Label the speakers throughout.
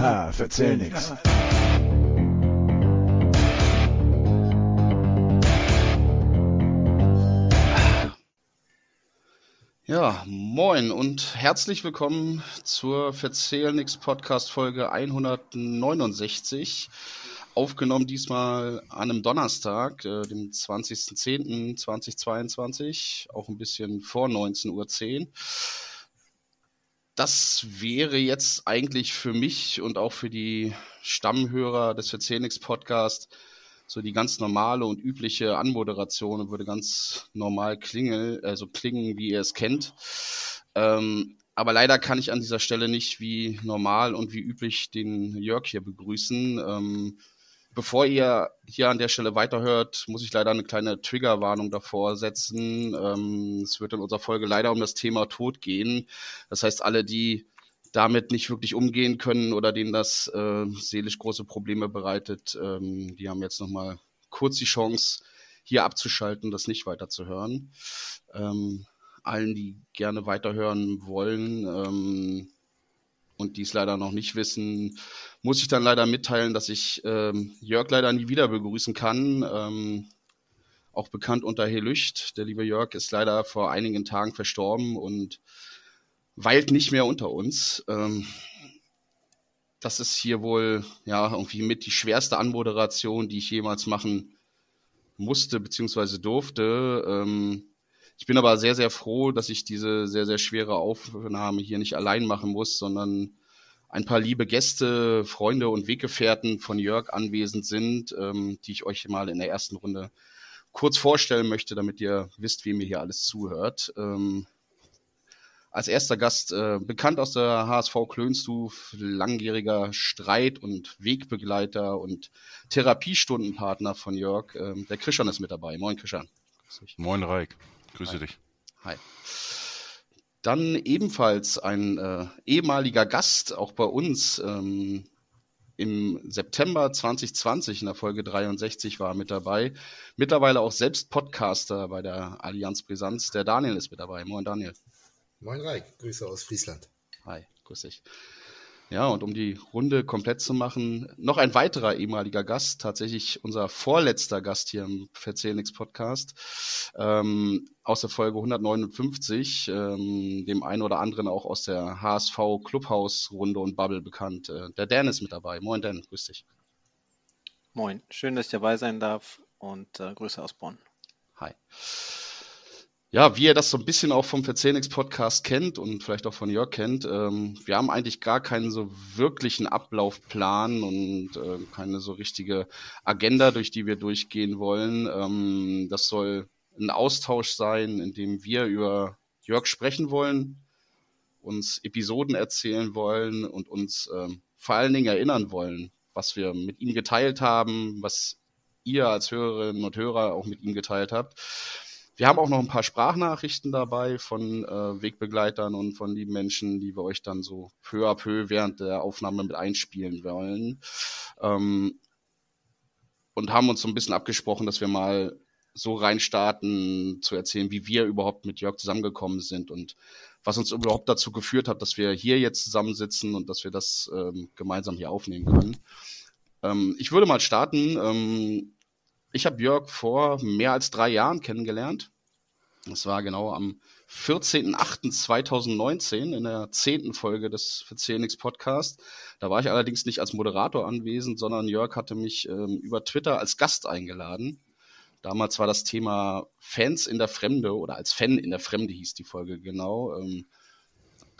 Speaker 1: Verzähl nix.
Speaker 2: Ja, moin und herzlich willkommen zur Verzähl nix Podcast Folge 169. Aufgenommen diesmal an einem Donnerstag, äh, dem 20.10.2022, auch ein bisschen vor 19.10 Uhr. Das wäre jetzt eigentlich für mich und auch für die Stammhörer des Verzähl nix Podcast so die ganz normale und übliche Anmoderation und würde ganz normal klingeln, also klingen, wie ihr es kennt. Ähm, aber leider kann ich an dieser Stelle nicht wie normal und wie üblich den Jörg hier begrüßen. Ähm, bevor ihr hier an der Stelle weiterhört, muss ich leider eine kleine Triggerwarnung davor setzen. Ähm, es wird in unserer Folge leider um das Thema Tod gehen. Das heißt, alle, die damit nicht wirklich umgehen können oder denen das äh, seelisch große Probleme bereitet, ähm, die haben jetzt nochmal kurz die Chance, hier abzuschalten, das nicht weiterzuhören. Ähm, allen, die gerne weiterhören wollen ähm, und die es leider noch nicht wissen, muss ich dann leider mitteilen, dass ich ähm, Jörg leider nie wieder begrüßen kann. Ähm, auch bekannt unter Helücht. Der liebe Jörg ist leider vor einigen Tagen verstorben und weilt nicht mehr unter uns. Ähm, das ist hier wohl ja irgendwie mit die schwerste Anmoderation, die ich jemals machen musste bzw. durfte. Ähm, ich bin aber sehr, sehr froh, dass ich diese sehr, sehr schwere Aufnahme hier nicht allein machen muss, sondern ein paar liebe Gäste, Freunde und Weggefährten von Jörg anwesend sind, ähm, die ich euch mal in der ersten Runde kurz vorstellen möchte, damit ihr wisst, wie mir hier alles zuhört. Ähm, als erster Gast äh, bekannt aus der HSV Klönstuf, langjähriger Streit- und Wegbegleiter und Therapiestundenpartner von Jörg. Ähm, der Christian ist mit dabei. Moin Christian.
Speaker 3: Moin Reik. Grüße
Speaker 2: Hi.
Speaker 3: dich.
Speaker 2: Hi. Dann ebenfalls ein äh, ehemaliger Gast, auch bei uns ähm, im September 2020 in der Folge 63 war mit dabei. Mittlerweile auch selbst Podcaster bei der Allianz Brisanz. Der Daniel ist mit dabei. Moin Daniel.
Speaker 4: Moin Reik, Grüße aus Friesland.
Speaker 2: Hi, grüß dich. Ja, und um die Runde komplett zu machen, noch ein weiterer ehemaliger Gast, tatsächlich unser vorletzter Gast hier im Verzähl nix Podcast, ähm, aus der Folge 159, ähm, dem einen oder anderen auch aus der HSV Clubhaus Runde und Bubble bekannt. Äh, der Dan ist mit dabei. Moin Dan, grüß dich.
Speaker 5: Moin, schön, dass ich dabei sein darf und äh, Grüße aus Bonn.
Speaker 2: Hi. Ja, wie ihr das so ein bisschen auch vom Verzehnix Podcast kennt und vielleicht auch von Jörg kennt, ähm, wir haben eigentlich gar keinen so wirklichen Ablaufplan und äh, keine so richtige Agenda, durch die wir durchgehen wollen. Ähm, das soll ein Austausch sein, in dem wir über Jörg sprechen wollen, uns Episoden erzählen wollen und uns ähm, vor allen Dingen erinnern wollen, was wir mit ihm geteilt haben, was ihr als Hörerinnen und Hörer auch mit ihm geteilt habt. Wir haben auch noch ein paar Sprachnachrichten dabei von äh, Wegbegleitern und von lieben Menschen, die wir euch dann so peu à peu während der Aufnahme mit einspielen wollen. Ähm, und haben uns so ein bisschen abgesprochen, dass wir mal so reinstarten, zu erzählen, wie wir überhaupt mit Jörg zusammengekommen sind und was uns überhaupt dazu geführt hat, dass wir hier jetzt zusammensitzen und dass wir das ähm, gemeinsam hier aufnehmen können. Ähm, ich würde mal starten. Ähm, ich habe Jörg vor mehr als drei Jahren kennengelernt. Das war genau am 14.08.2019 in der zehnten Folge des Verzehnix Podcast. Da war ich allerdings nicht als Moderator anwesend, sondern Jörg hatte mich ähm, über Twitter als Gast eingeladen. Damals war das Thema Fans in der Fremde oder als Fan in der Fremde hieß die Folge genau. Ähm,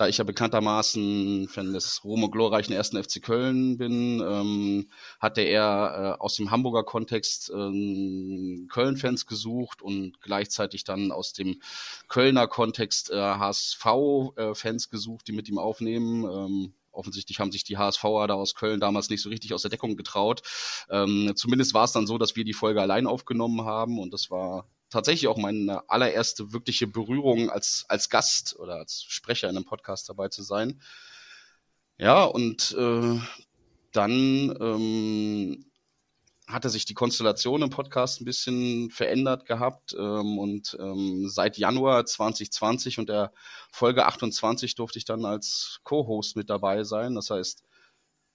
Speaker 2: da ich ja bekanntermaßen Fan des Ruhm und glorreichen ersten FC Köln bin, ähm, hatte er äh, aus dem Hamburger Kontext ähm, Köln-Fans gesucht und gleichzeitig dann aus dem Kölner Kontext äh, HSV-Fans gesucht, die mit ihm aufnehmen. Ähm, offensichtlich haben sich die HSVer da aus Köln damals nicht so richtig aus der Deckung getraut. Ähm, zumindest war es dann so, dass wir die Folge allein aufgenommen haben und das war tatsächlich auch meine allererste wirkliche Berührung als, als Gast oder als Sprecher in einem Podcast dabei zu sein. Ja, und äh, dann ähm, hatte sich die Konstellation im Podcast ein bisschen verändert gehabt ähm, und ähm, seit Januar 2020 und der Folge 28 durfte ich dann als Co-Host mit dabei sein. Das heißt,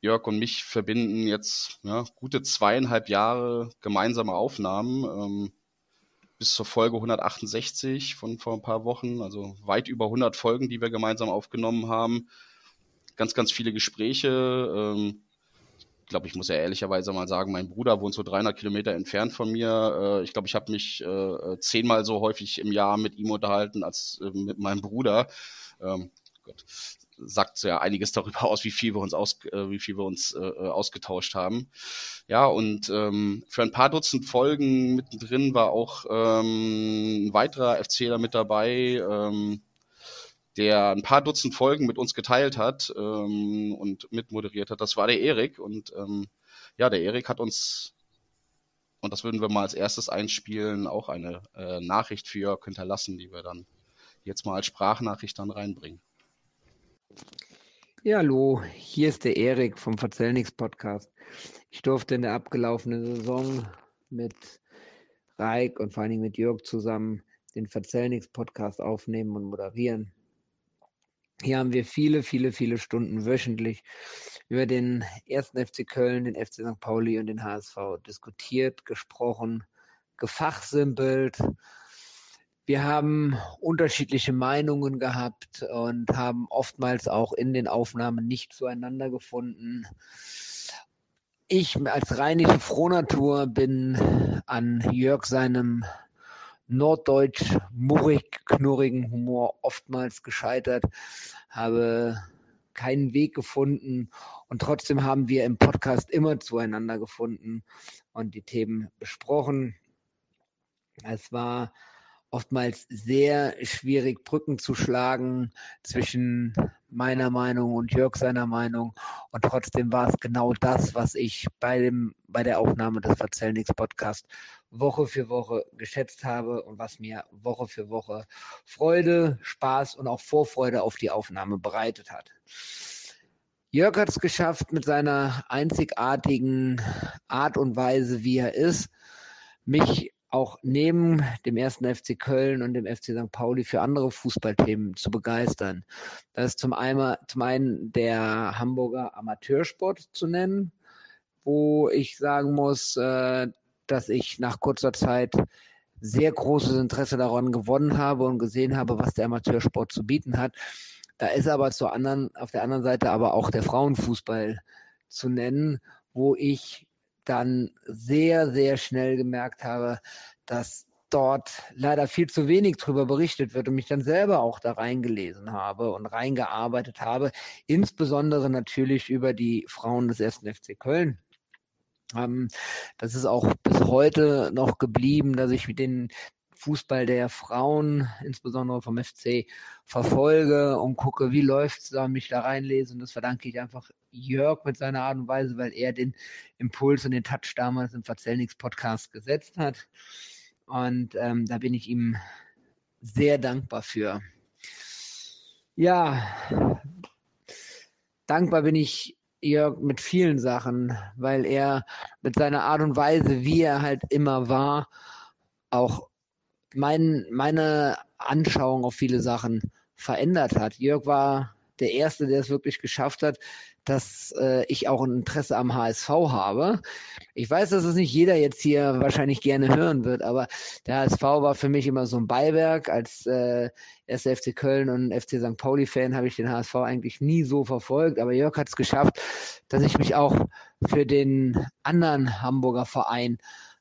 Speaker 2: Jörg und mich verbinden jetzt ja, gute zweieinhalb Jahre gemeinsame Aufnahmen. Ähm, bis zur Folge 168 von vor ein paar Wochen, also weit über 100 Folgen, die wir gemeinsam aufgenommen haben. Ganz, ganz viele Gespräche. Ähm, ich glaube, ich muss ja ehrlicherweise mal sagen, mein Bruder wohnt so 300 Kilometer entfernt von mir. Äh, ich glaube, ich habe mich äh, zehnmal so häufig im Jahr mit ihm unterhalten als äh, mit meinem Bruder. Ähm, Gott, sagt ja einiges darüber aus, wie viel wir uns, aus, äh, wie viel wir uns äh, äh, ausgetauscht haben. Ja, und ähm, für ein paar Dutzend Folgen mittendrin war auch ähm, ein weiterer FCler mit dabei, ähm, der ein paar Dutzend Folgen mit uns geteilt hat ähm, und mitmoderiert hat. Das war der Erik. Und ähm, ja, der Erik hat uns, und das würden wir mal als erstes einspielen, auch eine äh, Nachricht für hinterlassen, die wir dann jetzt mal als Sprachnachricht dann reinbringen.
Speaker 1: Ja, hallo, hier ist der Erik vom Verzellnix Podcast. Ich durfte in der abgelaufenen Saison mit Reik und vor allen Dingen mit Jörg zusammen den Verzellnix Podcast aufnehmen und moderieren. Hier haben wir viele, viele, viele Stunden wöchentlich über den ersten FC Köln, den FC St. Pauli und den HSV diskutiert, gesprochen, gefachsimpelt, wir haben unterschiedliche Meinungen gehabt und haben oftmals auch in den Aufnahmen nicht zueinander gefunden. Ich als rheinische Frohnatur bin an Jörg seinem norddeutsch murrig knurrigen Humor oftmals gescheitert, habe keinen Weg gefunden und trotzdem haben wir im Podcast immer zueinander gefunden und die Themen besprochen. Es war oftmals sehr schwierig, Brücken zu schlagen zwischen meiner Meinung und Jörg seiner Meinung. Und trotzdem war es genau das, was ich bei, dem, bei der Aufnahme des Verzellnix Podcast Woche für Woche geschätzt habe und was mir Woche für Woche Freude, Spaß und auch Vorfreude auf die Aufnahme bereitet hat. Jörg hat es geschafft, mit seiner einzigartigen Art und Weise, wie er ist, mich auch neben dem ersten FC Köln und dem FC St. Pauli für andere Fußballthemen zu begeistern. Das ist zum einen, zum einen der Hamburger Amateursport zu nennen, wo ich sagen muss, äh, dass ich nach kurzer Zeit sehr großes Interesse daran gewonnen habe und gesehen habe, was der Amateursport zu bieten hat. Da ist aber zur anderen, auf der anderen Seite aber auch der Frauenfußball zu nennen, wo ich dann sehr, sehr schnell gemerkt habe, dass dort leider viel zu wenig darüber berichtet wird und mich dann selber auch da reingelesen habe und reingearbeitet habe, insbesondere natürlich über die Frauen des ersten FC Köln. Ähm, das ist auch bis heute noch geblieben, dass ich mit den Fußball der Frauen, insbesondere vom FC, verfolge und gucke, wie läuft es da, mich da reinlese. Und das verdanke ich einfach Jörg mit seiner Art und Weise, weil er den Impuls und den Touch damals im Verzellnix-Podcast gesetzt hat. Und ähm, da bin ich ihm sehr dankbar für. Ja, dankbar bin ich Jörg mit vielen Sachen, weil er mit seiner Art und Weise, wie er halt immer war, auch mein, meine Anschauung auf viele Sachen verändert hat. Jörg war der Erste, der es wirklich geschafft hat, dass äh, ich auch ein Interesse am HSV habe. Ich weiß, dass es nicht jeder jetzt hier wahrscheinlich gerne hören wird, aber der HSV war für mich immer so ein Beiwerk. Als äh, erster FC Köln und FC St. Pauli-Fan habe ich den HSV eigentlich nie so verfolgt, aber Jörg hat es geschafft, dass ich mich auch für den anderen Hamburger Verein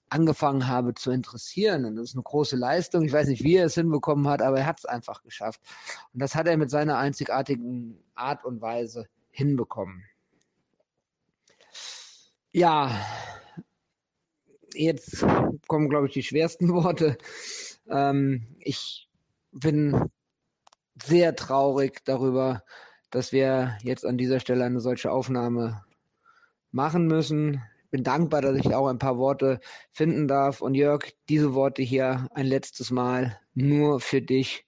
Speaker 1: angefangen habe zu interessieren. Und das ist eine große Leistung. Ich weiß nicht, wie er es hinbekommen hat, aber er hat es einfach geschafft. Und das hat er mit seiner einzigartigen Art und Weise hinbekommen. Ja, jetzt kommen, glaube ich, die schwersten Worte. Ähm, ich bin sehr traurig darüber, dass wir jetzt an dieser Stelle eine solche Aufnahme machen müssen. Bin dankbar, dass ich auch ein paar Worte finden darf. Und Jörg, diese Worte hier ein letztes Mal nur für dich,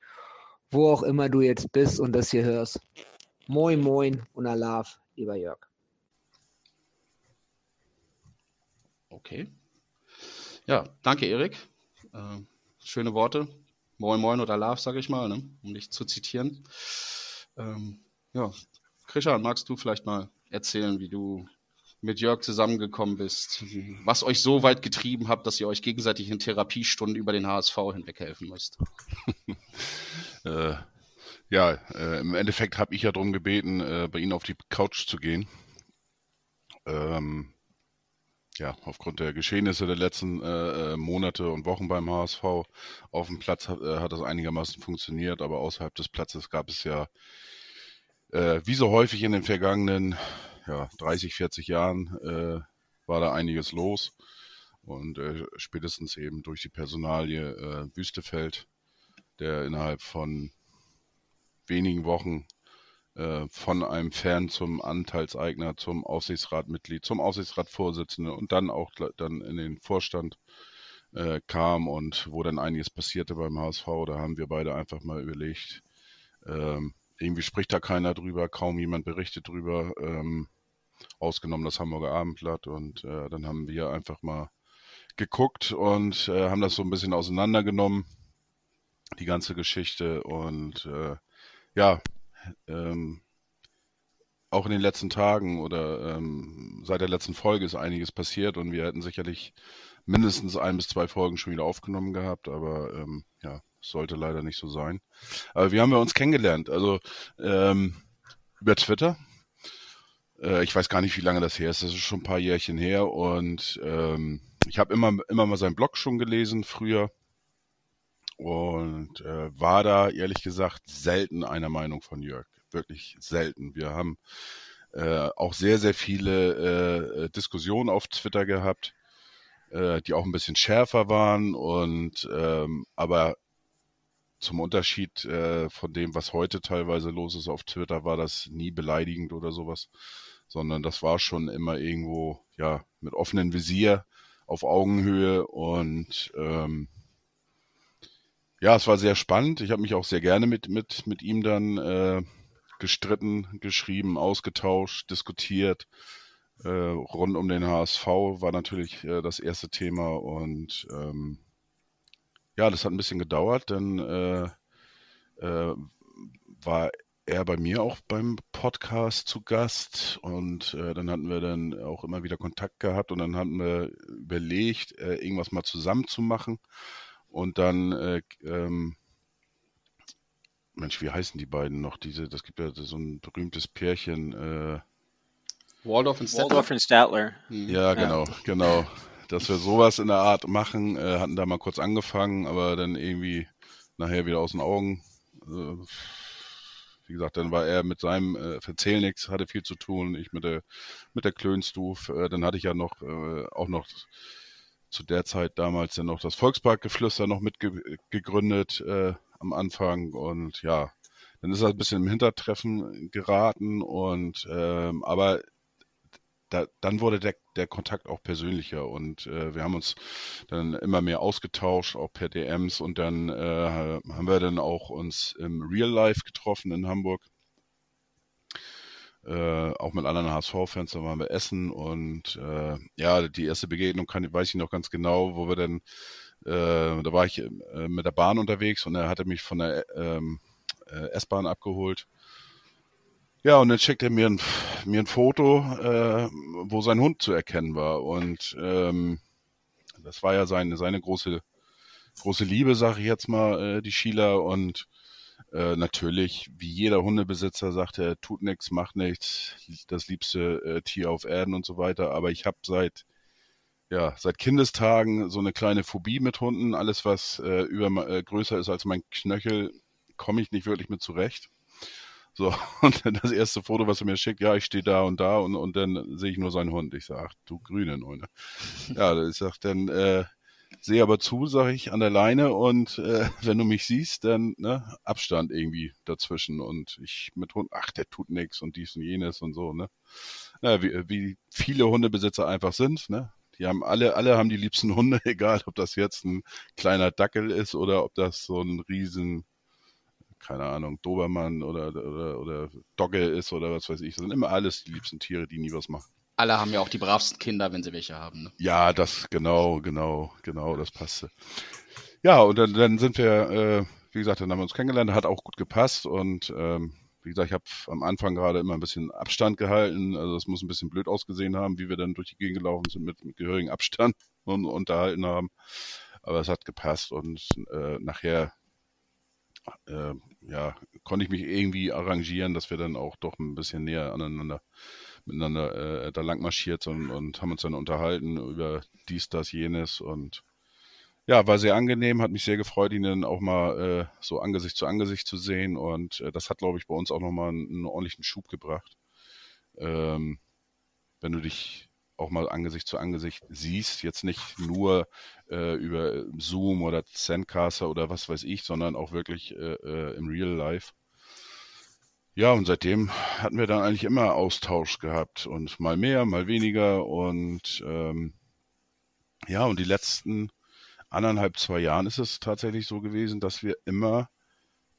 Speaker 1: wo auch immer du jetzt bist und das hier hörst. Moin, moin und Alaf, lieber Jörg.
Speaker 2: Okay. Ja, danke, Erik. Äh, schöne Worte. Moin, moin oder Alaf, sage ich mal, ne? um dich zu zitieren. Ähm, ja, Christian, magst du vielleicht mal erzählen, wie du mit Jörg zusammengekommen bist, was euch so weit getrieben habt, dass ihr euch gegenseitig in Therapiestunden über den HSV hinweg helfen müsst.
Speaker 3: äh, ja, äh, im Endeffekt habe ich ja darum gebeten, äh, bei Ihnen auf die Couch zu gehen. Ähm, ja, aufgrund der Geschehnisse der letzten äh, äh Monate und Wochen beim HSV auf dem Platz hat, äh, hat das einigermaßen funktioniert, aber außerhalb des Platzes gab es ja, äh, wie so häufig in den vergangenen ja, 30, 40 Jahren, äh, war da einiges los. Und äh, spätestens eben durch die Personalie Wüstefeld, der innerhalb von wenigen Wochen äh, von einem Fan zum Anteilseigner, zum Aufsichtsratmitglied, zum Aufsichtsratsvorsitzenden und dann auch dann in den Vorstand äh, kam und wo dann einiges passierte beim HSV. Da haben wir beide einfach mal überlegt, ähm, irgendwie spricht da keiner drüber, kaum jemand berichtet drüber, ähm, ausgenommen das Hamburger Abendblatt und äh, dann haben wir einfach mal geguckt und äh, haben das so ein bisschen auseinandergenommen, die ganze Geschichte und äh, ja, ähm, auch in den letzten Tagen oder ähm, seit der letzten Folge ist einiges passiert und wir hätten sicherlich mindestens ein bis zwei Folgen schon wieder aufgenommen gehabt, aber ähm, ja, sollte leider nicht so sein. Aber wie haben wir uns kennengelernt? Also ähm, über Twitter. Äh, ich weiß gar nicht, wie lange das her ist. Das ist schon ein paar Jährchen her und ähm, ich habe immer, immer mal seinen Blog schon gelesen früher und äh, war da ehrlich gesagt selten einer Meinung von Jörg. Wirklich selten. Wir haben äh, auch sehr, sehr viele äh, Diskussionen auf Twitter gehabt, äh, die auch ein bisschen schärfer waren und ähm, aber zum Unterschied äh, von dem, was heute teilweise los ist auf Twitter, war das nie beleidigend oder sowas, sondern das war schon immer irgendwo ja mit offenem Visier auf Augenhöhe und ähm, ja, es war sehr spannend. Ich habe mich auch sehr gerne mit, mit, mit ihm dann äh, gestritten, geschrieben, ausgetauscht, diskutiert. Äh, rund um den HSV war natürlich äh, das erste Thema und ähm, ja, das hat ein bisschen gedauert, dann äh, äh, war er bei mir auch beim Podcast zu Gast und äh, dann hatten wir dann auch immer wieder Kontakt gehabt und dann hatten wir überlegt, äh, irgendwas mal zusammen zu machen. Und dann, äh, ähm, Mensch, wie heißen die beiden noch? Diese, das gibt ja so ein berühmtes Pärchen. Äh,
Speaker 5: Waldorf und Statler. Waldorf und Statler.
Speaker 3: Ja, genau, ja. genau. Dass wir sowas in der Art machen, äh, hatten da mal kurz angefangen, aber dann irgendwie nachher wieder aus den Augen. Äh, wie gesagt, dann war er mit seinem äh, Verzähl nichts, hatte viel zu tun, ich mit der mit der Klönstuf. Äh, dann hatte ich ja noch äh, auch noch zu der Zeit damals ja noch das Volksparkgeflüster noch mitgegründet äh, am Anfang und ja, dann ist er ein bisschen im Hintertreffen geraten und ähm, aber da, dann wurde der, der Kontakt auch persönlicher und äh, wir haben uns dann immer mehr ausgetauscht, auch per DMs und dann äh, haben wir dann auch uns im Real Life getroffen in Hamburg äh, auch mit anderen HSV-Fans, da waren wir essen und äh, ja, die erste Begegnung kann, weiß ich noch ganz genau, wo wir dann, äh, da war ich äh, mit der Bahn unterwegs und er hatte mich von der ähm, äh, S-Bahn abgeholt. Ja, und dann schickt er mir ein, mir ein Foto, äh, wo sein Hund zu erkennen war. Und ähm, das war ja seine, seine große, große Liebe, sag ich jetzt mal, äh, die Sheila. Und äh, natürlich, wie jeder Hundebesitzer sagt, er tut nichts, macht nichts, das liebste äh, Tier auf Erden und so weiter. Aber ich habe seit ja seit Kindestagen so eine kleine Phobie mit Hunden. Alles was äh, über äh, größer ist als mein Knöchel, komme ich nicht wirklich mit zurecht. So, und dann das erste Foto, was er mir schickt, ja, ich stehe da und da und, und dann sehe ich nur seinen Hund. Ich sage, ach du grüne Neune. Ja, ich sage dann, äh, sehe aber zu, sage ich, an der Leine und äh, wenn du mich siehst, dann ne, Abstand irgendwie dazwischen und ich mit Hund, ach, der tut nichts und dies und jenes und so, ne? Ja, wie, wie viele Hundebesitzer einfach sind, ne? Die haben alle, alle haben die liebsten Hunde, egal ob das jetzt ein kleiner Dackel ist oder ob das so ein riesen, keine Ahnung, Dobermann oder, oder, oder Dogge ist oder was weiß ich. Das sind immer alles die liebsten Tiere, die nie was machen
Speaker 5: alle haben ja auch die bravsten Kinder, wenn sie welche haben. Ne?
Speaker 3: Ja, das genau, genau, genau, das passte. Ja, und dann, dann sind wir, äh, wie gesagt, dann haben wir uns kennengelernt, hat auch gut gepasst und ähm, wie gesagt, ich habe am Anfang gerade immer ein bisschen Abstand gehalten. Also das muss ein bisschen blöd ausgesehen haben, wie wir dann durch die Gegend gelaufen sind mit, mit gehörigem Abstand und unterhalten haben. Aber es hat gepasst und äh, nachher äh, ja, konnte ich mich irgendwie arrangieren, dass wir dann auch doch ein bisschen näher aneinander miteinander äh, da lang marschiert und, und haben uns dann unterhalten über dies, das, jenes und ja, war sehr angenehm, hat mich sehr gefreut, ihn dann auch mal äh, so Angesicht zu Angesicht zu sehen und äh, das hat, glaube ich, bei uns auch nochmal einen, einen ordentlichen Schub gebracht. Ähm, wenn du dich auch mal Angesicht zu Angesicht siehst, jetzt nicht nur äh, über Zoom oder Zencaster oder was weiß ich, sondern auch wirklich äh, äh, im Real Life. Ja, und seitdem hatten wir dann eigentlich immer Austausch gehabt und mal mehr, mal weniger und ähm, ja, und die letzten anderthalb, zwei Jahren ist es tatsächlich so gewesen, dass wir immer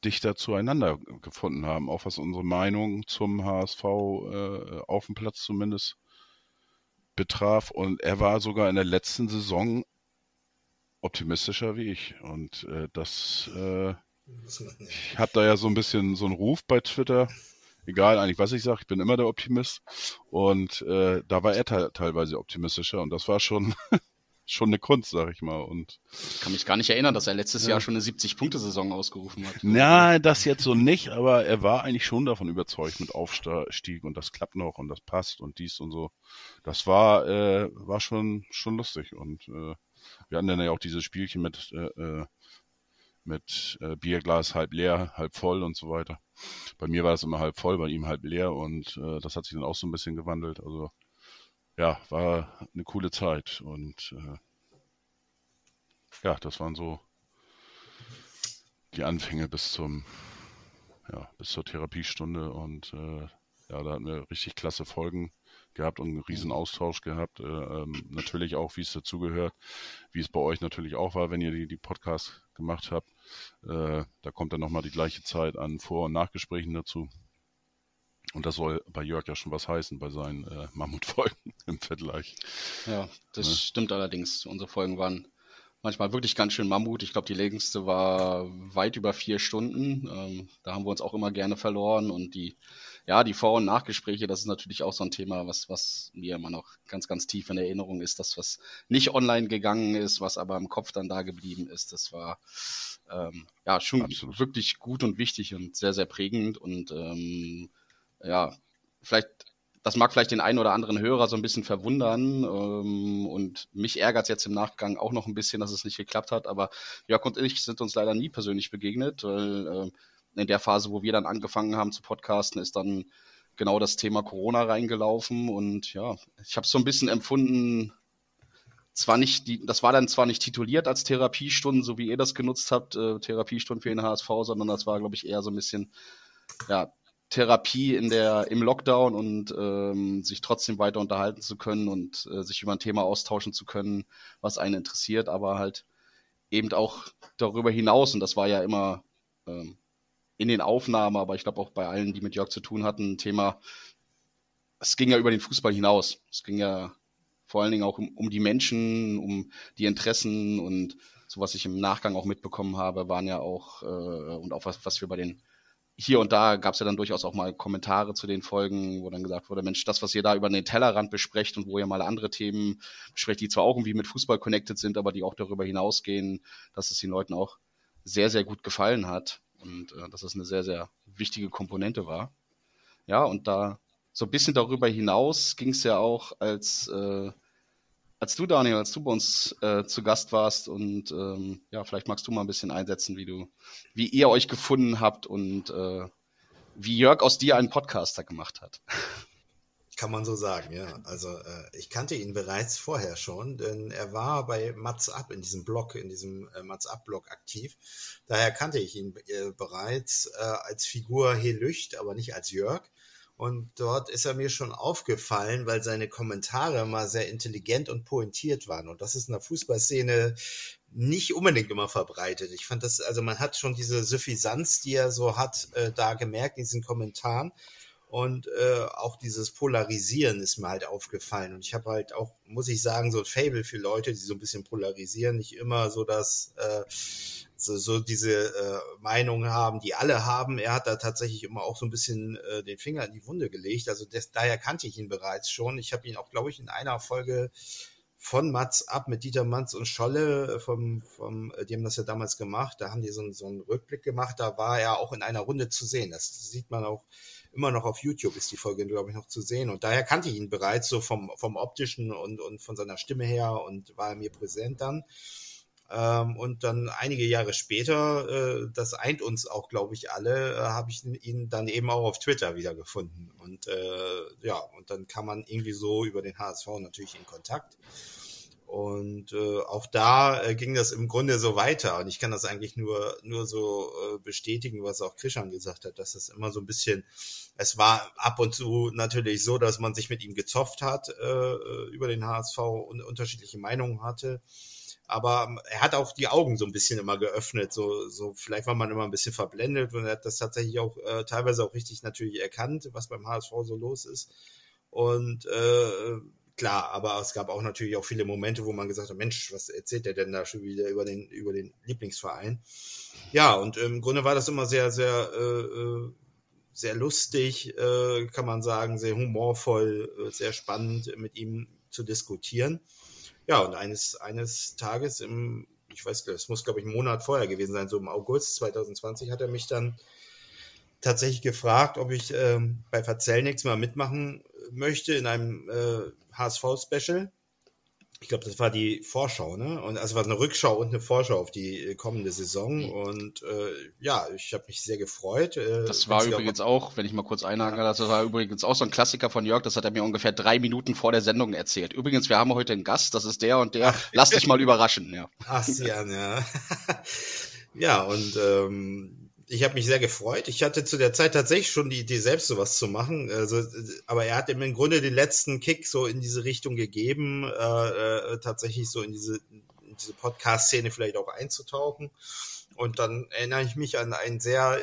Speaker 3: dichter zueinander gefunden haben, auch was unsere Meinung zum HSV äh, auf dem Platz zumindest betraf. Und er war sogar in der letzten Saison optimistischer wie ich. Und äh, das, äh, ich habe da ja so ein bisschen so einen Ruf bei Twitter. Egal eigentlich, was ich sage, ich bin immer der Optimist. Und äh, da war er te teilweise optimistischer. Und das war schon schon eine Kunst, sag ich mal. Und
Speaker 2: ich kann mich gar nicht erinnern, dass er letztes ja. Jahr schon eine 70-Punkte-Saison ausgerufen hat.
Speaker 3: Na, das jetzt so nicht, aber er war eigentlich schon davon überzeugt mit Aufstieg und das klappt noch und das passt und dies und so. Das war, äh, war schon, schon lustig. Und äh, wir hatten dann ja auch dieses Spielchen mit, äh, äh mit äh, Bierglas halb leer, halb voll und so weiter. Bei mir war das immer halb voll, bei ihm halb leer und äh, das hat sich dann auch so ein bisschen gewandelt. Also ja, war eine coole Zeit und äh, ja, das waren so die Anfänge bis zum ja, bis zur Therapiestunde und äh, ja, da hatten wir richtig klasse Folgen gehabt und einen riesen Austausch gehabt. Äh, ähm, natürlich auch, wie es dazugehört, wie es bei euch natürlich auch war, wenn ihr die, die Podcasts gemacht habt. Äh, da kommt dann nochmal die gleiche Zeit an Vor- und Nachgesprächen dazu. Und das soll bei Jörg ja schon was heißen bei seinen äh, Mammutfolgen im Vergleich.
Speaker 2: Ja, das ne? stimmt allerdings. Unsere Folgen waren manchmal wirklich ganz schön Mammut. Ich glaube, die längste war weit über vier Stunden. Ähm, da haben wir uns auch immer gerne verloren. Und die, ja, die Vor- und Nachgespräche, das ist natürlich auch so ein Thema, was, was mir immer noch ganz, ganz tief in Erinnerung ist. Das, was nicht online gegangen ist, was aber im Kopf dann da geblieben ist, das war ähm, ja schon Absolut. wirklich gut und wichtig und sehr, sehr prägend. Und ähm, ja, vielleicht, das mag vielleicht den einen oder anderen Hörer so ein bisschen verwundern ähm, und mich ärgert es jetzt im Nachgang auch noch ein bisschen, dass es nicht geklappt hat, aber Jörg und ich sind uns leider nie persönlich begegnet, weil äh, in der Phase, wo wir dann angefangen haben zu podcasten, ist dann genau das Thema Corona reingelaufen und ja, ich habe es so ein bisschen empfunden, zwar nicht, die, das war dann zwar nicht tituliert als Therapiestunden, so wie ihr das genutzt habt, äh, Therapiestunden für den HSV, sondern das war, glaube ich, eher so ein bisschen, ja, Therapie in der, im Lockdown und ähm, sich trotzdem weiter unterhalten zu können und äh, sich über ein Thema austauschen zu können, was einen interessiert, aber halt eben auch darüber hinaus, und das war ja immer ähm, in den Aufnahmen, aber ich glaube auch bei allen, die mit Jörg zu tun hatten, ein Thema, es ging ja über den Fußball hinaus. Es ging ja vor allen Dingen auch um, um die Menschen, um die Interessen und so was ich im Nachgang auch mitbekommen habe, waren ja auch, äh, und auch was, was wir bei den hier und da gab es ja dann durchaus auch mal Kommentare zu den Folgen, wo dann gesagt wurde, Mensch, das, was ihr da über den Tellerrand besprecht und wo ihr mal andere Themen besprecht, die zwar auch irgendwie mit Fußball connected sind, aber die auch darüber hinausgehen, dass es den Leuten auch sehr, sehr gut gefallen hat und äh, dass es eine sehr, sehr wichtige Komponente war. Ja, und da so ein bisschen darüber hinaus ging es ja auch als äh, als du, Daniel, als du bei uns äh, zu Gast warst und ähm, ja, vielleicht magst du mal ein bisschen einsetzen, wie du, wie ihr euch gefunden habt und äh, wie Jörg aus dir einen Podcaster gemacht hat.
Speaker 4: Kann man so sagen, ja. Also äh, ich kannte ihn bereits vorher schon, denn er war bei Mats Up in diesem Blog, in diesem äh, Mats Up Blog aktiv. Daher kannte ich ihn äh, bereits äh, als Figur Helücht, aber nicht als Jörg. Und dort ist er mir schon aufgefallen, weil seine Kommentare mal sehr intelligent und pointiert waren. Und das ist in der Fußballszene nicht unbedingt immer verbreitet. Ich fand das, also man hat schon diese Suffisanz, die er so hat, äh, da gemerkt in diesen Kommentaren. Und äh, auch dieses Polarisieren ist mir halt aufgefallen. Und ich habe halt auch, muss ich sagen, so ein Fable für Leute, die so ein bisschen polarisieren, nicht immer so dass äh, so, so diese äh, Meinung haben, die alle haben. Er hat da tatsächlich immer auch so ein bisschen äh, den Finger in die Wunde gelegt. Also des, daher kannte ich ihn bereits schon. Ich habe ihn auch, glaube ich, in einer Folge von Mats ab mit Dieter Manz und Scholle, äh, vom, vom, äh, die haben das ja damals gemacht, da haben die so, so einen Rückblick gemacht, da war er auch in einer Runde zu sehen. Das sieht man auch immer noch auf YouTube ist die Folge, glaube ich, noch zu sehen. Und daher kannte ich ihn bereits so vom, vom optischen und, und von seiner Stimme her und war mir präsent dann. Ähm, und dann einige Jahre später, äh, das eint uns auch, glaube ich, alle, äh, habe ich ihn dann eben auch auf Twitter wiedergefunden. Und äh, ja, und dann kann man irgendwie so über den HSV natürlich in Kontakt. Und äh, auch da äh, ging das im Grunde so weiter. Und ich kann das eigentlich nur, nur so äh, bestätigen, was auch Krishan gesagt hat, dass das immer so ein bisschen, es war ab und zu natürlich so, dass man sich mit ihm gezofft hat äh, über den HSV und unterschiedliche Meinungen hatte. Aber er hat auch die Augen so ein bisschen immer geöffnet. So, so vielleicht war man immer ein bisschen verblendet und er hat das tatsächlich auch äh, teilweise auch richtig natürlich erkannt, was beim HSV so los ist. Und äh, klar, aber es gab auch natürlich auch viele Momente, wo man gesagt hat, Mensch, was erzählt der denn da schon wieder über den, über den Lieblingsverein? Ja, und im Grunde war das immer sehr, sehr, äh, äh sehr lustig, äh, kann man sagen, sehr humorvoll, äh, sehr spannend mit ihm zu diskutieren. Ja, und eines, eines Tages im, ich weiß, es muss, glaube ich, einen Monat vorher gewesen sein, so im August 2020 hat er mich dann tatsächlich gefragt, ob ich ähm, bei Verzellnix mal mitmachen möchte in einem äh, HSV-Special. Ich glaube, das war die Vorschau, ne? Und also war eine Rückschau und eine Vorschau auf die äh, kommende Saison. Mhm. Und äh, ja, ich habe mich sehr gefreut.
Speaker 2: Äh, das war übrigens auch, auch, wenn ich mal kurz einhaken das war übrigens auch so ein Klassiker von Jörg, das hat er mir ungefähr drei Minuten vor der Sendung erzählt. Übrigens, wir haben heute einen Gast, das ist der und der. Lass dich mal überraschen, ja.
Speaker 4: Ach, Sian, ja. ja, und ähm, ich habe mich sehr gefreut. Ich hatte zu der Zeit tatsächlich schon die Idee, selbst sowas zu machen. Also, aber er hat ihm im Grunde den letzten Kick so in diese Richtung gegeben, äh, äh, tatsächlich so in diese, in diese Podcast-Szene vielleicht auch einzutauchen. Und dann erinnere ich mich an ein sehr äh,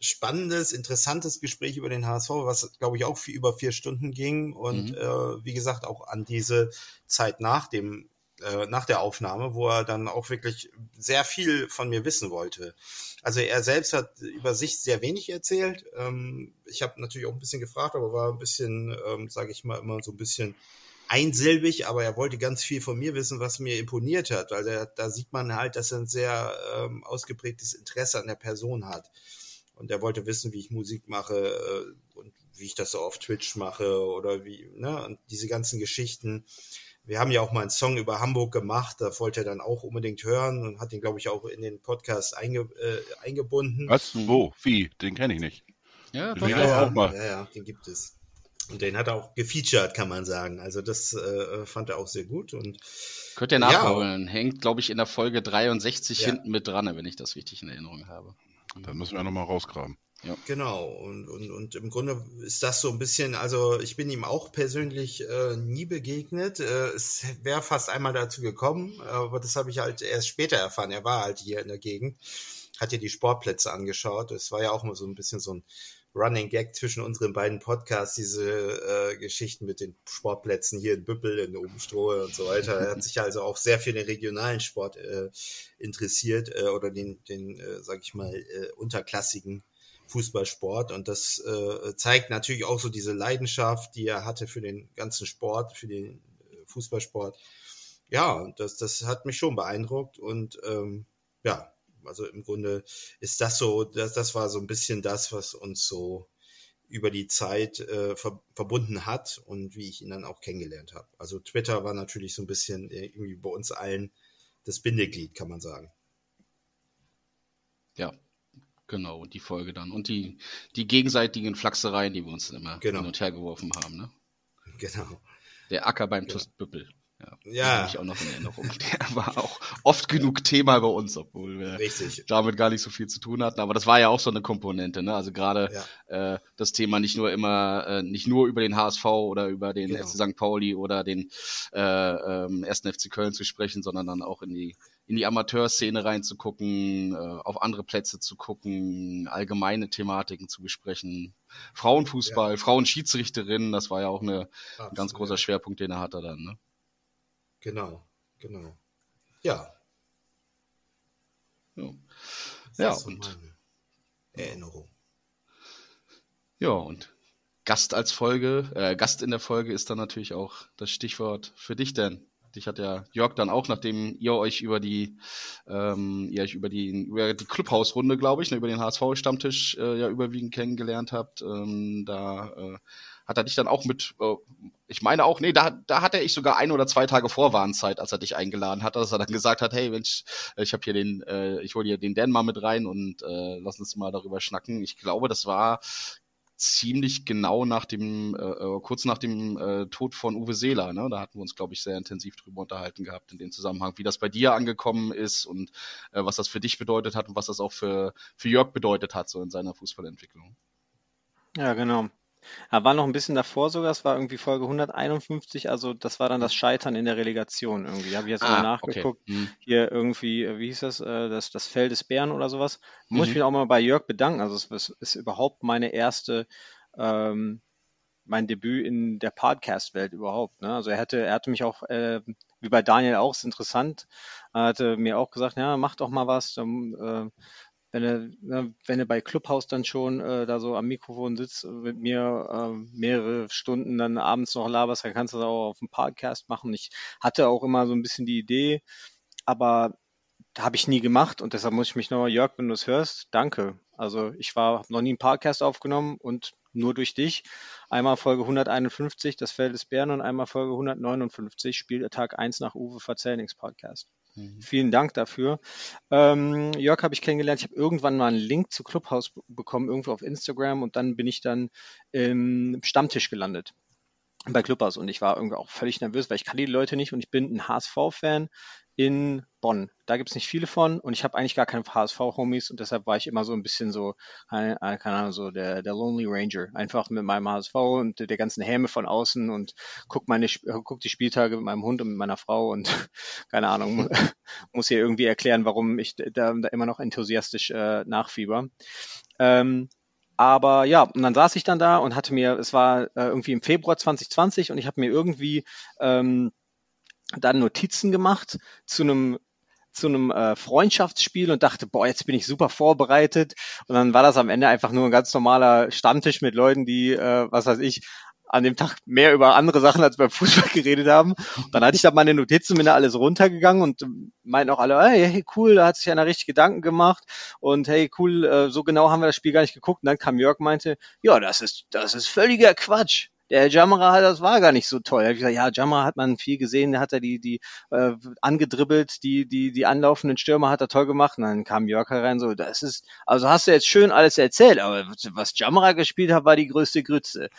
Speaker 4: spannendes, interessantes Gespräch über den HSV, was, glaube ich, auch viel, über vier Stunden ging. Und mhm. äh, wie gesagt, auch an diese Zeit nach dem äh, nach der Aufnahme, wo er dann auch wirklich sehr viel von mir wissen wollte. Also er selbst hat über sich sehr wenig erzählt. Ähm, ich habe natürlich auch ein bisschen gefragt, aber war ein bisschen, ähm, sage ich mal, immer so ein bisschen einsilbig, aber er wollte ganz viel von mir wissen, was mir imponiert hat, weil er, da sieht man halt, dass er ein sehr ähm, ausgeprägtes Interesse an der Person hat. Und er wollte wissen, wie ich Musik mache äh, und wie ich das so auf Twitch mache oder wie, ne, und diese ganzen Geschichten wir haben ja auch mal einen Song über Hamburg gemacht, da wollte er dann auch unbedingt hören und hat ihn, glaube ich, auch in den Podcast einge, äh, eingebunden.
Speaker 3: Was? Wo? Wie? Den kenne ich nicht.
Speaker 4: Ja, den ja, ja, auch mal. ja, ja, den gibt es. Und den hat er auch gefeatured, kann man sagen. Also das äh, fand er auch sehr gut. Und
Speaker 2: Könnt ihr nachholen. Ja. Hängt, glaube ich, in der Folge 63 ja. hinten mit dran, wenn ich das richtig in Erinnerung habe.
Speaker 3: Dann müssen wir nochmal rausgraben.
Speaker 4: Ja. Genau, und, und, und im Grunde ist das so ein bisschen, also ich bin ihm auch persönlich äh, nie begegnet. Äh, es wäre fast einmal dazu gekommen, aber das habe ich halt erst später erfahren. Er war halt hier in der Gegend, hat hier die Sportplätze angeschaut. Es war ja auch immer so ein bisschen so ein Running Gag zwischen unseren beiden Podcasts, diese äh, Geschichten mit den Sportplätzen hier in Büppel, in Obenstrohe und so weiter. Er hat sich also auch sehr für den regionalen Sport äh, interessiert äh, oder den, den äh, sag ich mal, äh, unterklassigen Fußballsport. Und das äh, zeigt natürlich auch so diese Leidenschaft, die er hatte für den ganzen Sport, für den äh, Fußballsport. Ja, das, das hat mich schon beeindruckt. Und ähm, ja, also im Grunde ist das so, das, das war so ein bisschen das, was uns so über die Zeit äh, ver verbunden hat und wie ich ihn dann auch kennengelernt habe. Also Twitter war natürlich so ein bisschen äh, irgendwie bei uns allen das Bindeglied, kann man sagen.
Speaker 2: Ja, Genau, die Folge dann. Und die, die gegenseitigen Flachsereien, die wir uns immer genau. hin und her geworfen haben. Ne?
Speaker 4: Genau.
Speaker 2: Der Acker beim ja. Tustbüppel.
Speaker 4: Ja. ja.
Speaker 2: Habe ich auch noch in Erinnerung. Der war auch oft genug Thema bei uns, obwohl wir Richtig. damit gar nicht so viel zu tun hatten. Aber das war ja auch so eine Komponente. Ne? Also gerade ja. äh, das Thema nicht nur immer, äh, nicht nur über den HSV oder über den genau. FC St. Pauli oder den äh, ähm, 1. FC Köln zu sprechen, sondern dann auch in die in die Amateurszene reinzugucken, äh, auf andere Plätze zu gucken, allgemeine Thematiken zu besprechen. Frauenfußball, ja. Frauenschiedsrichterinnen, das war ja auch eine, ein ganz großer Schwerpunkt, den er hatte dann. Ne?
Speaker 4: Genau, genau. Ja.
Speaker 2: Ja, ja und
Speaker 4: Erinnerung.
Speaker 2: Ja, und Gast als Folge, äh, Gast in der Folge ist dann natürlich auch das Stichwort für dich denn. Dich hat ja Jörg dann auch, nachdem ihr euch über die, ähm, ihr euch über die, über die Clubhausrunde, glaube ich, ne, über den HSV-Stammtisch äh, ja überwiegend kennengelernt habt, ähm, da äh, hat er dich dann auch mit, äh, ich meine auch, nee, da, da hatte ich sogar ein oder zwei Tage Vorwarnzeit, als er dich eingeladen hat, dass er dann gesagt hat, hey Mensch, ich habe hier den, äh, ich hole hier den Dan mal mit rein und äh, lass uns mal darüber schnacken. Ich glaube, das war ziemlich genau nach dem, äh, äh, kurz nach dem äh, Tod von Uwe Seeler. Ne? Da hatten wir uns, glaube ich, sehr intensiv drüber unterhalten gehabt in dem Zusammenhang, wie das bei dir angekommen ist und äh, was das für dich bedeutet hat und was das auch für, für Jörg bedeutet hat, so in seiner Fußballentwicklung.
Speaker 5: Ja, genau. Er war noch ein bisschen davor sogar, es war irgendwie Folge 151, also das war dann das Scheitern in der Relegation irgendwie. Habe ich jetzt ah, mal nachgeguckt. Okay. Hm. Hier irgendwie, äh, wie hieß das, äh, das, das Fell des Bären oder sowas. Muss ich mhm. mich auch mal bei Jörg bedanken. Also es ist, ist überhaupt meine erste, ähm, mein Debüt in der Podcast-Welt überhaupt. Ne? Also er hatte, er hatte mich auch, äh, wie bei Daniel auch, ist interessant, er hatte mir auch gesagt, ja, mach doch mal was. Dann, äh, wenn er, ne, wenn er bei Clubhouse dann schon äh, da so am Mikrofon sitzt mit mir äh, mehrere Stunden dann abends noch laberst, dann kannst du das auch auf dem Podcast machen. Ich hatte auch immer so ein bisschen die Idee, aber habe ich nie gemacht und deshalb muss ich mich noch, Jörg, wenn du es hörst, danke. Also ich war, noch nie einen Podcast aufgenommen und nur durch dich. Einmal Folge 151, das Feld des Bären und einmal Folge 159, Spieltag 1 nach Uwe Verzellnings Podcast. Mhm. Vielen Dank dafür. Ähm, Jörg habe ich kennengelernt. Ich habe irgendwann mal einen Link zu Clubhouse bekommen, irgendwo auf Instagram und dann bin ich dann im Stammtisch gelandet bei Clubhouse und ich war irgendwie auch völlig nervös, weil ich kann die Leute nicht und ich bin ein HSV-Fan in Bonn. Da gibt es nicht viele von und ich habe eigentlich gar keine HSV-Homies und deshalb war ich immer so ein bisschen so, keine, Ahnung, so der, der Lonely Ranger. Einfach mit meinem HSV und der ganzen Häme von außen und guck, meine, guck die Spieltage mit meinem Hund und mit meiner Frau und keine Ahnung, muss hier irgendwie erklären, warum ich da, da immer noch enthusiastisch äh, nachfieber. Ähm, aber ja, und dann saß ich dann da und hatte mir, es war äh, irgendwie im Februar 2020 und ich habe mir irgendwie ähm, dann Notizen gemacht zu einem zu einem äh, Freundschaftsspiel und dachte, boah, jetzt bin ich super vorbereitet. Und dann war das am Ende einfach nur ein ganz normaler Stammtisch mit Leuten, die, äh, was weiß ich, an dem Tag mehr über andere Sachen als beim Fußball geredet haben. Und dann hatte ich da meine Notizen, bin da alles runtergegangen und meinten auch alle, hey, cool, da hat sich einer richtig Gedanken gemacht und hey, cool, äh, so genau haben wir das Spiel gar nicht geguckt. Und dann kam Jörg meinte, ja, das ist, das ist völliger Quatsch der Jammerer, das war gar nicht so toll. Ich gesagt, ja, Jammerer hat man viel gesehen, der hat er die, die äh, angedribbelt, die, die, die anlaufenden Stürmer hat er toll gemacht. Und dann kam Jörg rein, so, das ist, also hast du jetzt schön alles erzählt, aber was Jammerer gespielt hat, war die größte Grütze.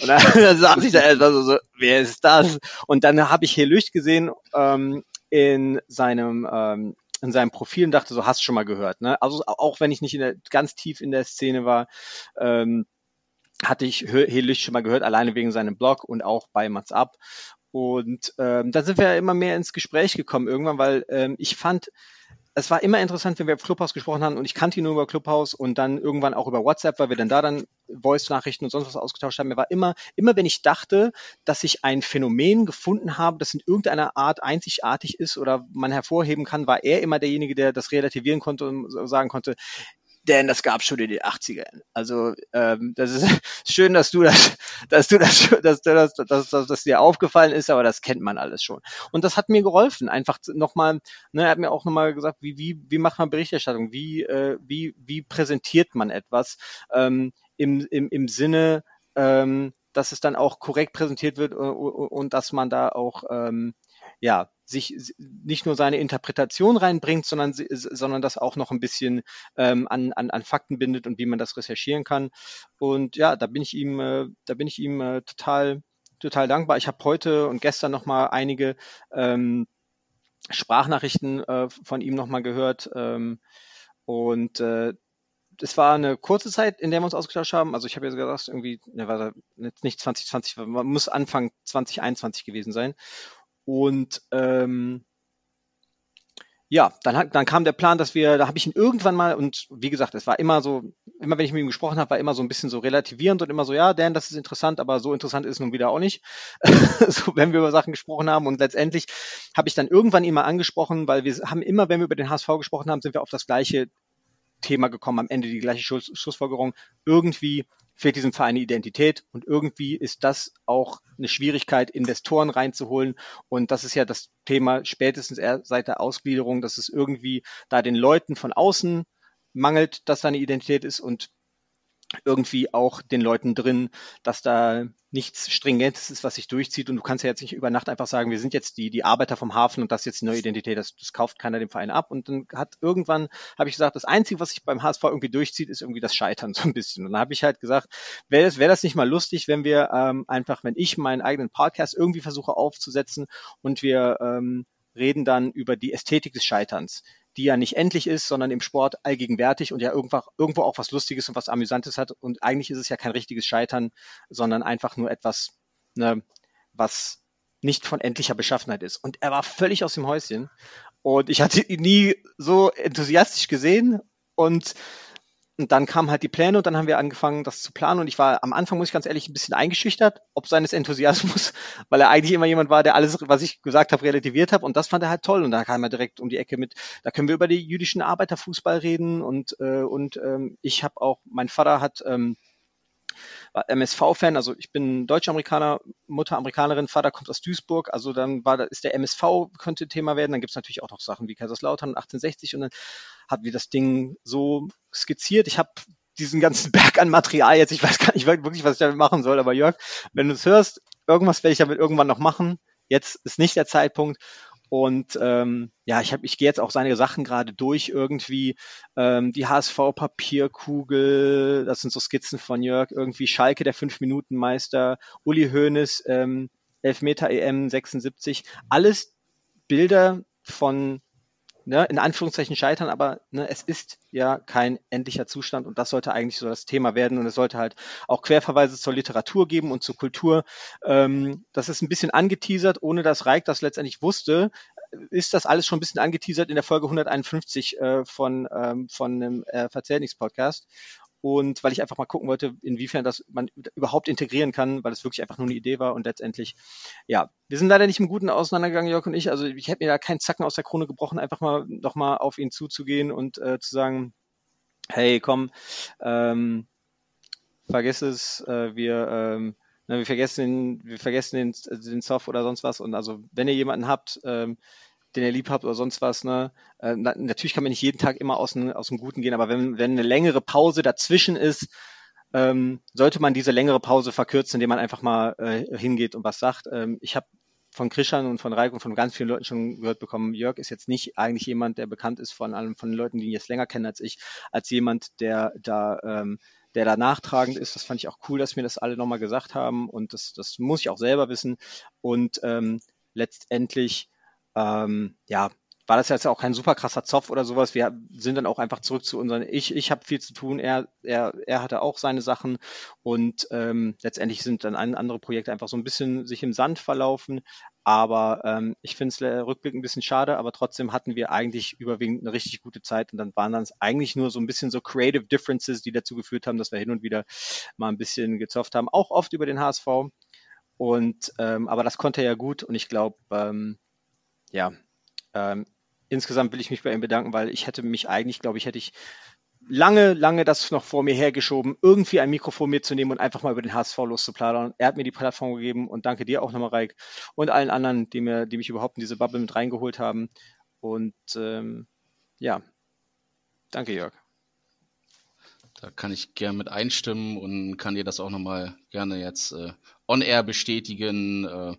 Speaker 5: Und dann, dann sagte ich da erstmal so, so, wer ist das? Und dann habe ich hier Licht gesehen ähm, in seinem ähm, in seinem Profil und dachte so, hast schon mal gehört. Ne? Also auch wenn ich nicht in der, ganz tief in der Szene war, ähm, hatte ich Helisch schon mal gehört, alleine wegen seinem Blog und auch bei Mats Up. Und ähm, da sind wir immer mehr ins Gespräch gekommen irgendwann, weil ähm, ich fand, es war immer interessant, wenn wir über Clubhouse gesprochen haben und ich kannte ihn nur über Clubhouse und dann irgendwann auch über WhatsApp, weil wir dann da dann Voice-Nachrichten und sonst was ausgetauscht haben. Mir war immer, immer wenn ich dachte, dass ich ein Phänomen gefunden habe, das in irgendeiner Art einzigartig ist oder man hervorheben kann, war er immer derjenige, der das relativieren konnte und sagen konnte, denn das gab schon in den 80ern. Also ähm, das ist schön, dass du das, dass du das, dass, du das, dass, dass, dass dir aufgefallen ist, aber das kennt man alles schon. Und das hat mir geholfen, einfach nochmal, ne, er hat mir auch nochmal gesagt, wie, wie, wie macht man Berichterstattung, wie, äh, wie, wie präsentiert man etwas ähm, im, im, im Sinne, ähm, dass es dann auch korrekt präsentiert wird und, und, und dass man da auch ähm, ja, sich nicht nur seine Interpretation reinbringt, sondern, sondern das auch noch ein bisschen ähm, an, an, an Fakten bindet und wie man das recherchieren kann. Und ja, da bin ich ihm, äh, da bin ich ihm äh, total, total dankbar. Ich habe heute und gestern noch mal einige ähm, Sprachnachrichten äh, von ihm noch mal gehört ähm, und äh, es war eine kurze Zeit, in der wir uns ausgetauscht haben. Also ich habe ja gesagt, irgendwie, ne, war jetzt nicht 2020, man muss Anfang 2021 gewesen sein. Und ähm, ja, dann, dann kam der Plan, dass wir, da habe ich ihn irgendwann mal, und wie gesagt, es war immer so, immer wenn ich mit ihm gesprochen habe, war immer so ein bisschen so relativierend und immer so, ja, Dan, das ist interessant, aber so interessant ist nun wieder auch nicht, so wenn wir über Sachen gesprochen haben. Und letztendlich habe ich dann irgendwann ihn mal angesprochen, weil wir haben immer, wenn wir über den HSV gesprochen haben, sind wir auf das gleiche Thema gekommen, am Ende die gleiche Schluss, Schlussfolgerung. Irgendwie fehlt diesem Verein eine Identität und irgendwie ist das auch eine Schwierigkeit, Investoren reinzuholen. Und das ist ja das Thema spätestens seit der Ausgliederung, dass es irgendwie da den Leuten von außen mangelt, dass da eine Identität ist und irgendwie auch den Leuten drin, dass da nichts Stringentes ist, was sich durchzieht. Und du kannst ja jetzt nicht über Nacht einfach sagen, wir sind jetzt die, die Arbeiter vom Hafen und das ist jetzt die neue Identität. Das, das kauft keiner dem Verein ab. Und dann hat irgendwann, habe ich gesagt, das Einzige, was sich beim HSV irgendwie durchzieht, ist irgendwie das Scheitern so ein bisschen. Und dann habe ich halt gesagt, wäre das, wär das nicht mal lustig, wenn wir ähm, einfach, wenn ich meinen eigenen Podcast irgendwie versuche aufzusetzen und wir ähm, reden dann über die Ästhetik des Scheiterns die ja nicht endlich ist, sondern im Sport allgegenwärtig und ja irgendwo, auch was Lustiges und was Amüsantes hat. Und eigentlich ist es ja kein richtiges Scheitern, sondern einfach nur etwas, ne, was nicht von endlicher Beschaffenheit ist. Und er war völlig aus dem Häuschen. Und ich hatte ihn nie so enthusiastisch gesehen. Und und dann kamen halt die Pläne und dann haben wir angefangen, das zu planen. Und ich war am Anfang, muss ich ganz ehrlich, ein bisschen eingeschüchtert, ob seines Enthusiasmus, weil er eigentlich immer jemand war, der alles, was ich gesagt habe, relativiert hat. Und das fand er halt toll. Und da kam er direkt um die Ecke mit, da können wir über die jüdischen Arbeiterfußball reden. Und, äh, und ähm, ich habe auch, mein Vater hat ähm, war MSV-Fan, also ich bin Deutsch-Amerikaner, Mutter Amerikanerin, Vater kommt aus Duisburg, also dann war da, ist der MSV, könnte Thema werden, dann gibt es natürlich auch noch Sachen wie Kaiserslautern 1860 und dann hatten wir das Ding so skizziert. Ich habe diesen ganzen Berg an Material jetzt, ich weiß gar nicht wirklich, was ich damit machen soll, aber Jörg, wenn du es hörst, irgendwas werde ich damit irgendwann noch machen. Jetzt ist nicht der Zeitpunkt. Und ähm, ja, ich habe, ich gehe jetzt auch seine Sachen gerade durch irgendwie. Ähm, die HSV-Papierkugel, das sind so Skizzen von Jörg, irgendwie Schalke, der Fünf-Minuten-Meister, Uli Hoeneß, ähm, Elfmeter EM 76, alles Bilder von ne, in Anführungszeichen scheitern, aber ne, es ist ja kein endlicher Zustand und das sollte eigentlich so das Thema werden und es sollte halt auch Querverweise zur Literatur geben und zur Kultur. Ähm, das ist ein bisschen angeteasert, ohne dass Reik das letztendlich wusste, ist das alles schon ein bisschen angeteasert in der Folge 151 äh, von, ähm, von einem äh, Verzähl Podcast und weil ich einfach mal gucken wollte, inwiefern das man überhaupt integrieren kann, weil es wirklich einfach nur eine Idee war und letztendlich, ja, wir sind leider nicht im Guten auseinandergegangen, Jörg und ich. Also ich hätte mir da keinen Zacken aus der Krone gebrochen, einfach mal nochmal auf ihn zuzugehen und äh, zu sagen, hey, komm, ähm, vergiss es, äh, wir, ähm, na, wir vergessen den, wir vergessen den, den Soft oder sonst was. Und also wenn ihr jemanden habt, ähm, den ihr lieb habt oder sonst was. Ne? Äh, natürlich kann man nicht jeden Tag immer aus, dem, aus dem Guten gehen, aber wenn, wenn eine längere Pause dazwischen ist, ähm, sollte man diese längere Pause verkürzen, indem man einfach mal äh, hingeht und was sagt. Ähm, ich habe von Christian und von Reik und von ganz vielen Leuten schon gehört bekommen, Jörg ist jetzt nicht eigentlich jemand, der bekannt ist von allem von den Leuten, die ihn jetzt länger kennen als ich, als jemand, der da ähm, der da nachtragend ist. Das fand ich auch cool, dass mir das alle nochmal gesagt haben und das, das muss ich auch selber wissen. Und ähm, letztendlich ähm, ja, war das jetzt auch kein super krasser Zopf oder sowas. Wir sind dann auch einfach zurück zu unseren, ich, ich habe viel zu tun, er, er, er hatte auch seine Sachen und ähm, letztendlich sind dann andere Projekte einfach so ein bisschen sich im Sand verlaufen. Aber ähm, ich finde es rückblickend ein bisschen schade, aber trotzdem hatten wir eigentlich überwiegend eine richtig gute Zeit und dann waren dann eigentlich nur so ein bisschen so Creative Differences, die dazu geführt haben, dass wir hin und wieder mal ein bisschen gezofft haben, auch oft über den HSV. Und ähm, aber das konnte er ja gut und ich glaube, ähm, ja, ähm, insgesamt will ich mich bei ihm bedanken, weil ich hätte mich eigentlich, glaube ich, hätte ich lange, lange das noch vor mir hergeschoben, irgendwie ein Mikrofon mitzunehmen und einfach mal über den HSV loszupladern. Er hat mir die Plattform gegeben und danke dir auch nochmal, Reik, und allen anderen, die, mir, die mich überhaupt in diese Bubble mit reingeholt haben. Und ähm, ja, danke, Jörg.
Speaker 2: Da kann ich gerne mit einstimmen und kann dir das auch nochmal gerne jetzt äh, on-air bestätigen. Äh,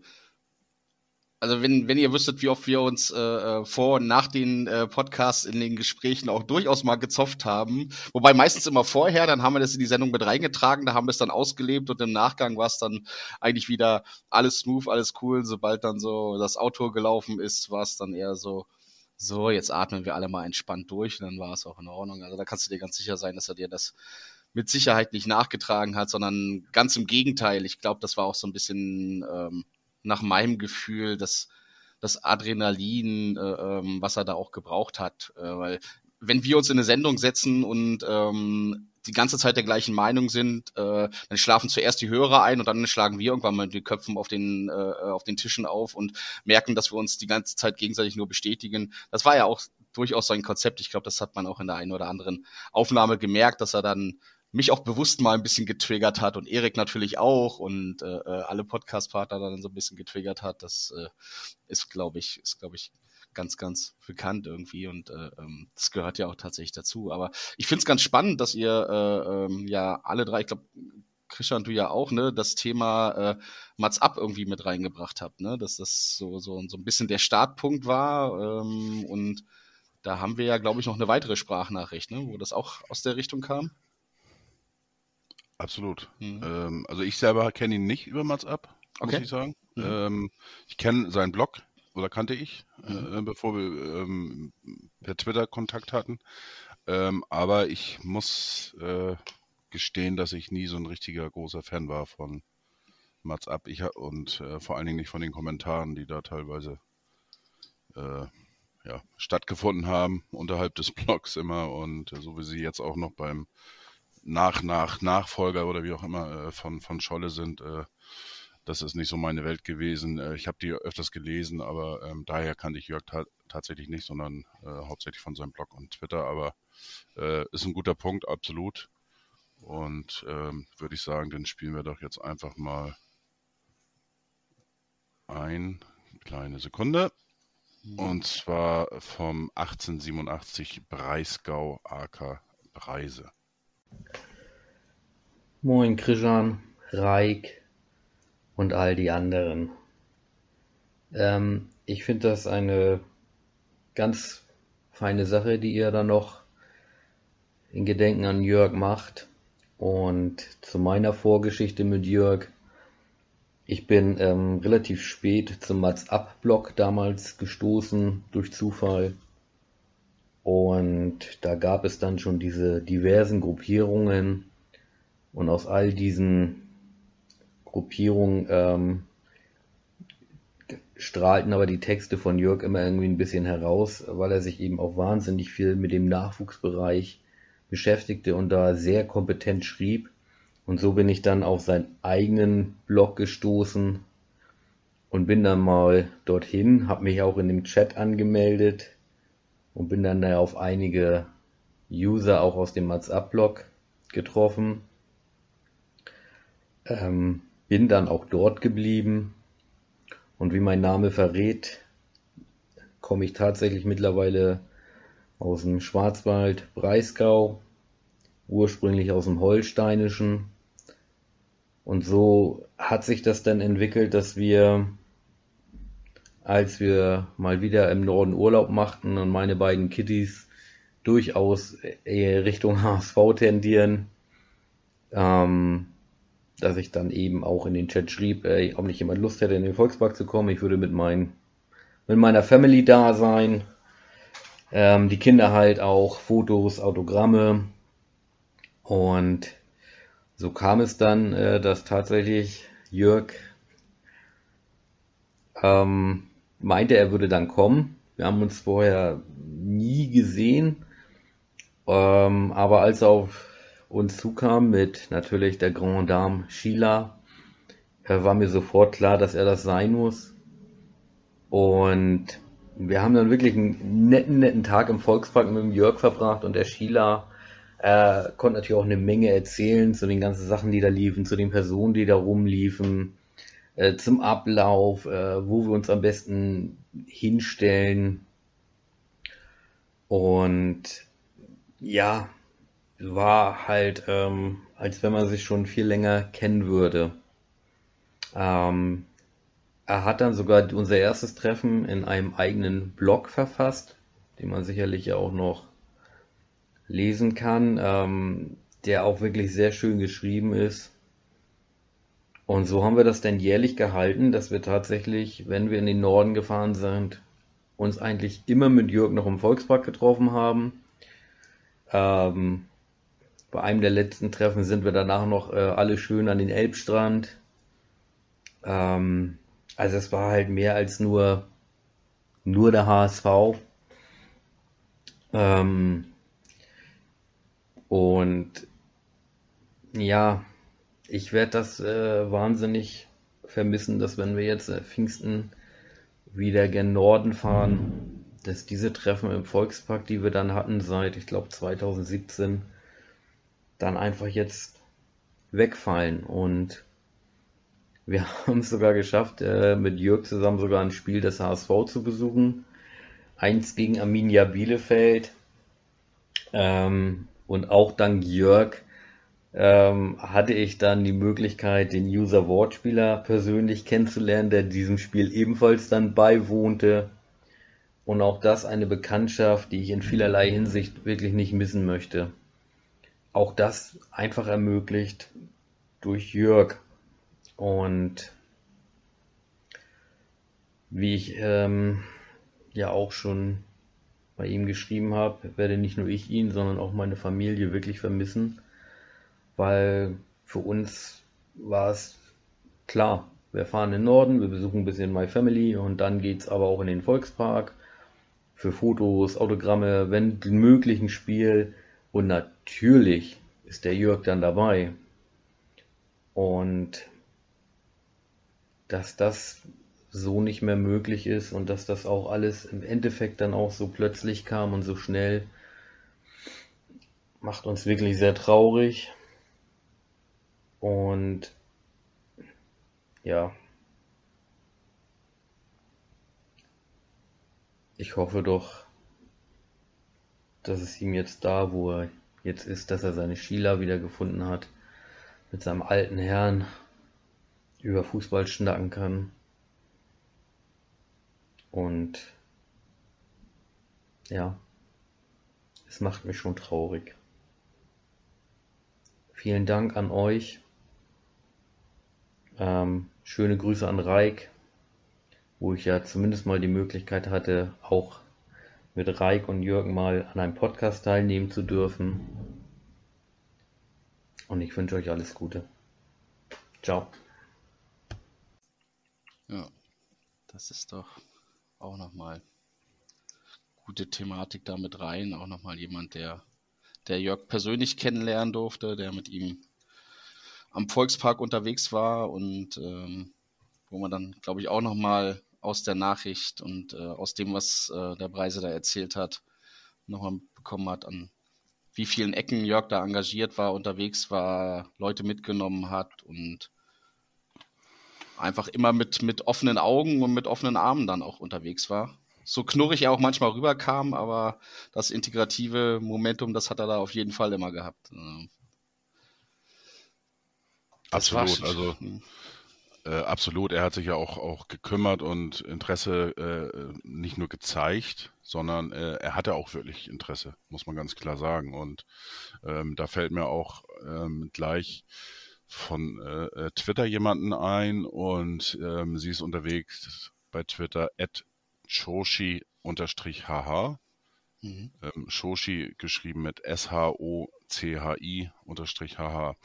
Speaker 2: also wenn, wenn ihr wüsstet, wie oft wir uns äh, äh, vor und nach den äh, Podcasts in den Gesprächen auch durchaus mal gezofft haben, wobei meistens immer vorher, dann haben wir das in die Sendung mit reingetragen, da haben wir es dann ausgelebt und im Nachgang war es dann eigentlich wieder alles smooth, alles cool. Sobald dann so das Auto gelaufen ist, war es dann eher so, so, jetzt atmen wir alle mal entspannt durch und dann war es auch in Ordnung. Also da kannst du dir ganz sicher sein, dass er dir das mit Sicherheit nicht nachgetragen hat, sondern ganz im Gegenteil. Ich glaube, das war auch so ein bisschen ähm, nach meinem Gefühl das, das Adrenalin, äh, ähm, was er da auch gebraucht hat. Äh, weil wenn wir uns in eine Sendung setzen und ähm, die ganze Zeit der gleichen Meinung sind, äh, dann schlafen zuerst die Hörer ein und dann schlagen wir irgendwann mal die Köpfen auf den, äh, auf den Tischen auf und merken, dass wir uns die ganze Zeit gegenseitig nur bestätigen. Das war ja auch durchaus sein Konzept. Ich glaube, das hat man auch in der einen oder anderen Aufnahme gemerkt, dass er dann mich auch bewusst mal ein bisschen getriggert hat und Erik natürlich auch und äh, äh alle Podcast-Partner dann so ein bisschen getriggert hat. Das äh, ist, glaube ich, ist, glaube ich, ganz, ganz bekannt irgendwie und äh, ähm, das gehört ja auch tatsächlich dazu. Aber ich finde es ganz spannend, dass ihr äh, ähm, ja alle drei, ich glaube, Christian, du ja auch, ne, das Thema äh, Mats Up irgendwie mit reingebracht habt, ne, dass das so, so, so ein bisschen der Startpunkt war ähm, und da haben wir ja, glaube ich, noch eine weitere Sprachnachricht, ne, wo das auch aus der Richtung kam.
Speaker 3: Absolut. Mhm. Ähm, also ich selber kenne ihn nicht über Mats muss okay. ich sagen. Mhm. Ähm, ich kenne seinen Blog, oder kannte ich, mhm. äh, bevor wir ähm, per Twitter Kontakt hatten. Ähm, aber ich muss äh, gestehen, dass ich nie so ein richtiger großer Fan war von Mats Up ich, und äh, vor allen Dingen nicht von den Kommentaren, die da teilweise äh, ja, stattgefunden haben unterhalb des Blogs immer und äh, so wie sie jetzt auch noch beim nach, nach, Nachfolger oder wie auch immer äh, von, von Scholle sind, äh, das ist nicht so meine Welt gewesen. Äh, ich habe die öfters gelesen, aber ähm, daher kannte ich Jörg ta tatsächlich nicht, sondern äh, hauptsächlich von seinem Blog und Twitter. Aber äh, ist ein guter Punkt, absolut. Und ähm, würde ich sagen, dann spielen wir doch jetzt einfach mal ein. Kleine Sekunde. Und zwar vom 1887 Breisgau AK Breise.
Speaker 6: Moin Krishan, Reik und all die anderen. Ähm, ich finde das eine ganz feine Sache, die ihr da noch in Gedenken an Jörg macht. Und zu meiner Vorgeschichte mit Jörg. Ich bin ähm, relativ spät zum Mats Up Blog damals gestoßen durch Zufall. Und da gab es dann schon diese diversen Gruppierungen. Und aus all diesen Gruppierungen ähm, strahlten aber die Texte von Jörg immer irgendwie ein bisschen heraus, weil er sich eben auch wahnsinnig viel mit dem Nachwuchsbereich beschäftigte und da sehr kompetent schrieb. Und so bin ich dann auf seinen eigenen Blog gestoßen und bin dann mal dorthin, habe mich auch in dem Chat angemeldet und bin dann da auf einige User auch aus dem WhatsApp-Blog getroffen. Ähm, bin dann auch dort geblieben und wie mein Name verrät, komme ich tatsächlich mittlerweile aus dem Schwarzwald, Breisgau, ursprünglich aus dem Holsteinischen. Und so hat sich das dann entwickelt, dass wir als wir mal wieder im Norden Urlaub machten und meine beiden Kitties durchaus Richtung HSV tendieren, ähm, dass ich dann eben auch in den Chat schrieb, ey, ob nicht jemand Lust hätte, in den Volkspark zu kommen. Ich würde mit, mein, mit meiner Family da sein. Ähm, die Kinder halt auch, Fotos, Autogramme. Und so kam es dann, äh, dass tatsächlich Jörg ähm, meinte, er würde dann kommen. Wir haben uns vorher nie gesehen. Ähm, aber als er auf uns zukam mit natürlich der Grand Dame Sheila, äh, war mir sofort klar, dass er das sein muss. Und wir haben dann wirklich einen netten, netten Tag im Volkspark mit dem Jörg verbracht und der Sheila äh, konnte natürlich auch eine Menge erzählen zu den ganzen Sachen, die da liefen, zu den Personen, die da rumliefen. Äh, zum Ablauf, äh, wo wir uns am besten hinstellen. Und ja, war halt, ähm, als wenn man sich schon viel länger kennen würde. Ähm, er hat dann sogar unser erstes Treffen in einem eigenen Blog verfasst, den man sicherlich auch noch lesen kann, ähm, der auch wirklich sehr schön geschrieben ist. Und so haben wir das dann jährlich gehalten, dass wir tatsächlich, wenn wir in den Norden gefahren sind, uns eigentlich immer mit Jörg noch im Volkspark getroffen haben. Ähm, bei einem der letzten Treffen sind wir danach noch äh, alle schön an den Elbstrand. Ähm, also es war halt mehr als nur nur der HSV. Ähm, und ja, ich werde das äh, wahnsinnig vermissen, dass wenn wir jetzt äh, Pfingsten wieder gen Norden fahren, dass diese Treffen im Volkspark, die wir dann hatten seit, ich glaube, 2017, dann einfach jetzt wegfallen. Und wir haben es sogar geschafft, äh, mit Jörg zusammen sogar ein Spiel des HSV zu besuchen. Eins gegen Arminia Bielefeld. Ähm, und auch dank Jörg ähm, hatte ich dann die Möglichkeit, den User Wortspieler persönlich kennenzulernen, der diesem Spiel ebenfalls dann beiwohnte. Und auch das eine Bekanntschaft, die ich in vielerlei Hinsicht wirklich nicht missen möchte. Auch das einfach ermöglicht durch Jörg. Und wie ich ähm, ja auch schon bei ihm geschrieben habe, werde nicht nur ich ihn, sondern auch meine Familie wirklich vermissen weil für uns war es klar, wir fahren in den Norden, wir besuchen ein bisschen My Family und dann geht es aber auch in den Volkspark für Fotos, Autogramme, wenn möglich ein Spiel und natürlich ist der Jörg dann dabei. Und dass das so nicht mehr möglich ist und dass das auch alles im Endeffekt dann auch so plötzlich kam und so schnell, macht uns wirklich sehr traurig. Und ja, ich hoffe doch, dass es ihm jetzt da, wo er jetzt ist, dass er seine Sheila wieder gefunden hat, mit seinem alten Herrn über Fußball schnacken kann. Und ja, es macht mich schon traurig. Vielen Dank an euch ähm, schöne Grüße an Reik, wo ich ja zumindest mal die Möglichkeit hatte, auch mit Reik und Jürgen mal an einem Podcast teilnehmen zu dürfen. Und ich wünsche euch alles Gute. Ciao.
Speaker 2: Ja, das ist doch auch nochmal gute Thematik da mit rein. Auch nochmal jemand, der, der Jörg persönlich kennenlernen durfte, der mit ihm am Volkspark unterwegs war und ähm, wo man dann, glaube ich, auch nochmal aus der Nachricht und äh, aus dem, was äh, der Preise da erzählt hat, nochmal bekommen hat, an wie vielen Ecken Jörg da engagiert war, unterwegs war, Leute mitgenommen hat und einfach immer mit, mit offenen Augen und mit offenen Armen dann auch unterwegs war. So knurrig er auch manchmal rüberkam, aber das integrative Momentum, das hat er da auf jeden Fall immer gehabt.
Speaker 3: Absolut, also äh, absolut. Er hat sich ja auch, auch gekümmert und Interesse äh, nicht nur gezeigt, sondern äh, er hatte auch wirklich Interesse, muss man ganz klar sagen. Und ähm, da fällt mir auch ähm, gleich von äh, äh, Twitter jemanden ein und ähm, sie ist unterwegs bei Twitter at choshi-hh. Mhm. Ähm, Shoshi geschrieben mit S-H-O-C-H-I unterstrich H-H.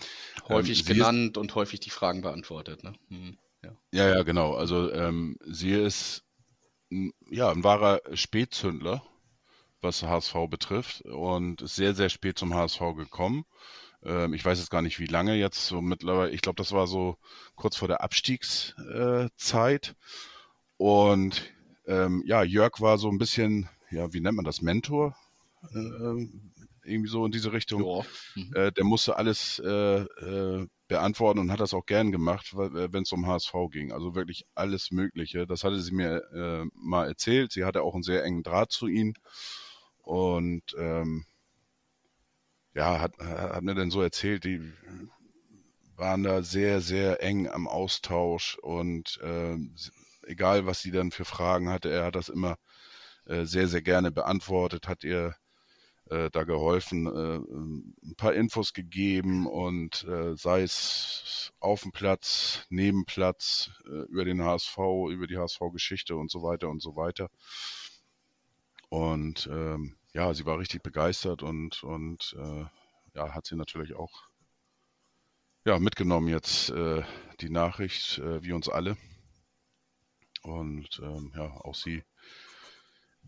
Speaker 2: Häufig ähm, genannt und häufig die Fragen beantwortet. Ne? Mhm.
Speaker 3: Ja. ja. ja, genau. Also ähm, sie ist ja, ein wahrer Spätzündler, was HSV betrifft und ist sehr, sehr spät zum HSV gekommen. Ähm, ich weiß jetzt gar nicht, wie lange jetzt, so mittlerweile, ich glaube, das war so kurz vor der Abstiegszeit. Äh, und ähm, ja, Jörg war so ein bisschen ja, wie nennt man das, Mentor? Äh, irgendwie so in diese Richtung. Mhm. Äh, der musste alles äh, äh beantworten und hat das auch gern gemacht, äh, wenn es um HSV ging. Also wirklich alles Mögliche. Das hatte sie mir mal erzählt. Sie hatte auch einen sehr engen Draht zu ihm. Und ähm, ja, hat, hat mir dann so erzählt, die waren da sehr, sehr eng am Austausch und äh, egal, was sie dann für Fragen hatte, er hat das immer sehr, sehr gerne beantwortet, hat ihr äh, da geholfen, äh, ein paar Infos gegeben und äh, sei es auf dem Platz, neben Platz, äh, über den HSV, über die HSV-Geschichte und so weiter und so weiter. Und ähm, ja, sie war richtig begeistert und, und äh, ja, hat sie natürlich auch ja, mitgenommen jetzt die Nachricht, wie uns alle. Und ähm, ja, auch sie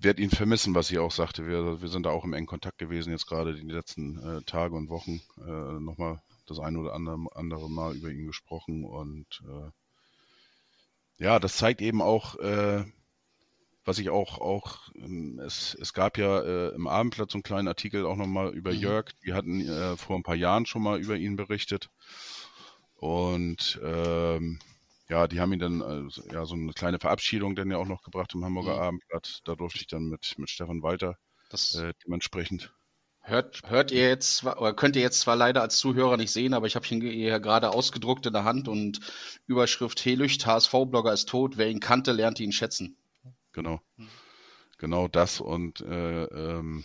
Speaker 3: werde ihn vermissen, was ich auch sagte. Wir, wir sind da auch im engen Kontakt gewesen, jetzt gerade die letzten äh, Tage und Wochen. Äh, Nochmal das ein oder andere, andere Mal über ihn gesprochen. Und äh, ja, das zeigt eben auch, äh, was ich auch, auch ähm, es, es gab ja äh, im Abendblatt so einen kleinen Artikel auch nochmal über mhm. Jörg. Die hatten äh, vor ein paar Jahren schon mal über ihn berichtet. Und ähm, ja, die haben ihn dann, also, ja, so eine kleine Verabschiedung dann ja auch noch gebracht im Hamburger mhm. Abendblatt. Da durfte ich dann mit, mit Stefan Walter das äh, dementsprechend.
Speaker 2: Hört, hört ihr jetzt, oder könnt ihr jetzt zwar leider als Zuhörer nicht sehen, aber ich habe ihn hier gerade ausgedruckt in der Hand und Überschrift Helücht, HSV-Blogger ist tot, wer ihn kannte, lernte ihn schätzen.
Speaker 3: Genau. Mhm. Genau das und äh, ähm,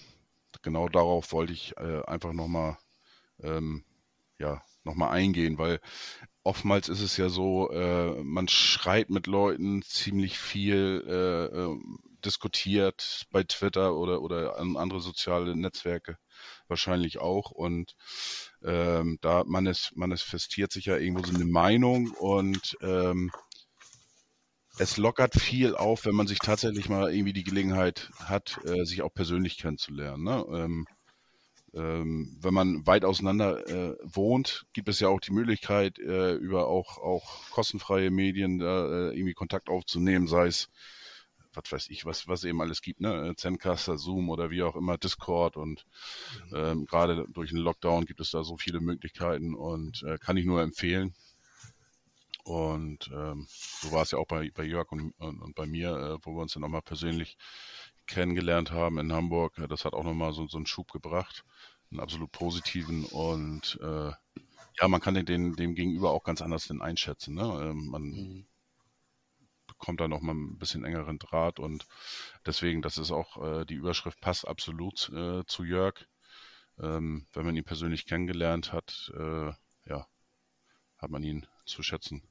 Speaker 3: genau darauf wollte ich äh, einfach nochmal ähm, ja, nochmal eingehen, weil oftmals ist es ja so, äh, man schreit mit Leuten ziemlich viel, äh, äh, diskutiert bei Twitter oder, oder an andere soziale Netzwerke wahrscheinlich auch und ähm, da manifestiert sich ja irgendwo so eine Meinung und ähm, es lockert viel auf, wenn man sich tatsächlich mal irgendwie die Gelegenheit hat, äh, sich auch persönlich kennenzulernen. Ne? Ähm, ähm, wenn man weit auseinander äh, wohnt, gibt es ja auch die Möglichkeit, äh, über auch, auch kostenfreie Medien da äh, irgendwie Kontakt aufzunehmen, sei es, was weiß ich, was, was eben alles gibt, ne? Zencaster, Zoom oder wie auch immer, Discord und mhm. ähm, gerade durch den Lockdown gibt es da so viele Möglichkeiten und äh, kann ich nur empfehlen. Und ähm, so war es ja auch bei, bei Jörg und, und, und bei mir, äh, wo wir uns dann nochmal persönlich kennengelernt haben in Hamburg. Das hat auch nochmal so, so einen Schub gebracht, einen absolut positiven. Und äh, ja, man kann den, dem Gegenüber auch ganz anders denn einschätzen. Ne? Ähm, man mhm. bekommt da nochmal ein bisschen engeren Draht und deswegen, das ist auch, äh, die Überschrift passt absolut äh, zu Jörg. Ähm, wenn man ihn persönlich kennengelernt hat, äh, ja, hat man ihn zu schätzen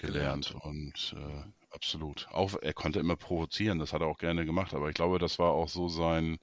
Speaker 3: gelernt. Und äh, absolut. Auch er konnte immer provozieren, das hat er auch gerne gemacht, aber ich glaube, das war auch so sein,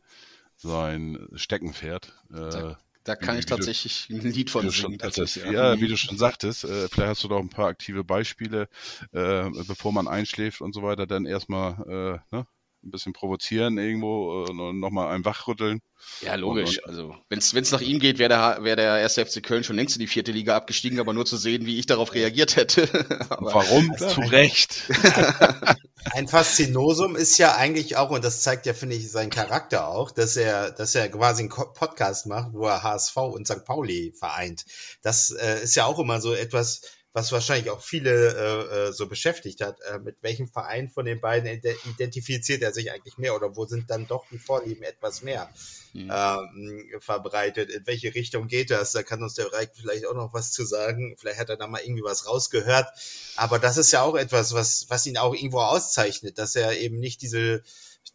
Speaker 3: sein Steckenpferd.
Speaker 2: Da, äh, da kann wie, ich wie tatsächlich du, ein Lied von singen.
Speaker 3: Schon, ja, wie du schon sagtest, äh, vielleicht hast du doch ein paar aktive Beispiele, äh, bevor man einschläft und so weiter, dann erstmal äh, ne, ein bisschen provozieren irgendwo äh, und nochmal einen wachrütteln.
Speaker 2: Ja, logisch. Und, und, also, wenn es nach ihm geht, wäre der, wär der erste FC Köln schon längst in die vierte Liga abgestiegen, aber nur zu sehen, wie ich darauf reagiert hätte.
Speaker 3: Warum? Zu Recht.
Speaker 4: Ein Faszinosum ist ja eigentlich auch, und das zeigt ja, finde ich, seinen Charakter auch, dass er, dass er quasi einen Podcast macht, wo er HSV und St. Pauli vereint. Das äh, ist ja auch immer so etwas, was wahrscheinlich auch viele äh, äh, so beschäftigt hat. Äh, mit welchem Verein von den beiden identifiziert er sich eigentlich mehr oder wo sind dann doch die Vorlieben etwas mehr mhm. ähm, verbreitet? In welche Richtung geht das? Da kann uns der Reich vielleicht auch noch was zu sagen. Vielleicht hat er da mal irgendwie was rausgehört. Aber das ist ja auch etwas, was, was ihn auch irgendwo auszeichnet, dass er eben nicht diese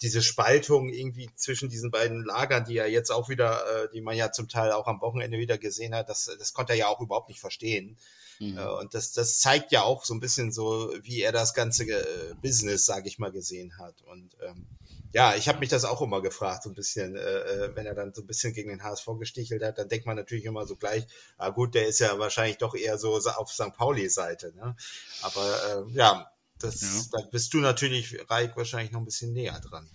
Speaker 4: diese Spaltung irgendwie zwischen diesen beiden Lagern, die ja jetzt auch wieder, äh, die man ja zum Teil auch am Wochenende wieder gesehen hat, das, das konnte er ja auch überhaupt nicht verstehen. Mhm. Äh, und das, das zeigt ja auch so ein bisschen so, wie er das ganze äh, Business, sage ich mal, gesehen hat. Und ähm, ja, ich habe mich das auch immer gefragt, so ein bisschen, äh, äh wenn er dann so ein bisschen gegen den HSV gestichelt hat, dann denkt man natürlich immer so gleich, ah gut, der ist ja wahrscheinlich doch eher so auf St. Pauli-Seite. Ne? Aber äh, ja, das, ja. da bist du natürlich, Reik, wahrscheinlich noch ein bisschen näher dran.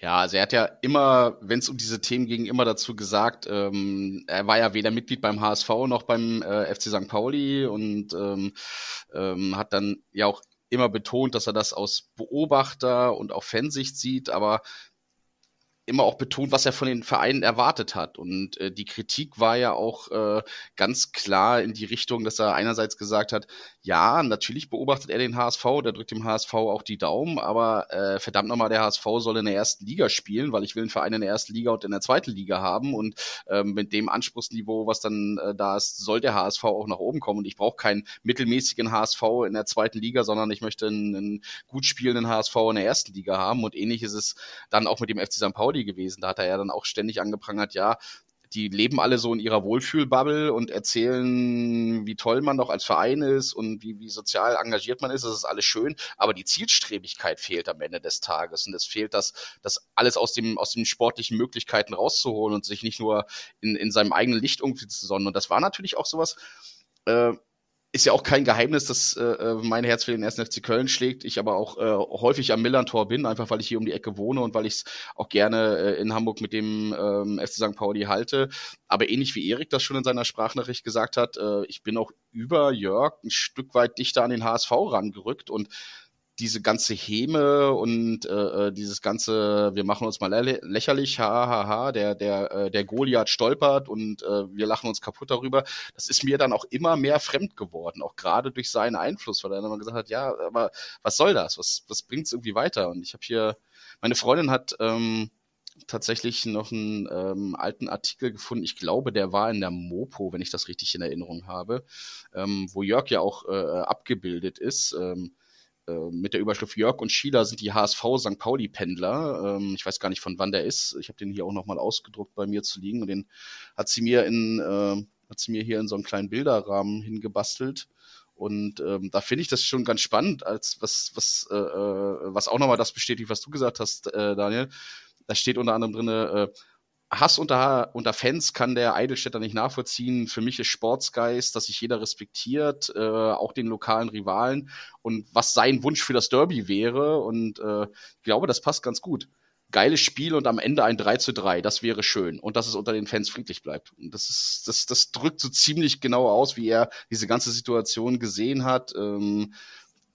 Speaker 2: Ja, also er hat ja immer, wenn es um diese Themen ging, immer dazu gesagt, ähm, er war ja weder Mitglied beim HSV noch beim äh, FC St. Pauli und ähm, ähm, hat dann ja auch immer betont, dass er das aus Beobachter und auch Fansicht sieht, aber immer auch betont, was er von den Vereinen erwartet hat. Und äh, die Kritik war ja auch äh, ganz klar in die Richtung, dass er einerseits gesagt hat, ja, natürlich beobachtet er den HSV, der drückt dem HSV auch die Daumen, aber äh, verdammt nochmal, der HSV soll in der ersten Liga spielen, weil ich will einen Verein in der ersten Liga und in der zweiten Liga haben. Und ähm, mit dem Anspruchsniveau, was dann äh, da ist, soll der HSV auch nach oben kommen. Und ich brauche keinen mittelmäßigen HSV in der zweiten Liga, sondern ich möchte einen, einen gut spielenden HSV in der ersten Liga haben. Und ähnlich ist es dann auch mit dem FC St. Pauli gewesen. Da hat er ja dann auch ständig angeprangert, ja, die leben alle so in ihrer Wohlfühlbubble und erzählen, wie toll man doch als Verein ist und wie, wie sozial engagiert man ist. Das ist alles schön, aber die Zielstrebigkeit fehlt am Ende des Tages und es fehlt das, das alles aus dem, aus den sportlichen Möglichkeiten rauszuholen und sich nicht nur in, in seinem eigenen Licht irgendwie zu sonnen. Und das war natürlich auch sowas, äh, ist ja auch kein Geheimnis, dass äh, äh mein Herz für den 1. FC Köln schlägt. Ich aber auch äh, häufig am Millantor bin, einfach weil ich hier um die Ecke wohne und weil ich es auch gerne äh, in Hamburg mit dem ähm, FC St. Pauli halte. Aber ähnlich wie Erik das schon in seiner Sprachnachricht gesagt hat, äh, ich bin auch über Jörg ein Stück weit dichter an den HSV rangerückt und diese ganze Häme und äh, äh, dieses ganze, wir machen uns mal lächerlich, ha, ha, ha, der, der, äh, der Goliath stolpert und äh, wir lachen uns kaputt darüber, das ist mir dann auch immer mehr fremd geworden, auch gerade durch seinen Einfluss, weil er dann immer gesagt hat, ja, aber was soll das? Was, was bringt es irgendwie weiter? Und ich habe hier, meine Freundin hat ähm, tatsächlich noch einen ähm, alten Artikel gefunden, ich glaube, der war in der Mopo, wenn ich das richtig in Erinnerung habe, ähm, wo Jörg ja auch äh, abgebildet ist. Ähm, äh, mit der Überschrift Jörg und Schieder sind die HSV St. Pauli-Pendler. Ähm, ich weiß gar nicht, von wann der ist. Ich habe den hier auch nochmal ausgedruckt bei mir zu liegen und den hat sie mir in, äh, hat sie mir hier in so einen kleinen Bilderrahmen hingebastelt. Und ähm, da finde ich das schon ganz spannend, als was, was, äh, äh was auch nochmal das bestätigt, was du gesagt hast, äh, Daniel. Da steht unter anderem drin, äh, Hass unter, unter Fans kann der Eidelstädter nicht nachvollziehen. Für mich ist Sportsgeist, dass sich jeder respektiert, äh, auch den lokalen Rivalen und was sein Wunsch für das Derby wäre. Und äh, ich glaube, das passt ganz gut. Geiles Spiel und am Ende ein 3 zu 3, das wäre schön. Und dass es unter den Fans friedlich bleibt. Und das ist, das, das drückt so ziemlich genau aus, wie er diese ganze Situation gesehen hat. Ähm,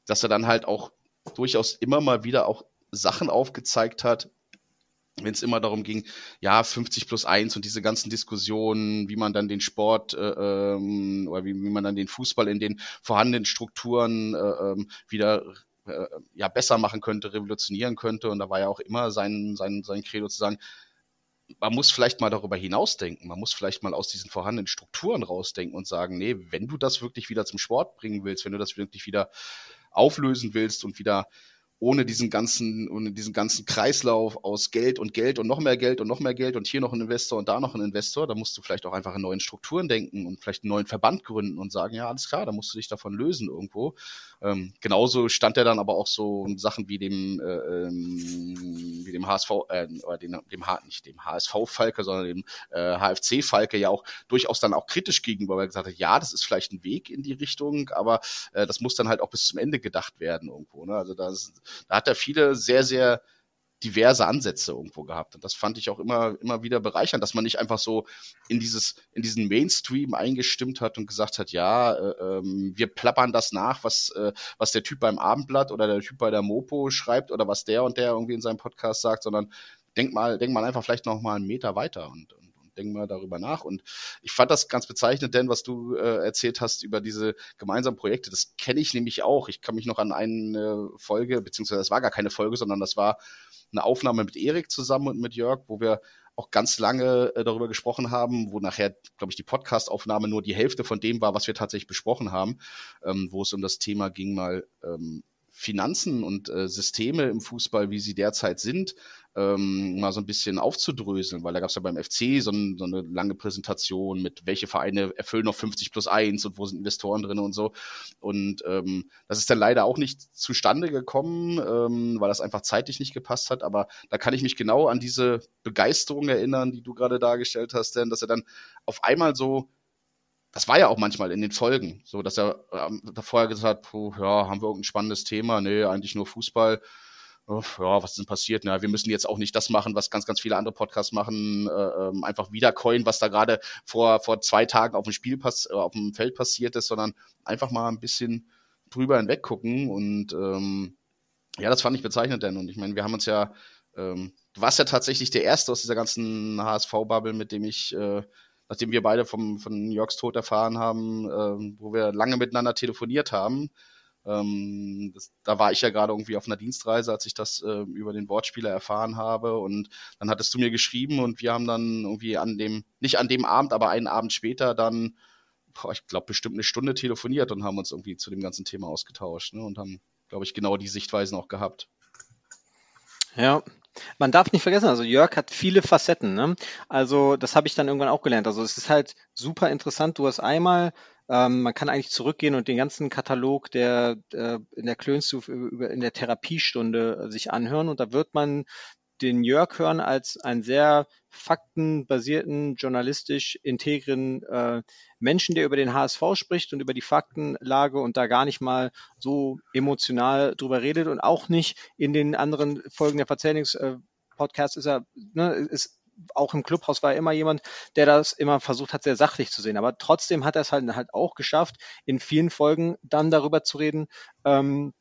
Speaker 2: dass er dann halt auch durchaus immer mal wieder auch Sachen aufgezeigt hat, wenn es immer darum ging, ja, 50 plus 1 und diese ganzen Diskussionen, wie man dann den Sport äh, ähm, oder wie, wie man dann den Fußball in den vorhandenen Strukturen äh, ähm, wieder äh, ja besser machen könnte, revolutionieren könnte. Und da war ja auch immer sein, sein, sein Credo zu sagen, man muss vielleicht mal darüber hinausdenken, man muss vielleicht mal aus diesen vorhandenen Strukturen rausdenken und sagen, nee, wenn du das wirklich wieder zum Sport bringen willst, wenn du das wirklich wieder auflösen willst und wieder ohne diesen ganzen, ohne diesen ganzen Kreislauf aus Geld und Geld und noch mehr Geld und noch mehr Geld und hier noch ein Investor und da noch ein Investor, da musst du vielleicht auch einfach in neuen Strukturen denken und vielleicht einen neuen Verband gründen und sagen, ja, alles klar, da musst du dich davon lösen irgendwo. Ähm, genauso stand er dann aber auch so Sachen wie dem, äh, ähm, wie dem HSV, äh, oder dem, dem H, nicht dem HSV Falke, sondern dem äh, HFC Falke ja auch durchaus dann auch kritisch gegenüber, weil er gesagt hat, ja, das ist vielleicht ein Weg in die Richtung, aber äh, das muss dann halt auch bis zum Ende gedacht werden irgendwo. Ne? Also das da hat er viele sehr, sehr diverse Ansätze irgendwo gehabt. Und das fand ich auch immer, immer wieder bereichernd, dass man nicht einfach so in dieses, in diesen Mainstream eingestimmt hat und gesagt hat, ja, äh, ähm, wir plappern das nach, was, äh, was der Typ beim Abendblatt oder der Typ bei der Mopo schreibt oder was der und der irgendwie in seinem Podcast sagt, sondern denk mal, denk mal einfach vielleicht noch mal einen Meter weiter und, und denk mal darüber nach. Und ich fand das ganz bezeichnend, denn was du äh, erzählt hast über diese gemeinsamen Projekte, das kenne ich nämlich auch. Ich kann mich noch an eine Folge, beziehungsweise das war gar keine Folge, sondern das war eine Aufnahme mit Erik zusammen und mit Jörg, wo wir auch ganz lange äh, darüber gesprochen haben, wo nachher, glaube ich, die Podcast-Aufnahme nur die Hälfte von dem war, was wir tatsächlich besprochen haben, ähm, wo es um das Thema ging, mal ähm, Finanzen und äh, Systeme im Fußball, wie sie derzeit sind, ähm, mal so ein bisschen aufzudröseln, weil da gab es ja beim FC so, ein, so, eine lange Präsentation mit, welche Vereine erfüllen noch 50 plus 1 und wo sind Investoren drin und so. Und ähm, das ist dann leider auch nicht zustande gekommen, ähm, weil das einfach zeitlich nicht gepasst hat. Aber da kann ich mich genau an diese Begeisterung erinnern, die du gerade dargestellt hast, denn dass er dann auf einmal so das war ja auch manchmal in den Folgen, so dass er ähm, vorher gesagt hat, puh, ja, haben wir irgendein spannendes Thema? Nee, eigentlich nur Fußball. Oh, ja, was ist denn passiert? Na, wir müssen jetzt auch nicht das machen, was ganz, ganz viele andere Podcasts machen, äh, ähm, einfach wieder coin, was da gerade vor, vor zwei Tagen auf dem Spiel pass, äh, auf dem Feld passiert ist, sondern einfach mal ein bisschen drüber hinweg gucken. Und ähm, ja, das fand ich bezeichnend denn. Und ich meine, wir haben uns ja, ähm, du warst ja tatsächlich der Erste aus dieser ganzen HSV-Bubble, mit dem ich äh, nachdem wir beide vom, von Jörgs Tod erfahren haben, äh, wo wir lange miteinander telefoniert haben. Ähm, das, da war ich ja gerade irgendwie auf einer Dienstreise, als ich das äh, über den Wortspieler erfahren habe. Und dann hattest du mir geschrieben und wir haben dann irgendwie an dem, nicht an dem Abend, aber einen Abend später dann, boah, ich glaube, bestimmt eine Stunde telefoniert und haben uns irgendwie zu dem ganzen Thema ausgetauscht ne? und haben, glaube ich, genau die Sichtweisen auch gehabt.
Speaker 5: Ja, man darf nicht vergessen, also Jörg hat viele Facetten. Ne? Also das habe ich dann irgendwann auch gelernt. Also es ist halt super interessant. Du hast einmal, ähm, man kann eigentlich zurückgehen und den ganzen Katalog der äh, in der Klönstuf in der Therapiestunde sich anhören und da wird man den Jörg hören als einen sehr faktenbasierten, journalistisch integren äh, Menschen, der über den HSV spricht und über die Faktenlage und da gar nicht mal so emotional drüber redet und auch nicht in den anderen Folgen der Verzählungs-Podcasts ist er, ne, ist auch im Clubhaus war er immer jemand, der das immer versucht hat, sehr sachlich zu sehen. Aber trotzdem hat er es halt, halt auch geschafft, in vielen Folgen dann darüber zu reden, ähm,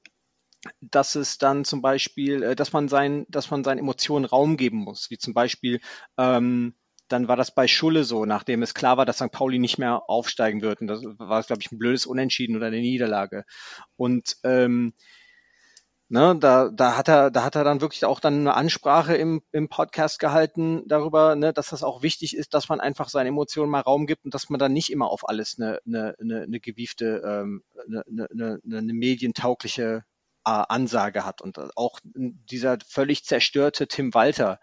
Speaker 5: dass es dann zum Beispiel, äh, dass man sein, dass man seinen Emotionen Raum geben muss, wie zum Beispiel ähm, dann war das bei Schulle so, nachdem es klar war, dass St. Pauli nicht mehr aufsteigen wird. Und das war, glaube ich, ein blödes Unentschieden oder eine Niederlage. Und ähm, ne, da, da hat er, da hat er dann wirklich auch dann eine Ansprache im, im Podcast gehalten darüber, ne, dass das auch wichtig ist, dass man einfach seine Emotionen mal Raum gibt und dass man dann nicht immer auf alles eine, eine, eine, eine gewiefte, ähm, eine, eine, eine medientaugliche Ansage hat. Und auch dieser völlig zerstörte Tim Walter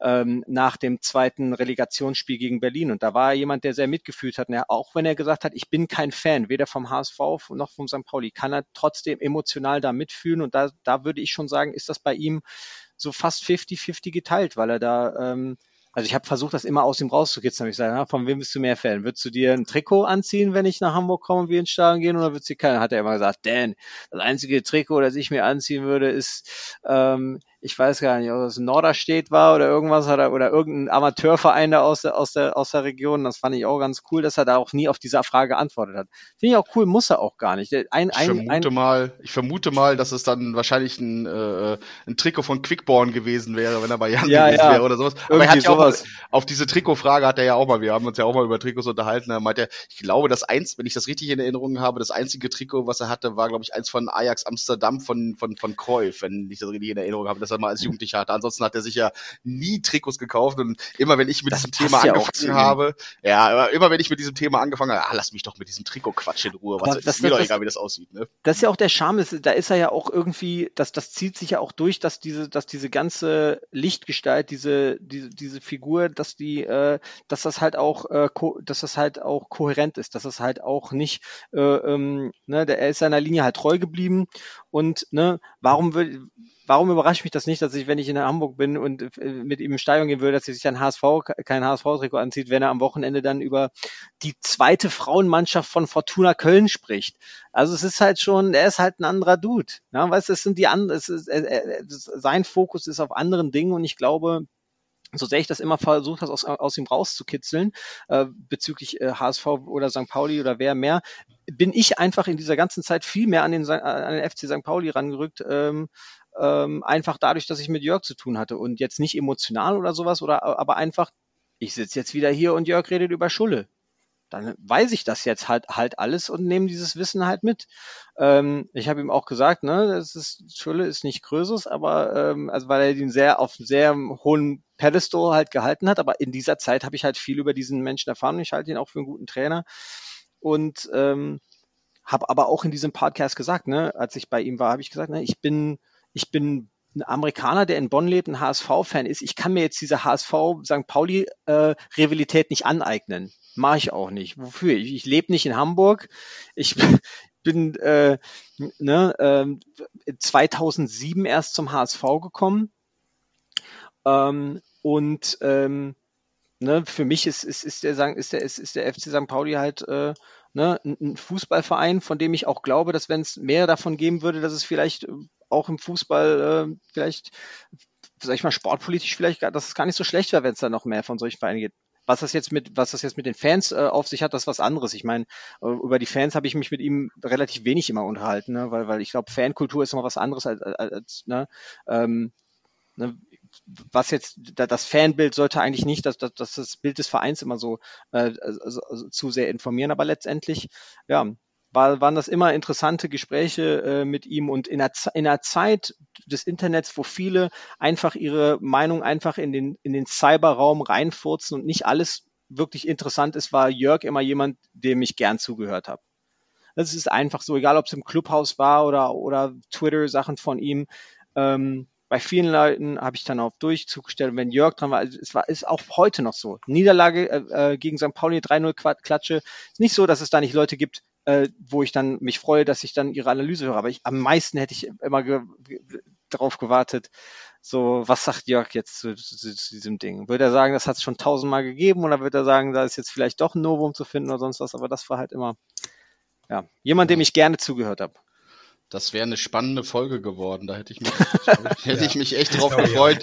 Speaker 5: ähm, nach dem zweiten Relegationsspiel gegen Berlin. Und da war jemand, der sehr mitgefühlt hat. Und er, auch wenn er gesagt hat, ich bin kein Fan, weder vom HSV noch vom St. Pauli, kann er trotzdem emotional da mitfühlen. Und da, da würde ich schon sagen, ist das bei ihm so fast 50-50 geteilt, weil er da ähm, also ich habe versucht, das immer aus ihm rauszukitzeln. Ich sage, von wem bist du mehr Fan? Würdest du dir ein Trikot anziehen, wenn ich nach Hamburg komme und wir ins Stadion gehen, oder würdest du keiner? Hat er immer gesagt, Dan, das einzige Trikot, das ich mir anziehen würde, ist ähm, ich weiß gar nicht, ob das Norderstedt war oder irgendwas oder, oder irgendein Amateurverein da aus der, aus der, aus der Region. Das fand ich auch ganz cool, dass er da auch nie auf diese Frage geantwortet hat. Finde ich auch cool, muss er auch gar nicht.
Speaker 2: Ein, ein, ich, vermute ein, mal, ich vermute mal, dass es dann wahrscheinlich ein, äh, ein Trikot von Quickborn gewesen wäre, wenn er bei Jan
Speaker 5: ja,
Speaker 2: gewesen
Speaker 5: ja.
Speaker 2: wäre oder sowas. Aber er hat ja auch auf diese Trikotfrage hat er ja auch mal, wir haben uns ja auch mal über Trikots unterhalten, er meinte, ich glaube, das eins, wenn ich das richtig in Erinnerung habe, das einzige Trikot, was er hatte, war, glaube ich, eins von Ajax Amsterdam von, von, von Cruyff, wenn ich das richtig in Erinnerung habe, dass er mal als Jugendlicher hatte. Ansonsten hat er sich ja nie Trikots gekauft und immer wenn ich mit das diesem Thema ja angefangen habe, ja, immer wenn ich mit diesem Thema angefangen habe, ah, lass mich doch mit diesem Trikot-Quatsch in Ruhe, was
Speaker 5: das,
Speaker 2: ist mir das, doch egal, wie das aussieht, ne?
Speaker 5: Das ist ja auch der Charme, da ist er ja auch irgendwie, das, das zieht sich ja auch durch, dass diese, dass diese ganze Lichtgestalt, diese, diese, diese Figur, dass die, äh, dass das halt auch, äh, dass das halt auch kohärent ist, dass das halt auch nicht, äh, ähm, ne, der, er ist seiner Linie halt treu geblieben und ne, warum will, warum überrascht mich das nicht, dass ich, wenn ich in Hamburg bin und äh, mit ihm im Stadion gehen würde, dass er sich ein HSV, kein HSV-Trikot anzieht, wenn er am Wochenende dann über die zweite Frauenmannschaft von Fortuna Köln spricht. Also es ist halt schon, er ist halt ein anderer Dude. Ja, weißt, es sind die anderen, er, er, sein Fokus ist auf anderen Dingen und ich glaube, so sehr ich das immer versucht habe, aus, aus ihm rauszukitzeln, äh, bezüglich äh, HSV oder St. Pauli oder wer mehr, bin ich einfach in dieser ganzen Zeit viel mehr an den, an den FC St. Pauli rangerückt, ähm, ähm, einfach dadurch, dass ich mit Jörg zu tun hatte und jetzt nicht emotional oder sowas, oder aber einfach, ich sitze jetzt wieder hier und Jörg redet über Schulle. Dann weiß ich das jetzt halt halt alles und nehme dieses Wissen halt mit. Ähm, ich habe ihm auch gesagt, ne, das ist, Schulle ist nicht Krösus, aber ähm, also weil er ihn sehr auf sehr hohen Pedestal halt gehalten hat, aber in dieser Zeit habe ich halt viel über diesen Menschen erfahren und ich halte ihn auch für einen guten Trainer. Und ähm, habe aber auch in diesem Podcast gesagt, ne, als ich bei ihm war, habe ich gesagt, ne, ich bin ich bin ein Amerikaner, der in Bonn lebt, ein HSV-Fan ist. Ich kann mir jetzt diese HSV-St. Pauli-Rivalität äh, nicht aneignen. Mache ich auch nicht. Wofür? Ich, ich lebe nicht in Hamburg. Ich bin äh, ne, äh, 2007 erst zum HSV gekommen. Ähm, und ähm, ne, für mich ist, ist, ist, der, ist, der, ist, ist der FC St. Pauli halt äh, ne, ein Fußballverein, von dem ich auch glaube, dass wenn es mehr davon geben würde, dass es vielleicht auch im Fußball äh, vielleicht, sag ich mal, sportpolitisch vielleicht, dass es gar nicht so schlecht wäre, wenn es da noch mehr von solchen Vereinen gibt. Was das jetzt mit, was das jetzt mit den Fans äh, auf sich hat, das ist was anderes. Ich meine, äh, über die Fans habe ich mich mit ihm relativ wenig immer unterhalten, ne? weil, weil ich glaube, Fankultur ist immer was anderes als, als, als ne? Ähm, ne? Was jetzt das Fanbild sollte eigentlich nicht, dass, dass, das Bild des Vereins immer so äh, zu sehr informieren, aber letztendlich ja war, waren das immer interessante Gespräche äh, mit ihm und in der, in der Zeit des Internets, wo viele einfach ihre Meinung einfach in den, in den Cyberraum reinfurzen und nicht alles wirklich interessant ist, war Jörg immer jemand, dem ich gern zugehört habe. Das ist einfach so, egal ob es im Clubhaus war oder, oder Twitter-Sachen von ihm. Ähm, bei vielen Leuten habe ich dann auf Durchzug gestellt. Und wenn Jörg dran war, also es war, ist auch heute noch so. Niederlage äh, äh gegen St. Pauli 3-0 Klatsche. Ist nicht so, dass es da nicht Leute gibt, äh, wo ich dann mich freue, dass ich dann ihre Analyse höre. Aber ich, am meisten hätte ich immer darauf gewartet, so, was sagt Jörg jetzt zu, zu, zu diesem Ding? Würde er sagen, das hat es schon tausendmal gegeben oder würde er sagen, da ist jetzt vielleicht doch ein Novum zu finden oder sonst was? Aber das war halt immer, ja, jemand, dem ich gerne zugehört habe.
Speaker 2: Das wäre eine spannende Folge geworden. Da hätte ich mich, hätte ja. ich mich echt drauf gefreut,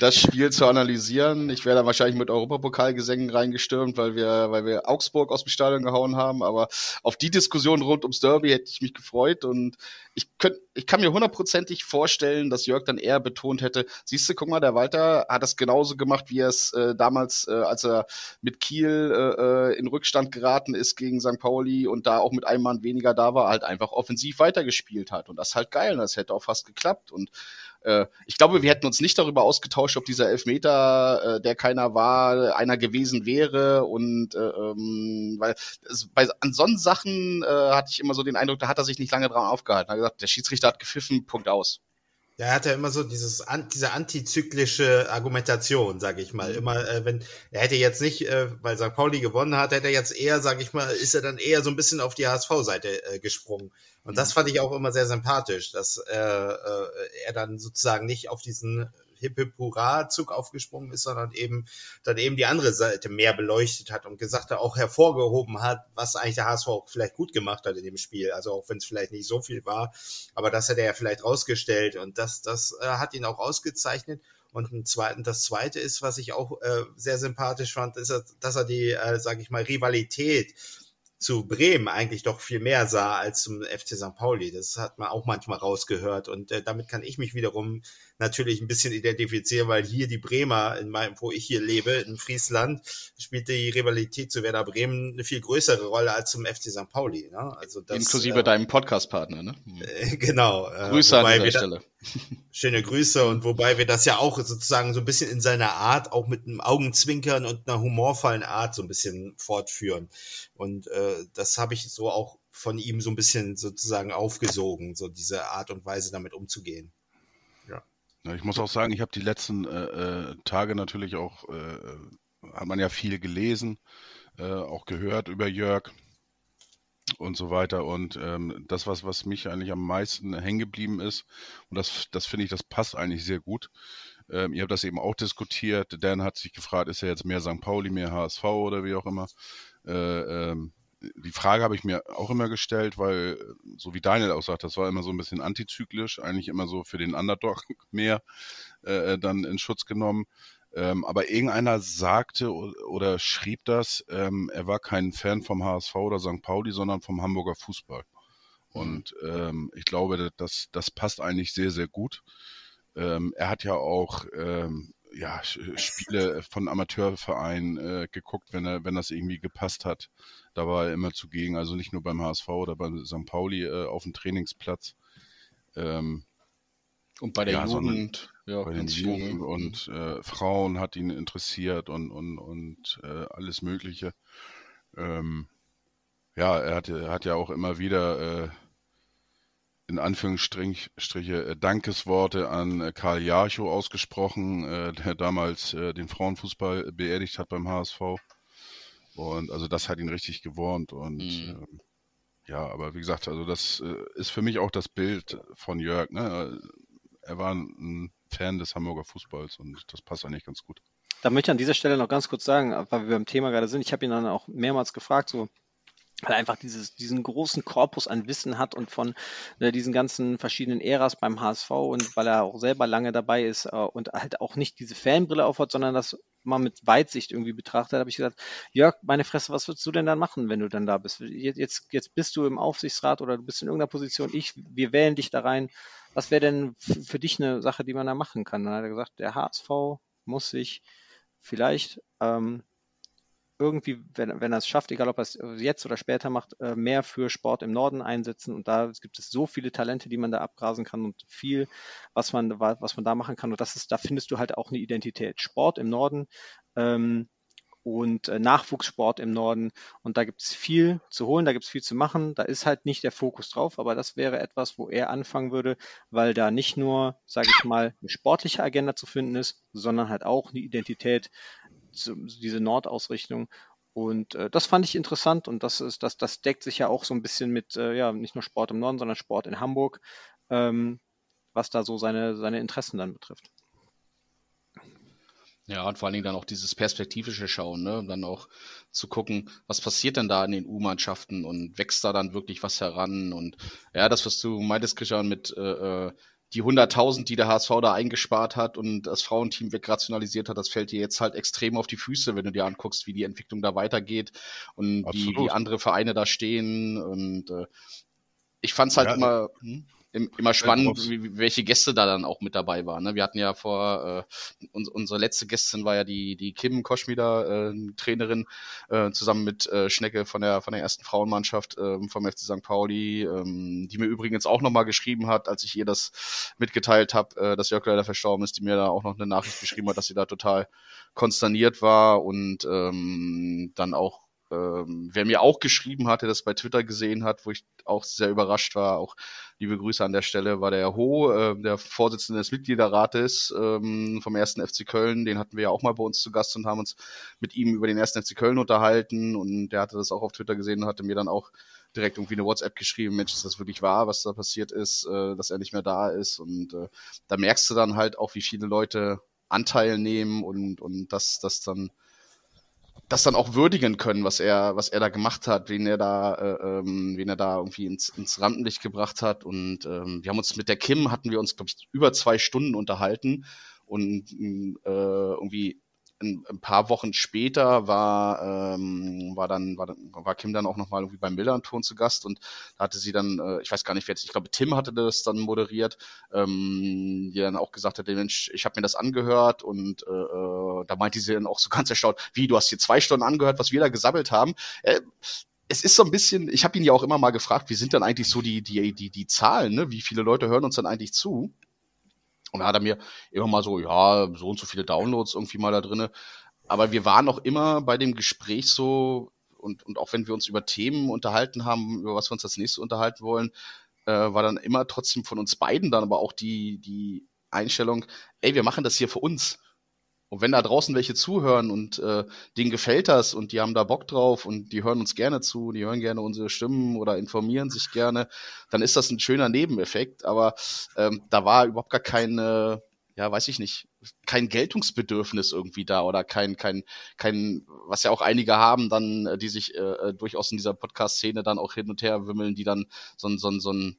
Speaker 2: das Spiel zu analysieren. Ich wäre da wahrscheinlich mit Europapokalgesängen reingestürmt, weil wir, weil wir Augsburg aus dem Stadion gehauen haben. Aber auf die Diskussion rund ums Derby hätte ich mich gefreut. Und ich, könnt, ich kann mir hundertprozentig vorstellen, dass Jörg dann eher betont hätte, siehst du, guck mal, der Walter hat das genauso gemacht, wie er es äh, damals, äh, als er mit Kiel äh, äh in Rückstand geraten ist gegen St. Pauli und da auch mit einem Mann weniger da war, halt einfach offensiv weitergespielt hat. Und das ist halt geil. Und das hätte auch fast geklappt. Und äh, ich glaube, wir hätten uns nicht darüber ausgetauscht, ob dieser Elfmeter, äh, der keiner war, einer gewesen wäre. Und äh, ähm, weil es, bei an solchen Sachen äh, hatte ich immer so den Eindruck, da hat er sich nicht lange dran aufgehalten. Er hat gesagt, der Schiedsrichter hat gepfiffen, Punkt aus.
Speaker 4: Er hat ja immer so dieses diese antizyklische Argumentation, sage ich mal. Mhm. Immer, äh, wenn er hätte jetzt nicht, äh, weil St. Pauli gewonnen hat, hätte er jetzt eher, sage ich mal, ist er dann eher so ein bisschen auf die HSV-Seite äh, gesprungen. Und das mhm. fand ich auch immer sehr sympathisch, dass äh, äh, er dann sozusagen nicht auf diesen Hip-Hip-Hurra-Zug aufgesprungen ist, sondern eben dann eben die andere Seite mehr beleuchtet hat und gesagt hat, auch hervorgehoben hat, was eigentlich der HSV auch vielleicht gut gemacht hat in dem Spiel. Also auch wenn es vielleicht nicht so viel war, aber das hat er ja vielleicht rausgestellt und das, das äh, hat ihn auch ausgezeichnet. Und ein zweiten, das zweite ist, was ich auch äh, sehr sympathisch fand, ist, dass er die, äh, sage ich mal, Rivalität zu Bremen eigentlich doch viel mehr sah als zum FC St. Pauli. Das hat man auch manchmal rausgehört und äh, damit kann ich mich wiederum natürlich ein bisschen identifizieren, weil hier die Bremer, in meinem, wo ich hier lebe, in Friesland, spielt die Rivalität zu Werder Bremen eine viel größere Rolle als zum FC St. Pauli. Ne?
Speaker 2: Also das, Inklusive äh, deinem Podcast-Partner, ne?
Speaker 4: Äh, genau.
Speaker 2: Äh, Grüße an dieser Stelle.
Speaker 4: schöne Grüße und wobei wir das ja auch sozusagen so ein bisschen in seiner Art, auch mit einem Augenzwinkern und einer humorvollen Art so ein bisschen fortführen. Und äh, das habe ich so auch von ihm so ein bisschen sozusagen aufgesogen, so diese Art und Weise damit umzugehen.
Speaker 3: Ja, ich muss auch sagen, ich habe die letzten äh, äh, Tage natürlich auch, äh, hat man ja viel gelesen, äh, auch gehört über Jörg und so weiter. Und ähm, das, was, was mich eigentlich am meisten hängen geblieben ist, und das, das finde ich, das passt eigentlich sehr gut. Ähm, ihr habt das eben auch diskutiert. Dan hat sich gefragt, ist er jetzt mehr St. Pauli, mehr HSV oder wie auch immer. Äh, ähm, die Frage habe ich mir auch immer gestellt, weil, so wie Daniel auch sagt, das war immer so ein bisschen antizyklisch, eigentlich immer so für den Underdog mehr äh, dann in Schutz genommen. Ähm, aber irgendeiner sagte oder schrieb das, ähm, er war kein Fan vom HSV oder St. Pauli, sondern vom Hamburger Fußball. Mhm. Und ähm, ich glaube, das, das passt eigentlich sehr, sehr gut. Ähm, er hat ja auch ähm, ja, Spiele von Amateurvereinen äh, geguckt, wenn er, wenn das irgendwie gepasst hat. Da war er immer zugegen, also nicht nur beim HSV oder beim St. Pauli äh, auf dem Trainingsplatz. Ähm,
Speaker 2: und bei der ja, Jugend,
Speaker 3: ja, bei den Jugend mhm. und äh, Frauen hat ihn interessiert und, und, und äh, alles Mögliche. Ähm, ja, er hat, er hat ja auch immer wieder äh, in Anführungsstriche äh, Dankesworte an äh, Karl Jarchow ausgesprochen, der damals den Frauenfußball beerdigt hat beim HSV. Und also das hat ihn richtig gewurmt und mhm. ähm, ja, aber wie gesagt, also das äh, ist für mich auch das Bild von Jörg. Ne? Er war ein Fan des Hamburger Fußballs und das passt eigentlich ganz gut.
Speaker 5: Da möchte ich an dieser Stelle noch ganz kurz sagen, weil wir beim Thema gerade sind, ich habe ihn dann auch mehrmals gefragt, so weil er einfach dieses, diesen großen Korpus an Wissen hat und von äh, diesen ganzen verschiedenen Äras beim HSV und weil er auch selber lange dabei ist äh, und halt auch nicht diese Fanbrille aufhat, sondern das mal mit Weitsicht irgendwie betrachtet, habe ich gesagt, Jörg, meine Fresse, was würdest du denn dann machen, wenn du dann da bist? Jetzt, jetzt bist du im Aufsichtsrat oder du bist in irgendeiner Position, ich, wir wählen dich da rein. Was wäre denn für dich eine Sache, die man da machen kann? Dann hat er gesagt, der HSV muss sich vielleicht ähm, irgendwie, wenn, wenn er es schafft, egal ob er es jetzt oder später macht, äh, mehr für Sport im Norden einsetzen. Und da gibt es so viele Talente, die man da abgrasen kann und viel, was man, was man da machen kann. Und das ist, da findest du halt auch eine Identität. Sport im Norden ähm, und äh, Nachwuchssport im Norden. Und da gibt es viel zu holen, da gibt es viel zu machen. Da ist halt nicht der Fokus drauf, aber das wäre etwas, wo er anfangen würde, weil da nicht nur, sage ich mal, eine sportliche Agenda zu finden ist, sondern halt auch eine Identität diese Nordausrichtung. Und äh, das fand ich interessant und das ist, das, das deckt sich ja auch so ein bisschen mit, äh, ja, nicht nur Sport im Norden, sondern Sport in Hamburg. Ähm, was da so seine, seine Interessen dann betrifft.
Speaker 2: Ja, und vor allen Dingen dann auch dieses perspektivische Schauen, ne? Dann auch zu gucken, was passiert denn da in den U-Mannschaften und wächst da dann wirklich was heran? Und ja, das, was du meintest, Christian, mit äh, äh die 100.000, die der HSV da eingespart hat und das Frauenteam wegrationalisiert hat, das fällt dir jetzt halt extrem auf die Füße, wenn du dir anguckst, wie die Entwicklung da weitergeht und wie, wie andere Vereine da stehen. Und äh, ich fand es halt ja, immer. Hm? Immer spannend, welche Gäste da dann auch mit dabei waren. Ne? Wir hatten ja vor, äh, uns, unsere letzte Gästin war ja die, die Kim Koschmider, äh, Trainerin, äh, zusammen mit äh, Schnecke von der, von der ersten Frauenmannschaft äh, vom FC St. Pauli, ähm, die mir übrigens auch nochmal geschrieben hat, als ich ihr das mitgeteilt habe, äh, dass Jörg leider verstorben ist, die mir da auch noch eine Nachricht geschrieben hat, dass sie da total konsterniert war und ähm, dann auch ähm, wer mir auch geschrieben hatte, das bei Twitter gesehen hat, wo ich auch sehr überrascht war, auch liebe Grüße an der Stelle, war der Ho, äh, der Vorsitzende des Mitgliederrates ähm, vom ersten FC Köln. Den hatten wir ja auch mal bei uns zu Gast und haben uns mit ihm über den ersten FC Köln unterhalten und der hatte das auch auf Twitter gesehen und hatte mir dann auch direkt irgendwie eine WhatsApp geschrieben, Mensch, ist das wirklich wahr, was da passiert ist, äh, dass er nicht mehr da ist und äh, da merkst du dann halt auch, wie viele Leute Anteil nehmen und, und dass das dann das dann auch würdigen können, was er, was er da gemacht hat, wen er da, äh, ähm, wen er da irgendwie ins, ins Rampenlicht gebracht hat. Und ähm, wir haben uns mit der Kim hatten wir uns, glaube ich, über zwei Stunden unterhalten und äh, irgendwie ein, ein, paar Wochen später war, ähm, war dann, war, war Kim dann auch nochmal irgendwie beim Millanton zu Gast und da hatte sie dann, äh, ich weiß gar nicht, wer jetzt, ich glaube, Tim hatte das dann moderiert, ähm, die dann auch gesagt hat, Mensch, ich habe mir das angehört und äh, äh, da meinte sie dann auch so ganz erstaunt, wie, du hast hier zwei Stunden angehört, was wir da gesammelt haben. Äh, es ist so ein bisschen, ich habe ihn ja auch immer mal gefragt, wie sind denn eigentlich so die, die, die, die Zahlen, ne? wie viele Leute hören uns dann eigentlich zu? Und da hat er mir immer mal so, ja, so und so viele Downloads irgendwie mal da drinne. Aber wir waren auch immer bei dem Gespräch so, und, und auch wenn wir uns über Themen unterhalten haben, über was wir uns als nächstes unterhalten wollen, äh, war dann immer trotzdem von uns beiden dann aber auch die, die Einstellung, ey, wir machen das hier für uns. Und wenn da draußen welche zuhören und äh, denen gefällt das und die haben da Bock drauf und die hören uns gerne zu, die hören gerne unsere Stimmen oder informieren sich gerne, dann ist das ein schöner Nebeneffekt. Aber ähm, da war überhaupt gar keine, ja, weiß ich nicht, kein Geltungsbedürfnis irgendwie da oder kein, kein, kein, was ja auch einige haben, dann, äh, die sich äh, äh, durchaus in dieser Podcast-Szene dann auch hin und her wimmeln, die dann so ein, so ein, so ein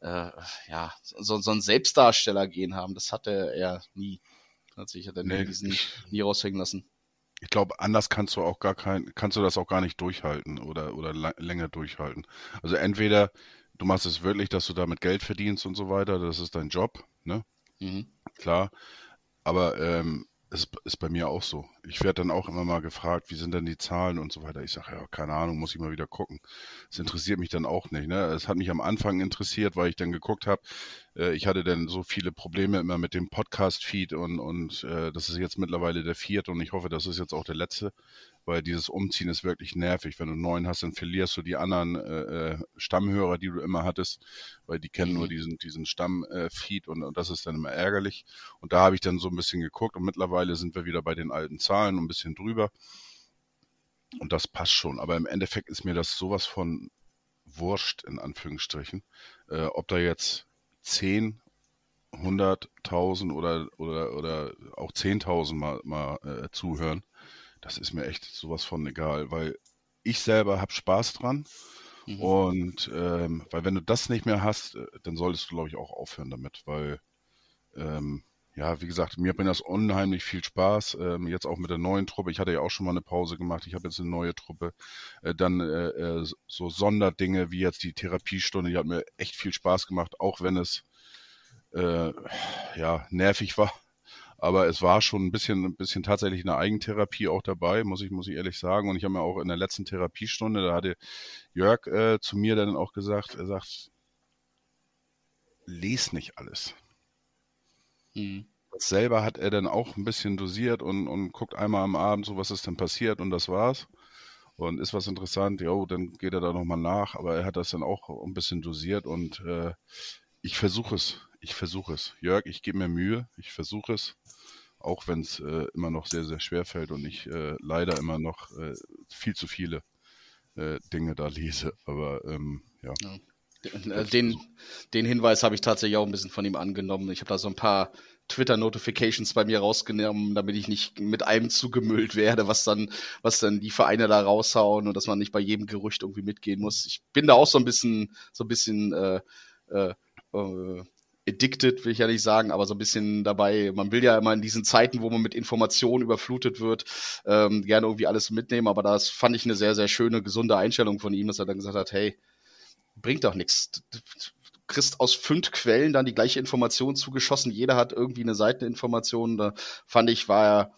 Speaker 2: äh, ja, so, so ein Selbstdarsteller gehen haben. Das hatte er nie. Hat er nee, diesen nie raushängen lassen.
Speaker 3: Ich glaube, anders kannst du auch gar kein, kannst du das auch gar nicht durchhalten oder, oder länger durchhalten. Also entweder du machst es wirklich, dass du damit Geld verdienst und so weiter, das ist dein Job, ne? Mhm. Klar. Aber ähm, ist, ist bei mir auch so. Ich werde dann auch immer mal gefragt, wie sind denn die Zahlen und so weiter. Ich sage, ja, keine Ahnung, muss ich mal wieder gucken. Das interessiert mich dann auch nicht. Ne? Es hat mich am Anfang interessiert, weil ich dann geguckt habe, äh, ich hatte dann so viele Probleme immer mit dem Podcast-Feed und, und äh, das ist jetzt mittlerweile der vierte und ich hoffe, das ist jetzt auch der letzte, weil dieses Umziehen ist wirklich nervig. Wenn du neuen hast, dann verlierst du die anderen äh, äh Stammhörer, die du immer hattest, weil die kennen mhm. nur diesen, diesen Stamm-Feed und, und das ist dann immer ärgerlich. Und da habe ich dann so ein bisschen geguckt und mittlerweile sind wir wieder bei den alten Zahlen, ein bisschen drüber. Und das passt schon. Aber im Endeffekt ist mir das sowas von wurscht, in Anführungsstrichen. Äh, ob da jetzt 10, 100.000 oder, oder, oder auch 10.000 mal, mal äh, zuhören, das ist mir echt sowas von egal, weil ich selber habe Spaß dran. Mhm. Und ähm, weil wenn du das nicht mehr hast, äh, dann solltest du, glaube ich, auch aufhören damit, weil ähm, ja, wie gesagt, mir bringt das unheimlich viel Spaß. Ähm, jetzt auch mit der neuen Truppe. Ich hatte ja auch schon mal eine Pause gemacht. Ich habe jetzt eine neue Truppe. Äh, dann äh, äh, so Sonderdinge wie jetzt die Therapiestunde, die hat mir echt viel Spaß gemacht, auch wenn es äh, ja nervig war. Aber es war schon ein bisschen, ein bisschen tatsächlich eine Eigentherapie auch dabei, muss ich, muss ich ehrlich sagen. Und ich habe mir auch in der letzten Therapiestunde, da hatte Jörg äh, zu mir dann auch gesagt, er sagt, les nicht alles. Mhm. Selber hat er dann auch ein bisschen dosiert und, und guckt einmal am Abend so, was ist denn passiert und das war's. Und ist was interessant, jo, dann geht er da nochmal nach, aber er hat das dann auch ein bisschen dosiert und äh, ich versuche es. Ich versuche es. Jörg, ich gebe mir Mühe, ich versuche es, auch wenn es äh, immer noch sehr, sehr schwer fällt und ich äh, leider immer noch äh, viel zu viele äh, Dinge da lese. Aber ähm, ja. ja.
Speaker 2: Den, den Hinweis habe ich tatsächlich auch ein bisschen von ihm angenommen. Ich habe da so ein paar Twitter-Notifications bei mir rausgenommen, damit ich nicht mit allem zugemüllt werde, was dann, was dann die Vereine da raushauen und dass man nicht bei jedem Gerücht irgendwie mitgehen muss. Ich bin da auch so ein bisschen, so ein bisschen äh, äh, äh, addicted, will ich ja nicht sagen, aber so ein bisschen dabei. Man will ja immer in diesen Zeiten, wo man mit Informationen überflutet wird, ähm, gerne irgendwie alles mitnehmen. Aber das fand ich eine sehr, sehr schöne, gesunde Einstellung von ihm, dass er dann gesagt hat, hey, bringt doch nichts kriegst aus fünf Quellen dann die gleiche Information zugeschossen. Jeder hat irgendwie eine Seiteninformation. Da fand ich, war er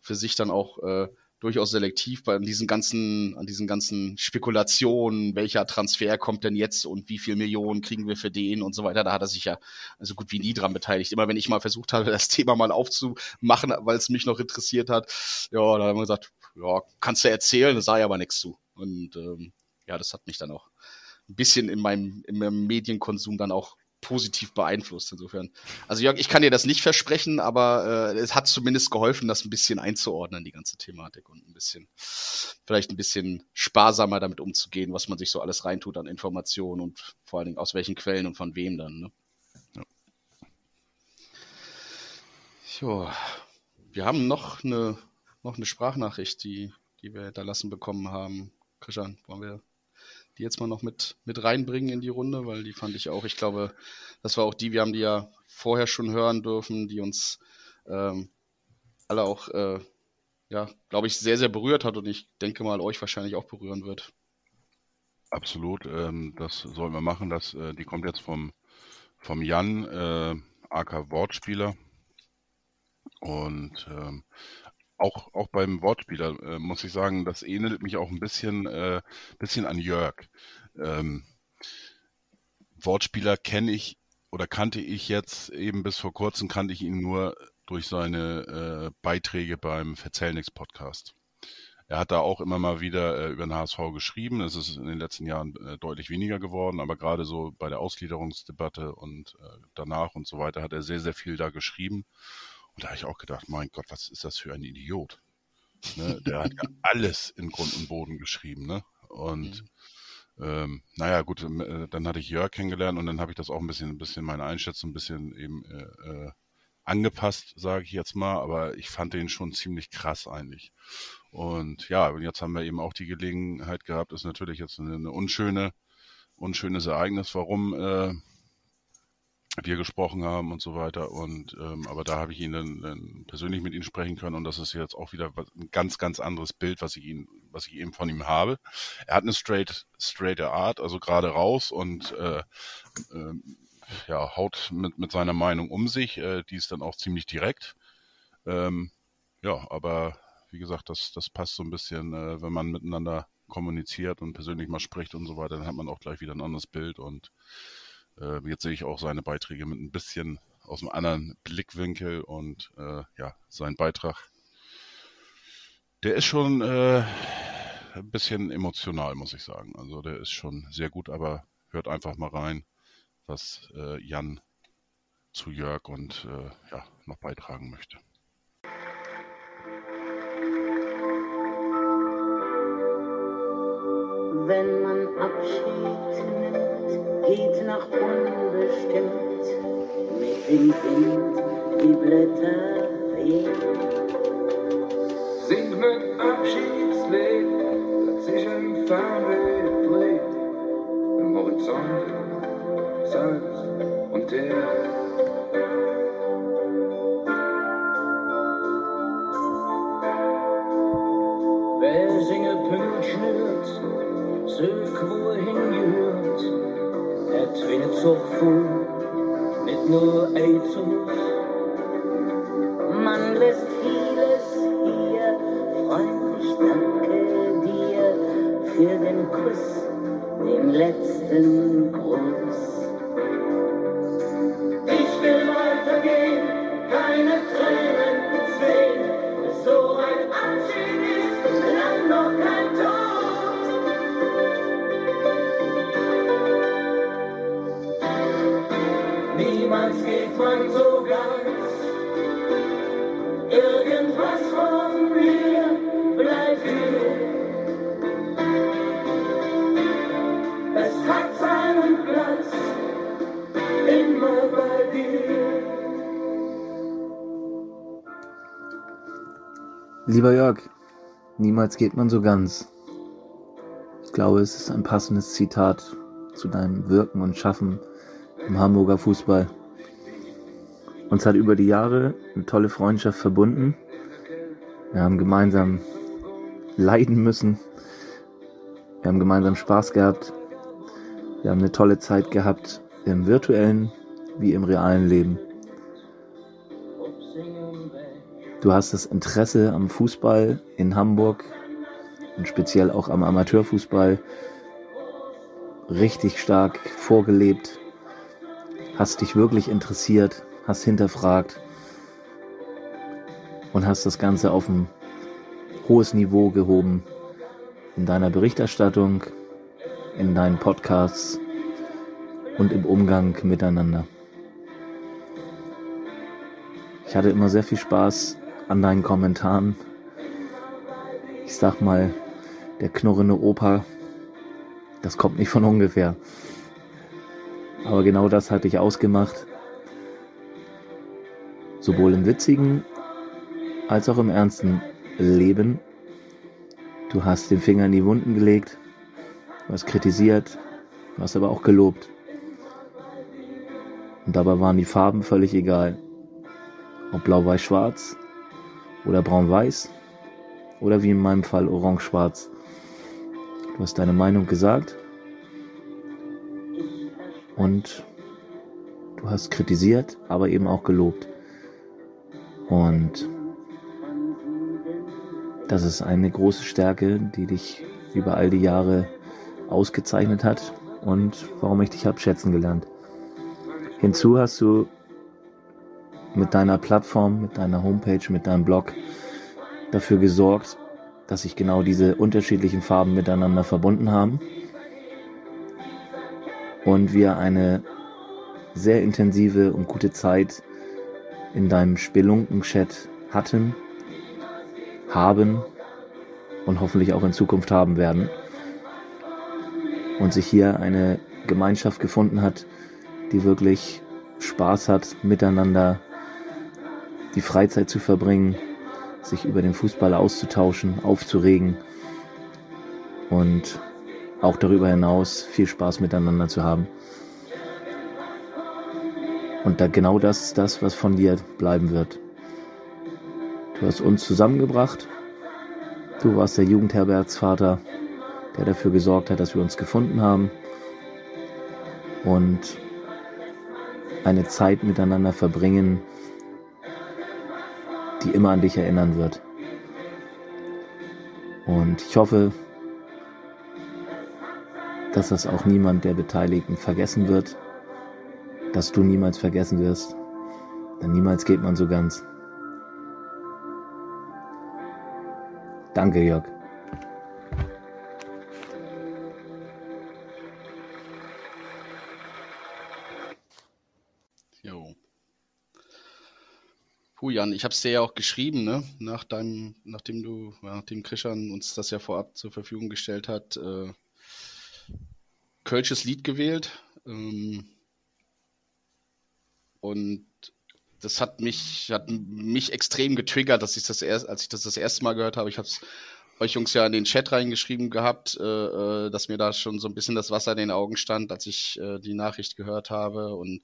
Speaker 2: für sich dann auch äh, durchaus selektiv bei diesen ganzen, an diesen ganzen Spekulationen, welcher Transfer kommt denn jetzt und wie viel Millionen kriegen wir für den und so weiter. Da hat er sich ja so gut wie nie dran beteiligt. Immer wenn ich mal versucht habe, das Thema mal aufzumachen, weil es mich noch interessiert hat, ja, da haben wir gesagt, ja, kannst du erzählen, da sah ja aber nichts zu. Und ähm, ja, das hat mich dann auch ein bisschen in meinem, in meinem Medienkonsum dann auch positiv beeinflusst. Insofern. Also Jörg, ich kann dir das nicht versprechen, aber äh, es hat zumindest geholfen, das ein bisschen einzuordnen, die ganze Thematik und ein bisschen, vielleicht ein bisschen sparsamer damit umzugehen, was man sich so alles reintut an Informationen und vor allen Dingen aus welchen Quellen und von wem dann. Ne? Ja. Jo. Wir haben noch eine, noch eine Sprachnachricht, die, die wir hinterlassen bekommen haben. Christian, wollen wir die jetzt mal noch mit, mit reinbringen in die Runde, weil die fand ich auch, ich glaube, das war auch die, wir haben die ja vorher schon hören dürfen, die uns ähm, alle auch, äh, ja, glaube ich, sehr, sehr berührt hat und ich denke mal, euch wahrscheinlich auch berühren wird.
Speaker 3: Absolut, ähm, das sollen wir machen. Das, äh, die kommt jetzt vom, vom Jan, äh, AK Wortspieler. Und ähm, auch, auch beim Wortspieler äh, muss ich sagen, das ähnelt mich auch ein bisschen, äh, bisschen an Jörg. Ähm, Wortspieler kenne ich oder kannte ich jetzt eben bis vor kurzem, kannte ich ihn nur durch seine äh, Beiträge beim Verzählnix Podcast. Er hat da auch immer mal wieder äh, über den HSV geschrieben. Es ist in den letzten Jahren äh, deutlich weniger geworden, aber gerade so bei der Ausgliederungsdebatte und äh, danach und so weiter hat er sehr, sehr viel da geschrieben. Und da habe ich auch gedacht, mein Gott, was ist das für ein Idiot? Ne? Der hat ja alles in Grund und Boden geschrieben. Ne? Und mhm. ähm, naja, gut, ähm, äh, dann hatte ich Jörg kennengelernt und dann habe ich das auch ein bisschen, ein bisschen meine Einschätzung ein bisschen eben äh, äh, angepasst, sage ich jetzt mal, aber ich fand den schon ziemlich krass eigentlich. Und ja, und jetzt haben wir eben auch die Gelegenheit gehabt, ist natürlich jetzt eine, eine unschöne, unschönes Ereignis, warum äh, wir gesprochen haben und so weiter. Und ähm, aber da habe ich ihn dann, dann, persönlich mit ihm sprechen können und das ist jetzt auch wieder ein ganz, ganz anderes Bild, was ich ihn, was ich eben von ihm habe. Er hat eine straight, straight Art, also gerade raus und äh, äh, ja, haut mit, mit seiner Meinung um sich. Äh, die ist dann auch ziemlich direkt. Ähm, ja, aber wie gesagt, das, das passt so ein bisschen, äh, wenn man miteinander kommuniziert und persönlich mal spricht und so weiter, dann hat man auch gleich wieder ein anderes Bild und jetzt sehe ich auch seine Beiträge mit ein bisschen aus einem anderen Blickwinkel und äh, ja, sein Beitrag, der ist schon äh, ein bisschen emotional, muss ich sagen. Also der ist schon sehr gut, aber hört einfach mal rein, was äh, Jan zu Jörg und äh, ja, noch beitragen möchte.
Speaker 7: Wenn man Abschied nimmt geht nach unbestimmt, mit dem Wind die Blätter wehen.
Speaker 8: Sing mit Abschiedslied, das sich im Fernweh dreht, im Horizont Salz und Teer.
Speaker 7: Wer singe Pünkt schnürt, sög wo zo voel, mit nur Eizus. Man lässt vieles hier, freundlich danke dir für den Kuss, den letzten Gruß. Ich will weitergehen, keine Tränen sehen, so ein Abschied Niemals geht man so ganz. Irgendwas von mir bleibt hier. Es hat seinen Platz immer bei dir.
Speaker 9: Lieber Jörg, niemals geht man so ganz. Ich glaube, es ist ein passendes Zitat zu deinem Wirken und Schaffen im Hamburger Fußball. Uns hat über die Jahre eine tolle Freundschaft verbunden. Wir haben gemeinsam leiden müssen. Wir haben gemeinsam Spaß gehabt. Wir haben eine tolle Zeit gehabt im virtuellen wie im realen Leben. Du hast das Interesse am Fußball in Hamburg und speziell auch am Amateurfußball richtig stark vorgelebt, hast dich wirklich interessiert, hast hinterfragt und hast das Ganze auf ein hohes Niveau gehoben in deiner Berichterstattung, in deinen Podcasts und im Umgang miteinander. Ich hatte immer sehr viel Spaß an deinen Kommentaren. Ich sag mal, der knurrende Opa, das kommt nicht von ungefähr. Aber genau das hatte ich ausgemacht sowohl im witzigen als auch im ernsten Leben. Du hast den Finger in die Wunden gelegt, hast kritisiert, hast aber auch gelobt. Und dabei waren die Farben völlig egal. Ob blau-weiß-schwarz oder braun-weiß oder wie in meinem Fall orange-schwarz. Du hast deine Meinung gesagt und du hast kritisiert, aber eben auch gelobt. Und das ist eine große Stärke, die dich über all die Jahre ausgezeichnet hat und warum ich dich habe schätzen gelernt. Hinzu hast du mit deiner Plattform, mit deiner Homepage, mit deinem Blog dafür gesorgt, dass sich genau diese unterschiedlichen Farben miteinander verbunden haben und wir eine sehr intensive und gute Zeit in deinem Spelunken-Chat hatten, haben und hoffentlich auch in Zukunft haben werden. Und sich hier eine Gemeinschaft gefunden hat, die wirklich Spaß hat, miteinander die Freizeit zu verbringen, sich über den Fußball auszutauschen, aufzuregen und auch darüber hinaus viel Spaß miteinander zu haben. Und da genau das ist das, was von dir bleiben wird. Du hast uns zusammengebracht. Du warst der Jugendherbergsvater, der dafür gesorgt hat, dass wir uns gefunden haben. Und eine Zeit miteinander verbringen, die immer an dich erinnern wird. Und ich hoffe, dass das auch niemand der Beteiligten vergessen wird das du niemals vergessen wirst. Denn niemals geht man so ganz. Danke, Jörg.
Speaker 2: Jo. Puh, Jan, ich habe es dir ja auch geschrieben, ne? Nach deinem, nachdem du, nachdem Krishan uns das ja vorab zur Verfügung gestellt hat, äh, Kölsches Lied gewählt. Ähm, und das hat mich, hat mich extrem getriggert, dass ich das erst, als ich das das erste Mal gehört habe. Ich habe es euch Jungs ja in den Chat reingeschrieben gehabt, äh, äh, dass mir da schon so ein bisschen das Wasser in den Augen stand, als ich äh, die Nachricht gehört habe. Und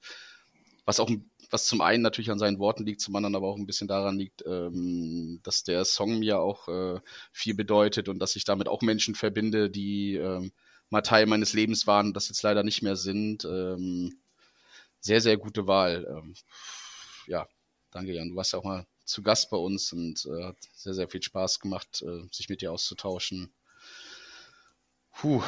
Speaker 2: was auch, was zum einen natürlich an seinen Worten liegt, zum anderen aber auch ein bisschen daran liegt, ähm, dass der Song mir auch äh, viel bedeutet und dass ich damit auch Menschen verbinde, die ähm, mal Teil meines Lebens waren und das jetzt leider nicht mehr sind. Ähm, sehr, sehr gute Wahl. Ähm, ja, danke Jan. Du warst ja auch mal zu Gast bei uns und äh, hat sehr, sehr viel Spaß gemacht, äh, sich mit dir auszutauschen. Puh.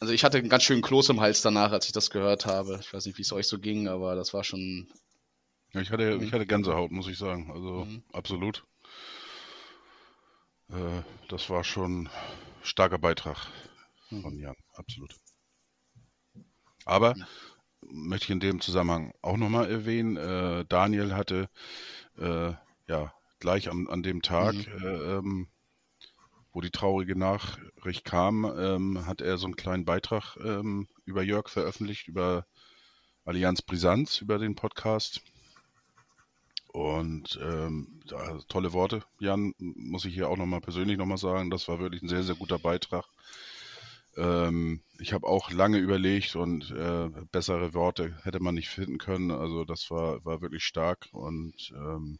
Speaker 2: Also ich hatte einen ganz schönen Kloß im Hals danach, als ich das gehört habe. Ich weiß nicht, wie es euch so ging, aber das war schon.
Speaker 3: Ja, ich hatte, ich hatte Gänsehaut, muss ich sagen. Also mhm. absolut. Äh, das war schon starker Beitrag mhm. von Jan, absolut. Aber ja möchte ich in dem Zusammenhang auch nochmal erwähnen. Äh, Daniel hatte äh, ja gleich an, an dem Tag, mhm. äh, ähm, wo die traurige Nachricht kam, ähm, hat er so einen kleinen Beitrag ähm, über Jörg veröffentlicht, über Allianz Brisanz, über den Podcast. Und ähm, ja, tolle Worte, Jan, muss ich hier auch nochmal persönlich nochmal sagen. Das war wirklich ein sehr, sehr guter Beitrag. Ähm, ich habe auch lange überlegt und äh, bessere Worte hätte man nicht finden können. Also das war, war wirklich stark und ähm,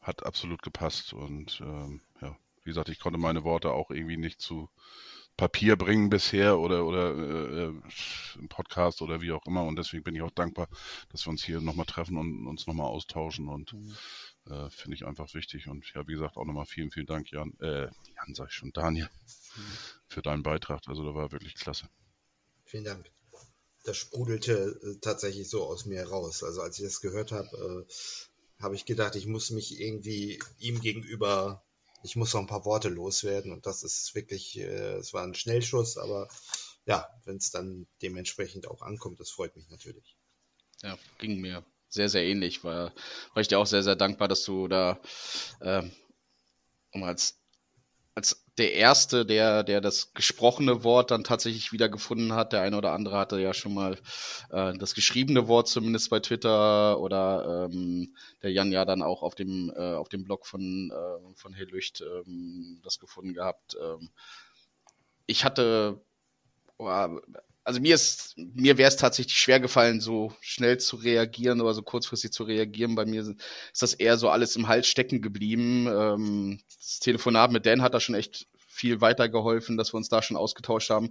Speaker 3: hat absolut gepasst. Und ähm, ja, wie gesagt, ich konnte meine Worte auch irgendwie nicht zu Papier bringen bisher oder, oder äh, im Podcast oder wie auch immer. Und deswegen bin ich auch dankbar, dass wir uns hier nochmal treffen und uns nochmal austauschen. Und mhm. Äh, finde ich einfach wichtig. Und ja, wie gesagt, auch nochmal vielen, vielen Dank, Jan, äh, Jan sag ich schon, Daniel, mhm. für deinen Beitrag. Also da war wirklich klasse.
Speaker 4: Vielen Dank. Das sprudelte äh, tatsächlich so aus mir raus. Also als ich das gehört habe, äh, habe ich gedacht, ich muss mich irgendwie ihm gegenüber ich muss noch ein paar Worte loswerden und das ist wirklich, äh, es war ein Schnellschuss, aber ja, wenn es dann dementsprechend auch ankommt, das freut mich natürlich.
Speaker 2: Ja, ging mir sehr, sehr ähnlich, war, war ich dir auch sehr, sehr dankbar, dass du da äh, um als als der Erste, der, der das gesprochene Wort dann tatsächlich wieder gefunden hat. Der eine oder andere hatte ja schon mal äh, das geschriebene Wort zumindest bei Twitter oder ähm, der Jan ja dann auch auf dem, äh, auf dem Blog von, äh, von Hellücht ähm, das gefunden gehabt. Ähm, ich hatte, oh, also mir ist, mir wäre es tatsächlich schwer gefallen, so schnell zu reagieren oder so kurzfristig zu reagieren. Bei mir ist das eher so alles im Hals stecken geblieben. Ähm, das Telefonat mit Dan hat da schon echt viel weitergeholfen, dass wir uns da schon ausgetauscht haben.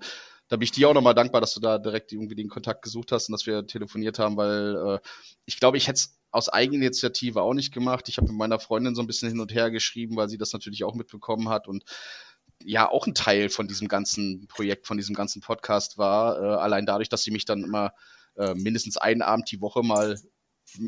Speaker 2: Da bin ich dir auch nochmal dankbar, dass du da direkt irgendwie den Kontakt gesucht hast und dass wir telefoniert haben, weil äh, ich glaube, ich hätte es aus Eigeninitiative auch nicht gemacht. Ich habe mit meiner Freundin so ein bisschen hin und her geschrieben, weil sie das natürlich auch mitbekommen hat und ja auch ein Teil von diesem ganzen Projekt, von diesem ganzen Podcast war. Äh, allein dadurch, dass sie mich dann immer äh, mindestens einen Abend die Woche mal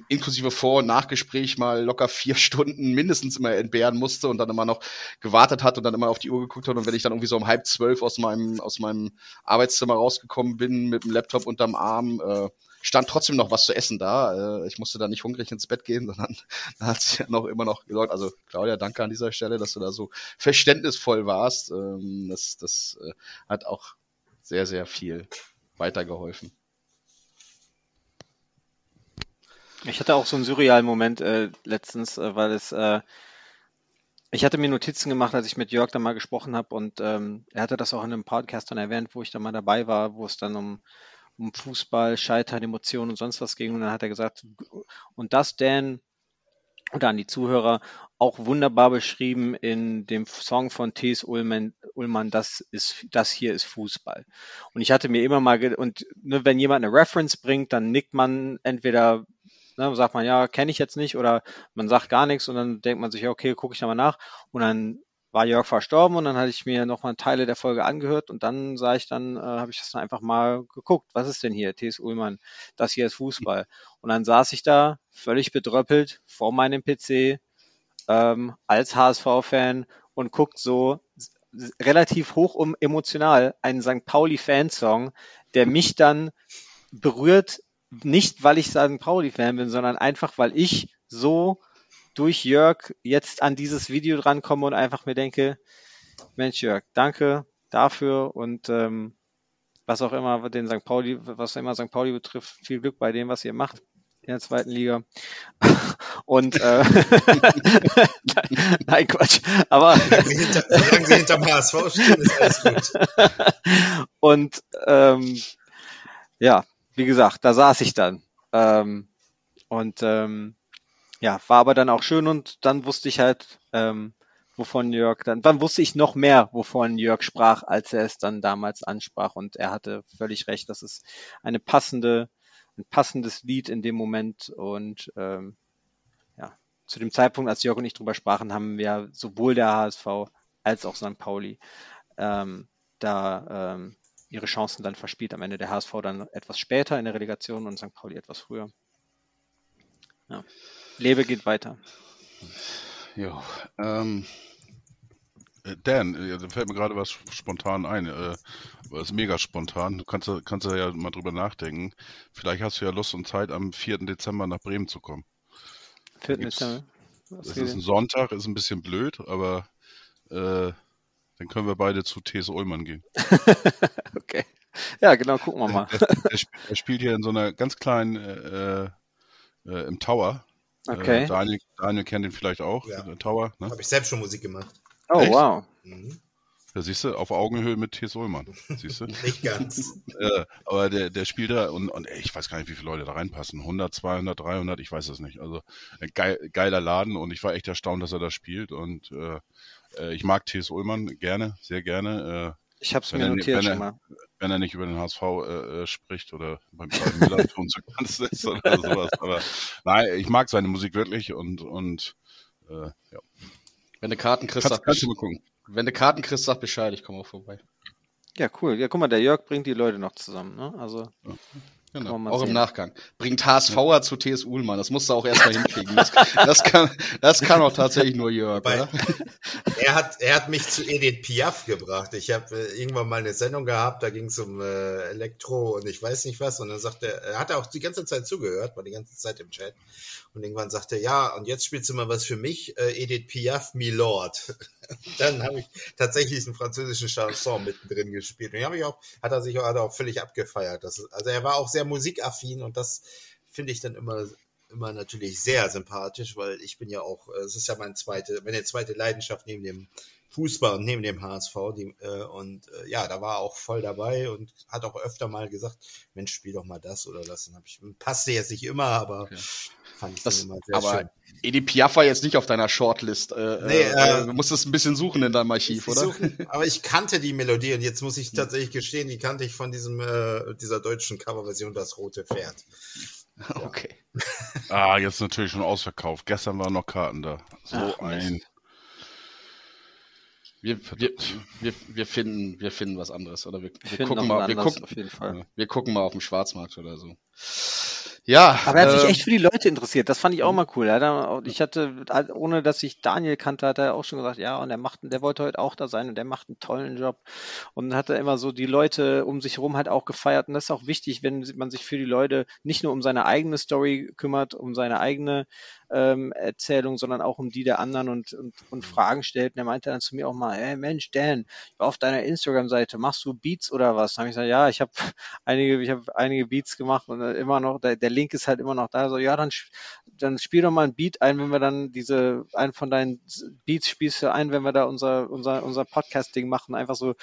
Speaker 2: inklusive Vor- und Nachgespräch mal locker vier Stunden mindestens immer entbehren musste und dann immer noch gewartet hat und dann immer auf die Uhr geguckt hat und wenn ich dann irgendwie so um halb zwölf aus meinem, aus meinem Arbeitszimmer rausgekommen bin mit dem Laptop unterm Arm, äh, stand trotzdem noch was zu essen da. Äh, ich musste da nicht hungrig ins Bett gehen, sondern da hat sie ja noch immer noch gesagt, also Claudia, danke an dieser Stelle, dass du da so verständnisvoll warst. Ähm, das das äh, hat auch sehr, sehr viel weitergeholfen.
Speaker 5: Ich hatte auch so einen surrealen Moment äh, letztens, äh, weil es äh, ich hatte mir Notizen gemacht, als ich mit Jörg da mal gesprochen habe und ähm, er hatte das auch in einem Podcast dann erwähnt, wo ich da mal dabei war, wo es dann um um Fußball, Scheitern, Emotionen und sonst was ging. Und dann hat er gesagt, und das, Dan, oder an die Zuhörer, auch wunderbar beschrieben in dem Song von T.S. Ullmann, Ullmann das ist, das hier ist Fußball. Und ich hatte mir immer mal, und ne, wenn jemand eine Reference bringt, dann nickt man entweder, ne, sagt man, ja, kenne ich jetzt nicht, oder man sagt gar nichts und dann denkt man sich, okay, gucke ich da mal nach. Und dann war Jörg verstorben und dann hatte ich mir nochmal Teile der Folge angehört und dann sah ich dann, äh, habe ich das dann einfach mal geguckt, was ist denn hier, T.S. Ullmann, das hier ist Fußball. Und dann saß ich da völlig bedröppelt vor meinem PC ähm, als HSV-Fan und guckt so relativ hoch um emotional einen St. Pauli-Fansong, der mich dann berührt, nicht weil ich St. Pauli-Fan bin, sondern einfach, weil ich so durch Jörg jetzt an dieses Video drankomme und einfach mir denke, Mensch Jörg, danke dafür und ähm, was auch immer den St. Pauli, was immer St. Pauli betrifft, viel Glück bei dem, was ihr macht in der zweiten Liga. Und äh, nein, Quatsch. Aber solange sie hinterm HSV stehen, ist alles gut. Und ähm, ja, wie gesagt, da saß ich dann. Ähm, und ähm, ja, war aber dann auch schön und dann wusste ich halt, ähm, wovon Jörg dann, dann wusste ich noch mehr, wovon Jörg sprach, als er es dann damals ansprach und er hatte völlig recht, das ist eine passende, ein passendes Lied in dem Moment und ähm, ja, zu dem Zeitpunkt, als Jörg und ich drüber sprachen, haben wir sowohl der HSV als auch St. Pauli ähm, da ähm, ihre Chancen dann verspielt. Am Ende der HSV dann etwas später in der Relegation und St. Pauli etwas früher. Ja. Lebe geht weiter.
Speaker 3: Ja, ähm, äh, Dan, äh, da fällt mir gerade was spontan ein. Äh, das ist mega spontan. Du kannst, kannst ja mal drüber nachdenken. Vielleicht hast du ja Lust und Zeit, am 4. Dezember nach Bremen zu kommen. 4. Dezember? Das ist ein Sonntag, ist ein bisschen blöd, aber äh, dann können wir beide zu T.S. Ullmann gehen.
Speaker 5: okay. Ja, genau, gucken wir mal.
Speaker 3: Er, spielt hier in so einer ganz kleinen äh, äh, im Tower.
Speaker 5: Okay.
Speaker 3: Äh, Daniel, Daniel kennt ihn vielleicht auch,
Speaker 4: Ja.
Speaker 3: der Tower. Ne?
Speaker 4: Habe ich selbst schon Musik gemacht.
Speaker 5: Oh,
Speaker 3: Echt?
Speaker 5: wow.
Speaker 4: Mhm.
Speaker 3: Da siehst du, auf Augenhöhe mit T. Ullmann. Siehst du?
Speaker 4: Nicht ganz.
Speaker 3: äh, aber der, der spielt da und, und ey, ich weiß gar nicht, wie viele Leute da reinpassen. 100, 200, 300, ich weiß es nicht. Also ein geil, geiler Laden und ich war echt erstaunt, dass er da spielt. Und äh, äh, ich mag T.S. Ullmann gerne, sehr gerne. Äh,
Speaker 5: Ich habe es mir
Speaker 3: er,
Speaker 5: notiert
Speaker 3: wenn,
Speaker 5: schon
Speaker 3: er,
Speaker 5: mal.
Speaker 3: Wenn er nicht über den HSV äh, äh, spricht oder beim Millanton zu ganz ist oder sowas. Aber nein, ich mag seine Musik wirklich und, und äh, ja.
Speaker 2: Wenn du Karten kriegst,
Speaker 3: Kannst,
Speaker 2: sag,
Speaker 3: kannst du mal gucken.
Speaker 2: wenn du Karten kriegst, sag Bescheid, ich komme auch vorbei.
Speaker 5: Ja, cool. Ja, guck mal, der Jörg bringt die Leute noch zusammen. Ne? Also,
Speaker 2: Genau, auch im
Speaker 5: sehen.
Speaker 2: Nachgang. Bringt HSVer zu TS Uhlmann, das musst du auch erstmal hinkriegen. Das, das, kann, das kann auch tatsächlich nur Jörg, oder?
Speaker 4: er, hat, er hat mich zu Edith Piaf gebracht. Ich habe äh, irgendwann mal eine Sendung gehabt, da ging es um äh, Elektro und ich weiß nicht was. Und dann sagte er, er hat auch die ganze Zeit zugehört, war die ganze Zeit im Chat. Und irgendwann sagte er, ja, und jetzt spielst du mal was für mich, äh, Edith Piaf, Milord. dann habe ich tatsächlich einen französischen Chanson mittendrin gespielt. Und habe ich auch, hat er sich auch, hat er auch völlig abgefeiert. Das, also er war auch sehr musikaffin und das finde ich dann immer immer natürlich sehr sympathisch, weil ich bin ja auch, äh, es ist ja meine zweite, meine zweite Leidenschaft neben dem Fußball und neben dem HSV. Die, äh, und äh, ja, da war auch voll dabei und hat auch öfter mal gesagt, Mensch, spiel doch mal das oder das. Dann hab ich, passte jetzt nicht immer, aber
Speaker 2: Okay.
Speaker 4: Fand ich
Speaker 2: Das,
Speaker 4: immer sehr
Speaker 2: aber
Speaker 4: schön.
Speaker 2: Edi Piaf war jetzt nicht auf deiner Shortlist. Äh,
Speaker 4: Nee,
Speaker 2: äh,
Speaker 4: äh,
Speaker 2: du musstest ein bisschen suchen in deinem Archiv, oder?
Speaker 4: suche- aber ich kannte die Melodie und jetzt muss ich tatsächlich gestehen, die kannte ich von diesem äh, dieser deutschen Coverversion Das rote Pferd.
Speaker 2: Okay.
Speaker 3: Ah, jetzt natürlich schon ausverkauft. Gestern waren noch Karten da. So
Speaker 5: Ach,
Speaker 3: ein.
Speaker 2: Wir, wir, wir, wir, finden, wir finden was anderes, oder wir,
Speaker 5: wir
Speaker 2: gucken mal, wir gucken,
Speaker 5: auf jeden Fall.
Speaker 2: wir gucken mal auf dem Schwarzmarkt oder so. Ja,
Speaker 5: Aber er hat sich
Speaker 2: ähm,
Speaker 5: echt für die Leute interessiert. Das fand ich auch mal cool. Er ich hatte, ohne dass ich Daniel kannte, hat er auch schon gesagt, ja, und er macht, der wollte heute auch da sein und der macht einen tollen Job. Und hat er immer so die Leute um sich herum halt auch gefeiert. Und das ist auch wichtig, wenn man sich für die Leute nicht nur um seine eigene Story kümmert, um seine eigene ähm, Erzählung, sondern auch um die der anderen und, und, und Fragen stellt. Und er meinte dann zu mir auch mal, hey Mensch, Dan, ich war auf deiner Instagram-Seite, machst du Beats oder was? Dann habe ich gesagt, ja, ich habe einige, ich habe einige Beats gemacht und äh, immer noch, der, der Link ist halt immer noch da. So, ja, dann, dann spiel doch mal ein Beat ein, wenn wir dann diese, einen von deinen Beats spielst du ein, wenn wir da unser, unser, unser Podcast-Ding machen. Einfach so,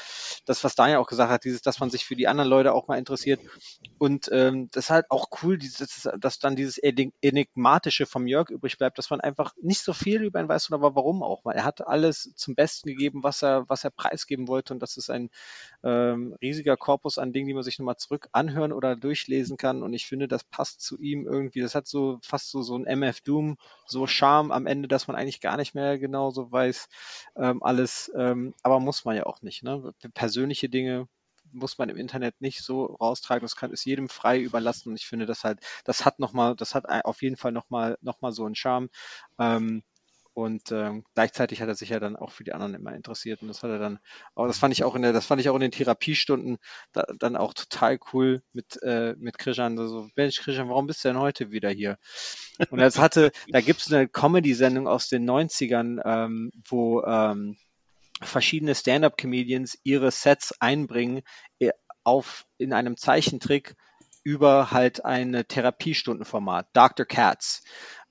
Speaker 5: das, was Daniel auch gesagt hat, dieses, dass man sich für die anderen Leute auch mal interessiert. Und ähm, das ist halt auch cool, dieses, dass dann dieses Enig- Enigmatische vom Jörg übrig bleibt, dass man einfach nicht so viel über ihn weiß, aber warum auch. Weil er hat alles zum Besten gegeben, was er, was er preisgeben wollte. Und das ist ein ähm, riesiger Korpus an Dingen, die man sich nochmal zurück anhören oder durchlesen kann. Und ich finde, das passt zu ihm irgendwie. Das hat so fast so, so ein MF Doom, so Charme am Ende, dass man eigentlich gar nicht mehr genau so weiß, ähm, alles. Ähm, aber muss man ja auch nicht. Ne? Persönliche Dinge muss man im Internet nicht so raustragen. Das kann ist jedem frei überlassen. Und ich finde, das halt, das hat noch mal, das hat auf jeden Fall noch mal, noch mal so einen Charme. Ähm, und ähm, gleichzeitig hat er sich ja dann auch für die anderen immer interessiert. Und das hat er dann, aber das fand ich auch in der, das fand ich auch in den Therapiestunden da, dann auch total cool mit, äh, mit Christian. So, Mensch, Christian, warum bist du denn heute wieder hier? Und das hatte, da gibt es eine Comedy-Sendung aus den 90ern, ähm, wo ähm, verschiedene Stand-up-Comedians ihre Sets einbringen äh, auf in einem Zeichentrick über halt ein Therapiestundenformat, Dr. Katz.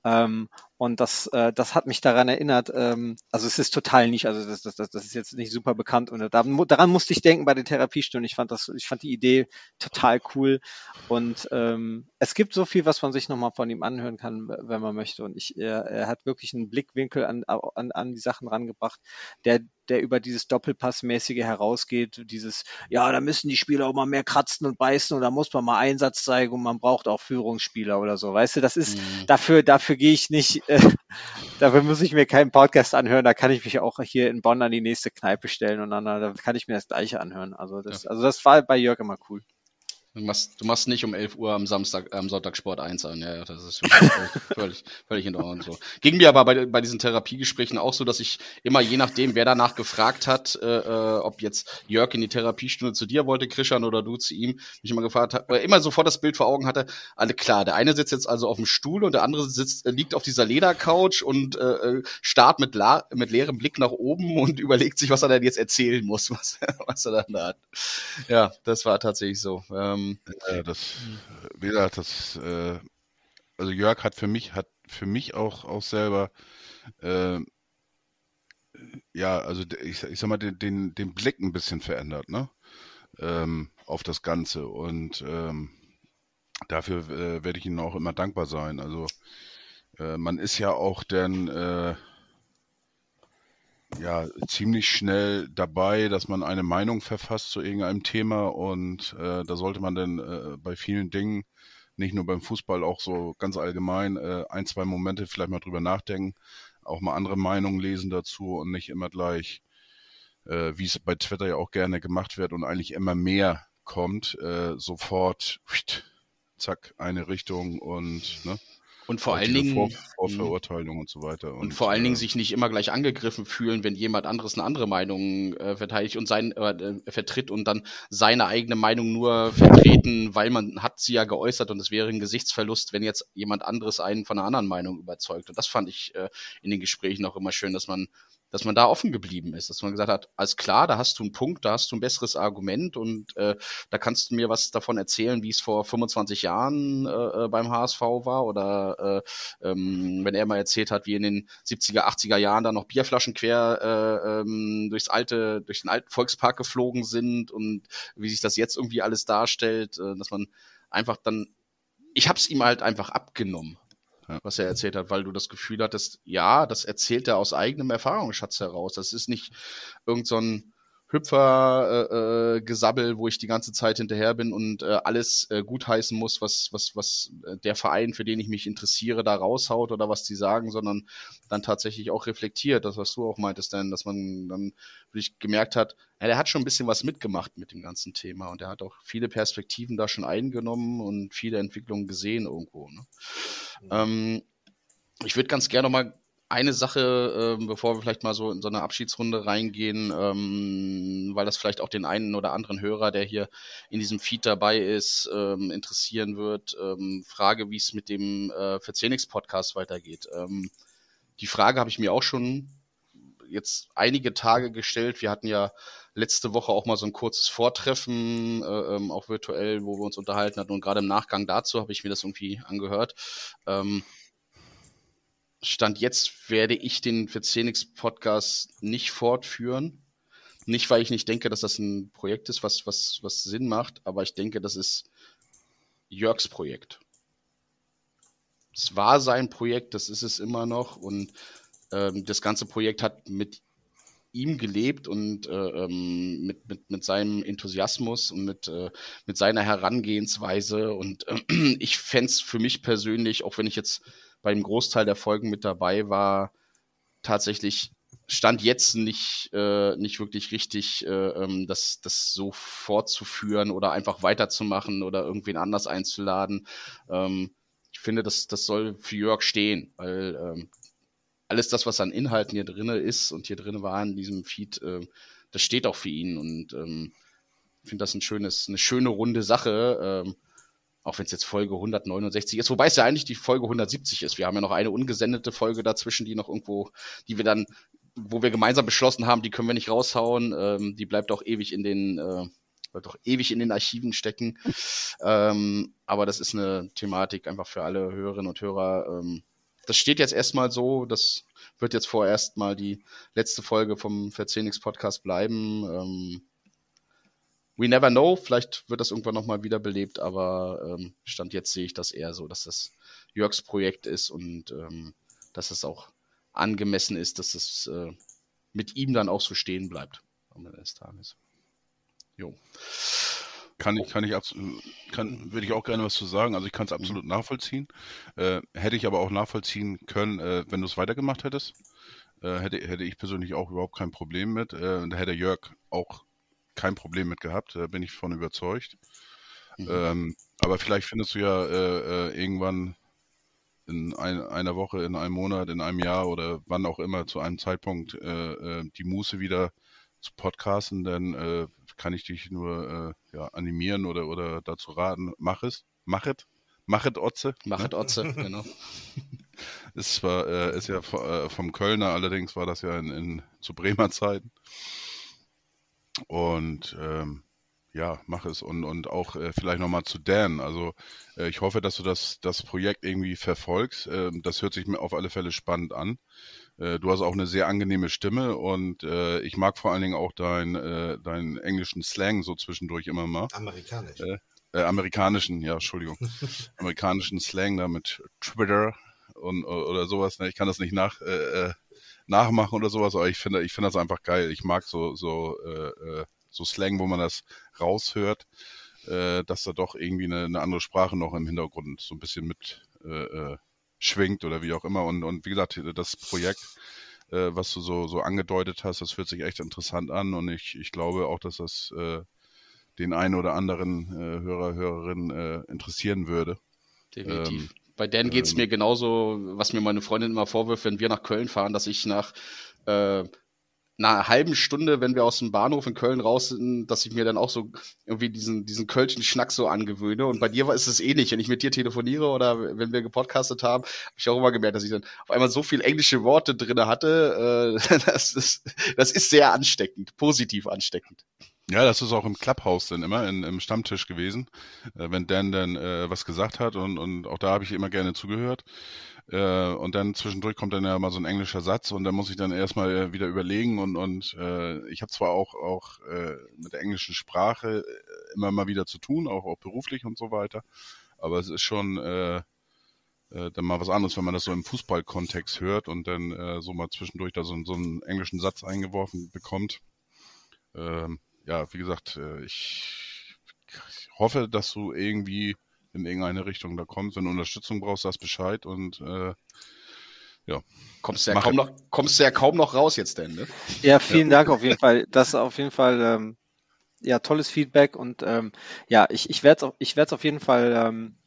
Speaker 5: Ähm, und das, äh, das hat mich daran erinnert, ähm, also es ist total nicht, also das, das, das ist jetzt nicht super bekannt und da, daran musste ich denken bei den Therapiestunden. Ich fand das, ich fand die Idee total cool und ähm, es gibt so viel, was man sich nochmal von ihm anhören kann, wenn man möchte. Und ich, er, er hat wirklich einen Blickwinkel an, an, an die Sachen rangebracht, der, der über dieses Doppelpassmäßige herausgeht, dieses, ja, da müssen die Spieler auch mal mehr kratzen und beißen und da muss man mal Einsatz zeigen und man braucht auch Führungsspieler oder so. Weißt du, das ist,
Speaker 2: Mhm.
Speaker 5: dafür, dafür gehe ich nicht, äh, dafür muss ich mir keinen Podcast anhören, da kann ich mich auch hier in Bonn an die nächste Kneipe stellen und dann, da kann ich mir das gleiche anhören. Also das, also das war bei Jörg immer cool.
Speaker 2: Du machst, du machst nicht um 11 Uhr am Samstag, am Sonntag Sport 1 an. Ja, das ist völlig, völlig, in Ordnung so. Ging mir aber bei, bei diesen Therapiegesprächen auch so, dass ich immer, je nachdem, wer danach gefragt hat, äh, äh, ob jetzt Jörg in die Therapiestunde zu dir wollte, Christian, oder du zu ihm, mich immer gefragt hat, immer sofort das Bild vor Augen hatte, alle klar, der eine sitzt jetzt also auf dem Stuhl und der andere sitzt, äh, liegt auf dieser Ledercouch und äh, äh, starrt mit, la mit leerem Blick nach oben und überlegt sich, was er denn jetzt erzählen muss, was, was er dann da hat. Ja, das war tatsächlich so. Ähm,
Speaker 3: Äh, das, wie gesagt, das, äh, also Jörg hat für mich, hat für mich auch, auch selber, äh, ja, also ich, ich sag mal, den, den, den Blick ein bisschen verändert, ne? Ähm, auf das Ganze. Und ähm, dafür äh, werde ich Ihnen auch immer dankbar sein. Also äh, man ist ja auch dann äh, ja ziemlich schnell dabei, dass man eine Meinung verfasst zu irgendeinem Thema und äh, da sollte man dann äh, bei vielen Dingen nicht nur beim Fußball, auch so ganz allgemein äh, ein, zwei Momente vielleicht mal drüber nachdenken, auch mal andere Meinungen lesen dazu und nicht immer gleich, äh, wie es bei Twitter ja auch gerne gemacht wird und eigentlich immer mehr kommt, äh, sofort, zack, eine Richtung und ne,
Speaker 2: und vor allen Dingen Vor
Speaker 3: Vorverurteilung und so weiter.
Speaker 2: Und, und vor allen Dingen äh, sich nicht immer gleich angegriffen fühlen, wenn jemand anderes eine andere Meinung äh, verteidigt und sein äh, vertritt und dann seine eigene Meinung nur vertreten, weil man hat sie ja geäußert und es wäre ein Gesichtsverlust, wenn jetzt jemand anderes einen von einer anderen Meinung überzeugt. Und das fand ich äh, in den Gesprächen auch immer schön, dass man dass man da offen geblieben ist, dass man gesagt hat, alles klar, da hast du einen Punkt, da hast du ein besseres Argument und äh, da kannst du mir was davon erzählen, wie es vor 25 Jahren äh, äh beim HSV war oder äh, ähm, wenn er mal erzählt hat, wie in den 70er, 80er Jahren da noch Bierflaschen quer äh, ähm, durchs alte, durch den alten Volkspark geflogen sind und wie sich das jetzt irgendwie alles darstellt, äh, dass man einfach dann, ich habe es ihm halt einfach abgenommen was er erzählt hat, weil du das Gefühl hattest, ja, das erzählt er aus eigenem Erfahrungsschatz heraus. Das ist nicht irgend so Hüpfer-Gesabbel, äh, äh wo ich die ganze Zeit hinterher bin und äh, alles äh, gutheißen muss, was, was, was äh, der Verein, für den ich mich interessiere, da raushaut oder was die sagen, sondern dann tatsächlich auch reflektiert, das, was du auch meintest, denn, dass man dann wirklich gemerkt hat, ja, der hat schon ein bisschen was mitgemacht mit dem ganzen Thema und er hat auch viele Perspektiven da schon eingenommen und viele Entwicklungen gesehen irgendwo. Ne? Mhm. Ähm, ich würde ganz gerne noch mal eine Sache, äh, bevor wir vielleicht mal so in so eine Abschiedsrunde reingehen, ähm, weil das vielleicht auch den einen oder anderen Hörer, der hier in diesem Feed dabei ist, ähm, interessieren wird. Ähm, Frage, wie es mit dem äh, Verzenix-Podcast weitergeht. Ähm, die Frage habe ich mir auch schon jetzt einige Tage gestellt. Wir hatten ja letzte Woche auch mal so ein kurzes Vortreffen, äh, ähm, auch virtuell, wo wir uns unterhalten hatten. Und gerade im Nachgang dazu habe ich mir das irgendwie angehört. Stand jetzt werde ich den Verzenix Podcast nicht fortführen. Nicht, weil ich nicht denke, dass das ein Projekt ist, was, was, was Sinn macht, aber ich denke, das ist Jörgs Projekt. Es war sein Projekt, das ist es immer noch und ähm, das ganze Projekt hat mit ihm gelebt und äh, ähm, mit, mit, mit seinem Enthusiasmus und mit, äh, mit seiner Herangehensweise. Und äh, ich fände es für mich persönlich, auch wenn ich jetzt beim Großteil der Folgen mit dabei war, tatsächlich stand jetzt nicht, äh, nicht wirklich richtig, äh, ähm, das, das so fortzuführen oder einfach weiterzumachen oder irgendwen anders einzuladen. Ähm, ich finde, das, das soll für Jörg stehen, weil ähm, alles das, was an Inhalten hier drin ist und hier drin war in diesem Feed, äh, das steht auch für ihn und ähm, ich finde das ein schönes, eine schöne runde Sache. Ähm, auch wenn es jetzt Folge 169 ist, wobei es ja eigentlich die Folge 170 ist. Wir haben ja noch eine ungesendete Folge dazwischen, die noch irgendwo, die wir dann, wo wir gemeinsam beschlossen haben, die können wir nicht raushauen. Ähm, die bleibt auch ewig in den, äh, bleibt auch ewig in den Archiven stecken. ähm, aber das ist eine Thematik einfach für alle Hörerinnen und Hörer. Ähm, das steht jetzt erstmal so, das wird jetzt vorerst mal die letzte Folge vom Verzenix Podcast bleiben. Ähm, we never know, vielleicht wird das irgendwann nochmal wiederbelebt, aber ähm, Stand jetzt sehe ich das eher so, dass das Jörgs Projekt ist und ähm, dass es auch angemessen ist, dass es äh, mit ihm dann auch so stehen bleibt am Ende des Tages.
Speaker 3: Jo. Kann ich, kann ich absolut, kann, würde ich auch gerne was zu sagen. Also ich kann es mhm. absolut nachvollziehen. Äh, hätte ich aber auch nachvollziehen können, äh, wenn du es weitergemacht hättest. Äh, hätte, hätte ich persönlich auch überhaupt kein Problem mit. Äh, und da hätte Jörg auch kein Problem mit gehabt, da bin ich von überzeugt. Mhm. Ähm, aber vielleicht findest du ja äh, äh, irgendwann in ein, einer Woche, in einem Monat, in einem Jahr oder wann auch immer zu einem Zeitpunkt äh, äh die Muße wieder zu podcasten, dann äh, kann ich dich nur äh, ja, animieren oder, oder dazu raten, mach es, mach es, mach es Otze.
Speaker 2: Mach es Otze, genau.
Speaker 3: ist zwar, ist ja vom Kölner, allerdings war das ja in, in zu Bremer Zeiten. Und ähm, ja, mach es. Und, und auch äh, vielleicht nochmal zu Dan. Also äh, ich hoffe, dass du das, das Projekt irgendwie verfolgst. Äh, das hört sich mir auf alle Fälle spannend an. Äh, du hast auch eine sehr angenehme Stimme und äh, ich mag vor allen Dingen auch dein, äh, deinen englischen Slang so zwischendurch immer mal.
Speaker 4: Amerikanisch.
Speaker 3: Äh, äh, amerikanischen, ja, Entschuldigung. amerikanischen Slang da mit Twitter und oder sowas. Ne? Ich kann das nicht nach, äh, äh, nachmachen oder sowas, aber ich finde, ich finde das einfach geil. Ich mag so, so, äh, äh, so Slang, wo man das raushört, äh, dass da doch irgendwie eine, eine andere Sprache noch im Hintergrund so ein bisschen mit äh, äh schwingt oder wie auch immer. Und, und wie gesagt, das Projekt, äh, was du so, so angedeutet hast, das fühlt sich echt interessant an und ich, ich glaube auch, dass das äh, den einen oder anderen äh, Hörer, Hörerin äh, interessieren würde.
Speaker 2: Definitiv. Ähm, Bei Dan geht es ähm, mir genauso, was mir meine Freundin immer vorwirft, wenn wir nach Köln fahren, dass ich nach äh, einer halben Stunde, wenn wir aus dem Bahnhof in Köln raus sind, dass ich mir dann auch so irgendwie diesen, diesen kölschen Schnack so angewöhne. Und bei dir ist es ähnlich. Wenn ich mit dir telefoniere oder wenn wir gepodcastet haben, habe ich auch immer gemerkt, dass ich dann auf einmal so viel englische Worte drinne hatte. Äh, das, ist, das ist sehr ansteckend, positiv ansteckend.
Speaker 3: Ja, das ist auch im Clubhouse dann immer, in, im Stammtisch gewesen, äh, wenn Dan dann äh, was gesagt hat und, und auch da habe ich immer gerne zugehört. Äh, und dann zwischendurch kommt dann ja mal so ein englischer Satz und dann muss ich dann erstmal äh, wieder überlegen und, und äh, ich habe zwar auch, auch äh, mit der englischen Sprache äh, immer mal wieder zu tun, auch, auch beruflich und so weiter, aber es ist schon äh, äh, dann mal was anderes, wenn man das so im Fußballkontext hört und dann äh, so mal zwischendurch da so, so einen englischen Satz eingeworfen bekommt. Ähm, ja, wie gesagt, äh, ich hoffe, dass du irgendwie in irgendeine Richtung da kommst. Wenn du Unterstützung brauchst, sagst Bescheid und äh, ja.
Speaker 2: Kommst du ja, kaum noch, kommst du ja kaum noch raus jetzt denn, ne?
Speaker 5: Ja, vielen ja. Dank auf jeden Fall. Das ist auf jeden Fall ähm, ja tolles Feedback und ähm, ja, ich, ich werde es ich werd's auf jeden Fall ähm,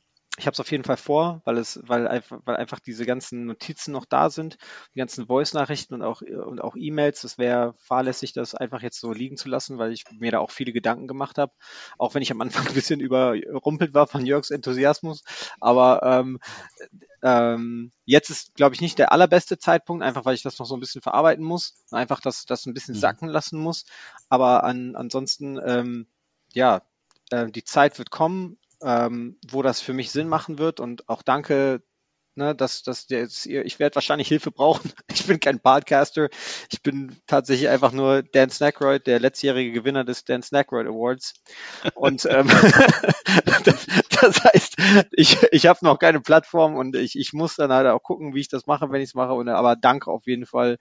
Speaker 5: ich habe es auf jeden Fall vor, weil es, weil einfach, weil einfach diese ganzen Notizen noch da sind, die ganzen Voice-Nachrichten und auch und auch E-Mails. Es wäre fahrlässig, das einfach jetzt so liegen zu lassen, weil ich mir da auch viele Gedanken gemacht habe. Auch wenn ich am Anfang ein bisschen überrumpelt war von Jörgs Enthusiasmus. Aber ähm, ähm, jetzt ist, glaube ich, nicht der allerbeste Zeitpunkt, einfach weil ich das noch so ein bisschen verarbeiten muss, einfach das, das ein bisschen mhm. sacken lassen muss. Aber an, ansonsten, ähm, ja, äh, die Zeit wird kommen ähm, wo das für mich Sinn machen wird. Und auch danke, ne, dass, dass jetzt, ich werde wahrscheinlich Hilfe brauchen. Ich bin kein Podcaster. Ich bin tatsächlich einfach nur Dan Snackroyd, der letztjährige Gewinner des Dan Snackroyd Awards. Und ähm, das, das, heißt, ich, ich habe noch keine Plattform und ich, ich muss dann halt auch gucken, wie ich das mache, wenn ich es mache. Und, aber danke auf jeden Fall.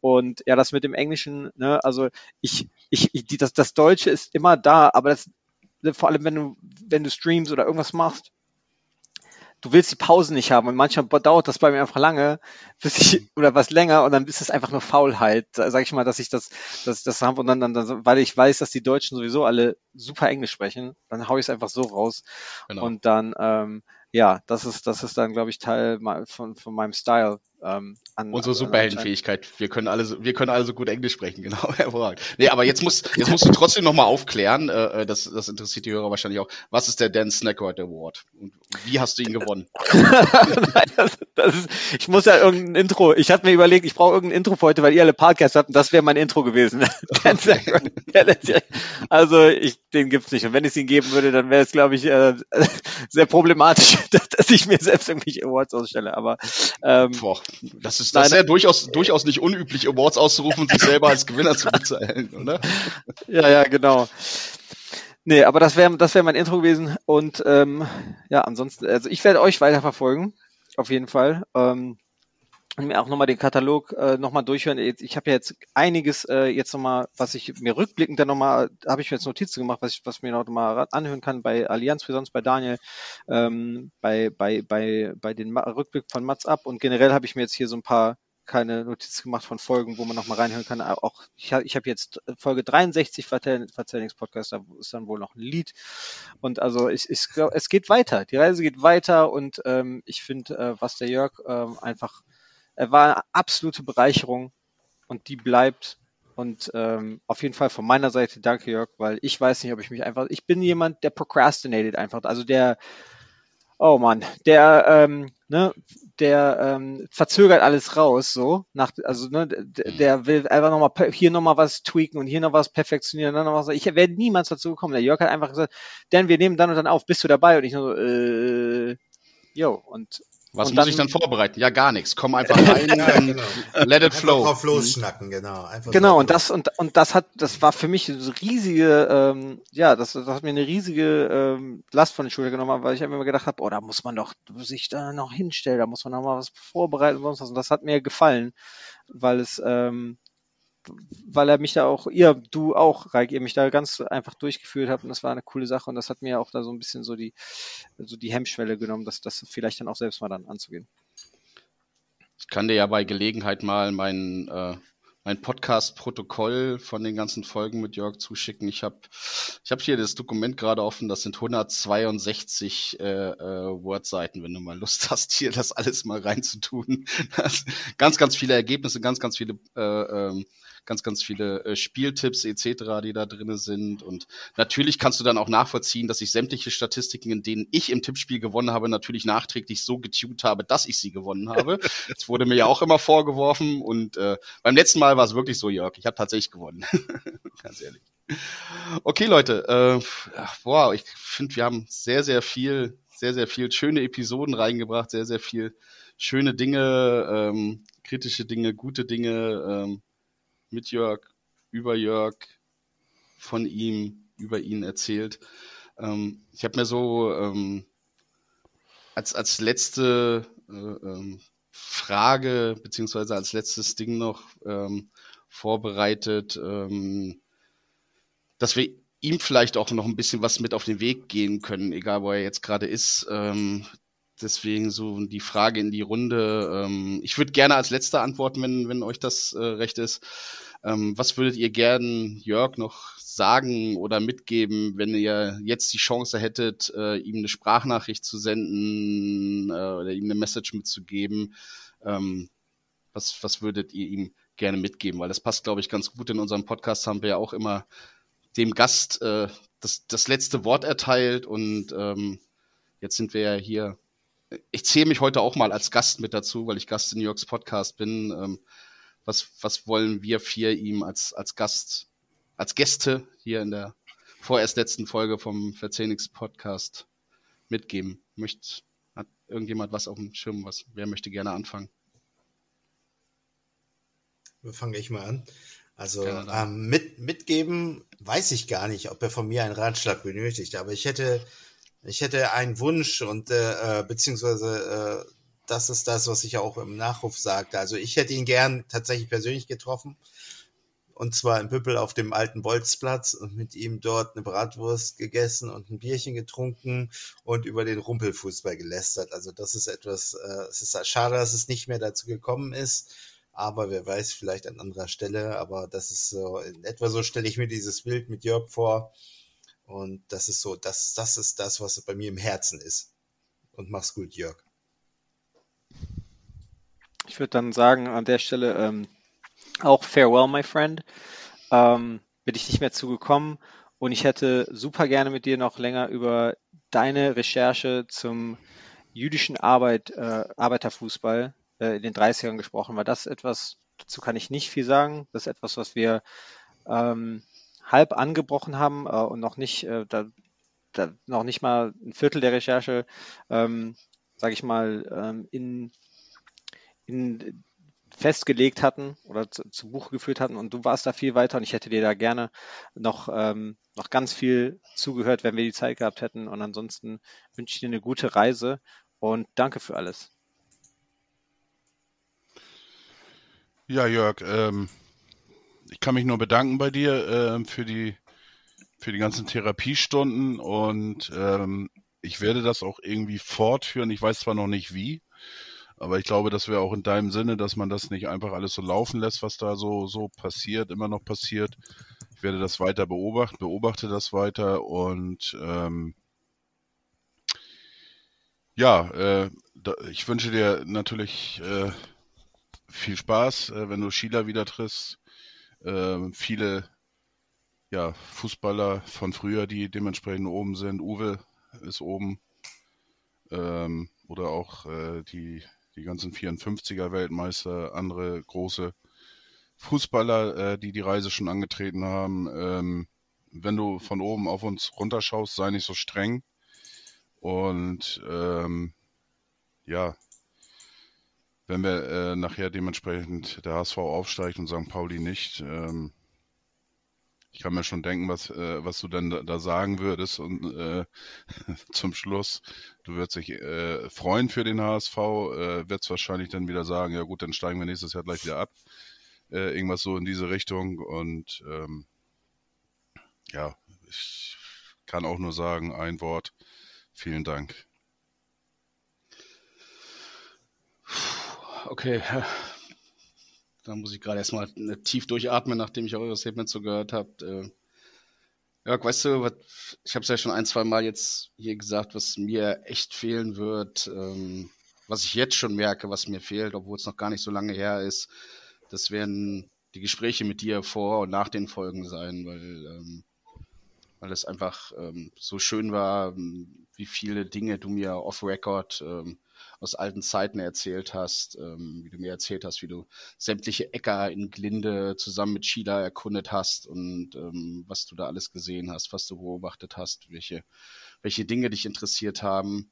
Speaker 5: Und ja, das mit dem Englischen, ne, also ich, ich, ich das, das Deutsche ist immer da, aber das, vor allem wenn du, wenn du streamst oder irgendwas machst, du willst die Pausen nicht haben und manchmal dauert das bei mir einfach lange, bis ich, oder was länger und dann ist es einfach nur Faulheit, sag ich mal, dass ich das, das, das habe und dann, dann, dann, weil ich weiß, dass die Deutschen sowieso alle super Englisch sprechen, dann hau ich es einfach so raus genau. und dann, ähm, ja, das ist, das ist dann, glaube ich, Teil von, von meinem Style.
Speaker 2: Ähm, an, Unsere Superheldenfähigkeit. Wir können alle, wir können alle so gut Englisch sprechen, genau, hervorragend. Nee, aber jetzt musst, jetzt musst du trotzdem nochmal aufklären, äh, äh, das, das interessiert die Hörer wahrscheinlich auch. Was ist der Dan Snackroyd Award? Und wie hast du ihn gewonnen?
Speaker 5: Nein, das, das ist, ich muss ja irgendein Intro, ich hatte mir überlegt, ich brauche irgendein Intro für heute, weil ihr alle Podcasts habt und das wäre mein Intro gewesen. Dan Snackroyd. also, ich, den gibt's nicht. Und wenn es ihn geben würde, dann wäre es, glaube ich, äh, sehr problematisch, dass, dass ich mir selbst irgendwelche Awards ausstelle. Aber
Speaker 2: ähm, Boah. Das ist, das ist ja durchaus, durchaus nicht unüblich, Awards auszurufen und sich selber als Gewinner zu bezahlen, oder?
Speaker 5: Ja, ja, genau. Nee, aber das wäre das wär mein Intro gewesen. Und ähm, ja, ansonsten, also ich werde euch weiterverfolgen, auf jeden Fall. Ähm, mir auch nochmal den Katalog äh, nochmal durchhören. Ich habe ja jetzt einiges äh, jetzt nochmal, was ich mir rückblickend dann nochmal, habe ich mir jetzt Notizen gemacht, was ich, was mir noch mal anhören kann bei Allianz, für sonst bei Daniel, ähm, bei, bei, bei, bei den Ma Rückblick von Mats ab und generell habe ich mir jetzt hier so ein paar keine Notizen gemacht von Folgen, wo man nochmal reinhören kann. Auch ich habe ich hab jetzt Folge 63 Verzählungspodcast, da ist dann wohl noch ein Lied. Und also ich, ich glaube, es geht weiter. Die Reise geht weiter und ähm, ich finde, äh, was der Jörg ähm, einfach war eine absolute Bereicherung und die bleibt. Und ähm, auf jeden Fall von meiner Seite danke, Jörg, weil ich weiß nicht, ob ich mich einfach. Ich bin jemand, der procrastinated einfach. Also der oh Mann, der, ähm, ne, der ähm, verzögert alles raus, so. Nach, also, ne, der, mhm. der will einfach nochmal hier nochmal was tweaken und hier noch was perfektionieren. Dann noch was. Ich werde niemals dazu gekommen. Der Jörg hat einfach gesagt, denn wir nehmen dann und dann auf, bist du dabei? Und ich nur so, äh, jo, und
Speaker 2: was und muss dann, ich dann vorbereiten? Ja, gar nichts. Komm einfach rein, ja, genau. let it flow.
Speaker 4: Einfach drauf losschnacken, genau.
Speaker 5: Einfach genau, und das, und, und das hat, das war für mich eine riesige, ähm, ja, das, das hat mir eine riesige ähm, Last von den Schultern genommen, weil ich immer gedacht habe, oh, da muss man doch sich da noch hinstellen, da muss man noch mal was vorbereiten und sonst was. Und das hat mir gefallen, weil es, ähm, weil er mich da auch, ihr, du auch, Reik, ihr mich da ganz einfach durchgeführt habt und das war eine coole Sache und das hat mir auch da so ein bisschen so die, so die Hemmschwelle genommen, das, das vielleicht dann auch selbst mal dann anzugehen.
Speaker 2: Ich kann dir ja bei Gelegenheit mal mein, äh, mein Podcast-Protokoll von den ganzen Folgen mit Jörg zuschicken. Ich habe ich hab hier das Dokument gerade offen, das sind 162 äh, äh, Wordseiten, wenn du mal Lust hast, hier das alles mal reinzutun. ganz, ganz viele Ergebnisse, ganz, ganz viele äh, ähm, ganz, ganz viele äh, Spieltipps etc., die da drin sind. Und natürlich kannst du dann auch nachvollziehen, dass ich sämtliche Statistiken, in denen ich im Tippspiel gewonnen habe, natürlich nachträglich so getuned habe, dass ich sie gewonnen habe. Das wurde mir ja auch immer vorgeworfen. Und äh, beim letzten Mal war es wirklich so, Jörg. Ich habe tatsächlich gewonnen. ganz ehrlich. Okay, Leute. Äh, boah, ich finde, wir haben sehr, sehr viel, sehr, sehr viel schöne Episoden reingebracht, sehr, sehr viel schöne Dinge, ähm, kritische Dinge, gute Dinge. Ähm, mit Jörg, über Jörg, von ihm, über ihn erzählt. Ähm, ich habe mir so ähm, als, als letzte äh, ähm, Frage, beziehungsweise als letztes Ding noch ähm, vorbereitet, ähm, dass wir ihm vielleicht auch noch ein bisschen was mit auf den Weg gehen können, egal wo er jetzt gerade ist. Deswegen so die Frage in die Runde. Ähm, ich würde gerne als letzter antworten, wenn, wenn euch das äh, recht ist. Ähm, was würdet ihr gern Jörg noch sagen oder mitgeben, wenn ihr jetzt die Chance hättet, äh, ihm eine Sprachnachricht zu senden äh, oder ihm eine Message mitzugeben? Ähm, was, was würdet ihr ihm gerne mitgeben? Weil das passt, glaube ich, ganz gut. In unserem Podcast haben wir ja auch immer dem Gast äh, das, das letzte Wort erteilt und ähm, jetzt sind wir ja hier ich zähle mich heute auch mal als Gast mit dazu, weil ich Gast in New Yorks Podcast bin. Ähm, was, was wollen wir vier ihm als, als Gast, als Gäste hier in der vorerst letzten Folge vom Verzehnix Podcast mitgeben? Möcht, hat irgendjemand was auf dem Schirm? Was, wer möchte gerne anfangen?
Speaker 4: Fange ich mal an. Also ähm, mit, mitgeben weiß ich gar nicht, ob er von mir einen Ratschlag benötigt, aber ich hätte ich hätte einen Wunsch und äh, äh, beziehungsweise äh, das ist das, was ich auch im Nachruf sagte. Also ich hätte ihn gern tatsächlich persönlich getroffen. Und zwar in Püppel auf dem alten Bolzplatz und mit ihm dort eine Bratwurst gegessen und ein Bierchen getrunken und über den Rumpelfußball gelästert. Also das ist etwas, äh, es ist schade, dass es nicht mehr dazu gekommen ist. Aber wer weiß, vielleicht an anderer Stelle. Aber das ist so, in etwa so stelle ich mir dieses Bild mit Jörg vor. Und das ist so, das, das ist das, was bei mir im Herzen ist. Und mach's gut, Jörg.
Speaker 5: Ich würde dann sagen, an der Stelle ähm, auch farewell, my friend. Ähm, bin ich nicht mehr zugekommen und ich hätte super gerne mit dir noch länger über deine Recherche zum jüdischen Arbeit, äh, Arbeiterfußball äh, in den 30ern gesprochen, weil das etwas, dazu kann ich nicht viel sagen. Das ist etwas, was wir ähm, halb angebrochen haben äh, und noch nicht, äh, da, da, noch nicht mal ein Viertel der Recherche, ähm, sage ich mal, ähm, in, in festgelegt hatten oder zu, zu Buch geführt hatten und du warst da viel weiter und ich hätte dir da gerne noch, ähm, noch ganz viel zugehört, wenn wir die Zeit gehabt hätten und ansonsten wünsche ich dir eine gute Reise und danke für alles.
Speaker 3: Ja, Jörg, ähm, ich kann mich nur bedanken bei dir äh, für die für die ganzen Therapiestunden und ähm, ich werde das auch irgendwie fortführen. Ich weiß zwar noch nicht wie, aber ich glaube, das wäre auch in deinem Sinne, dass man das nicht einfach alles so laufen lässt, was da so so passiert, immer noch passiert. Ich werde das weiter beobachten, beobachte das weiter und ähm, ja, äh, da, ich wünsche dir natürlich äh, viel Spaß, äh, wenn du Sheila wieder triffst äh, viele ja, Fußballer von früher, die dementsprechend oben sind. Uwe ist oben. ähm, oder auch äh, die, die ganzen 54er Weltmeister, andere große Fußballer, äh, die die Reise schon angetreten haben. Ähm, wenn du von oben auf uns runterschaust, sei nicht so streng. Und ähm, ja, wenn wir äh, nachher dementsprechend der HSV aufsteigt und St. Pauli nicht, ähm, ich kann mir schon denken, was, äh, was du denn da, da, sagen würdest. Und äh, zum Schluss, du würdest dich äh, freuen für den HSV, äh, wirst wahrscheinlich dann wieder sagen, ja gut, dann steigen wir nächstes Jahr gleich wieder ab. Äh, irgendwas so in diese Richtung. Und ähm, ja, ich kann auch nur sagen, ein Wort. Vielen Dank.
Speaker 2: Okay, da muss ich gerade erstmal tief durchatmen, nachdem ich eure Statement so gehört habe. Äh, Jörg, weißt du, was, ich habe es ja schon ein, zwei Mal jetzt hier gesagt, was mir echt fehlen wird, ähm, was ich jetzt schon merke, was mir fehlt, obwohl es noch gar nicht so lange her ist, das werden die Gespräche mit dir vor und nach den Folgen sein, weil, ähm, weil es einfach ähm, so schön war, wie viele Dinge du mir off-Record ähm, aus alten Zeiten erzählt hast, ähm, wie du mir erzählt hast, wie du sämtliche Äcker in Glinde zusammen mit Sheila erkundet hast und ähm, was du da alles gesehen hast, was du beobachtet hast, welche, welche Dinge dich interessiert haben.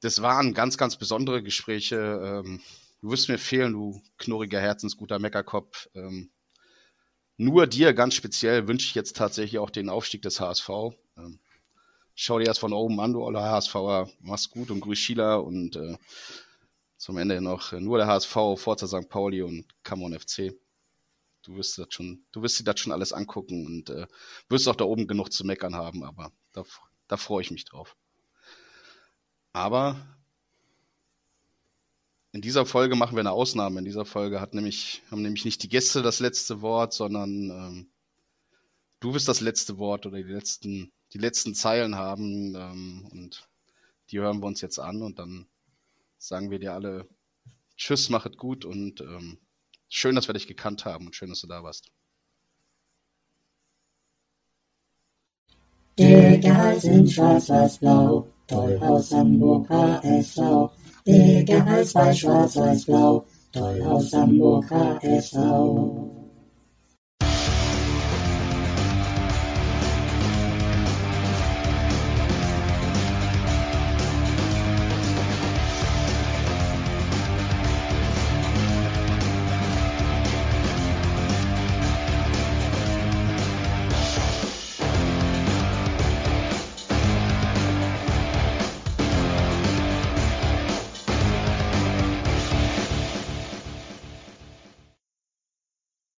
Speaker 2: Das waren ganz, ganz besondere Gespräche. Ähm, du wirst mir fehlen, du knurriger Herzensguter Meckerkopf. Ähm, nur dir ganz speziell wünsche ich jetzt tatsächlich auch den Aufstieg des HSV. Ähm, schau dir das von oben an, du aller HSVer, mach's gut und grüß Sheila und äh, zum Ende noch äh, nur der HSV, Forza St. Pauli und Come on FC. Du wirst das schon, du wirst dir das schon alles angucken und äh, wirst auch da oben genug zu meckern haben, aber da, da freue ich mich drauf. Aber in dieser Folge machen wir eine Ausnahme. In dieser Folge hat nämlich, haben nämlich nicht die Gäste das letzte Wort, sondern ähm, du wirst das letzte Wort oder die letzten die letzten Zeilen haben ähm, und die hören wir uns jetzt an und dann sagen wir dir alle Tschüss, machet gut und ähm, schön, dass wir dich gekannt haben und schön, dass du da warst.
Speaker 10: Egal sind schwarz-weiß-blau, toll aus Hamburg HSV. Egal bei schwarz-weiß-blau, toll aus Hamburg HSV.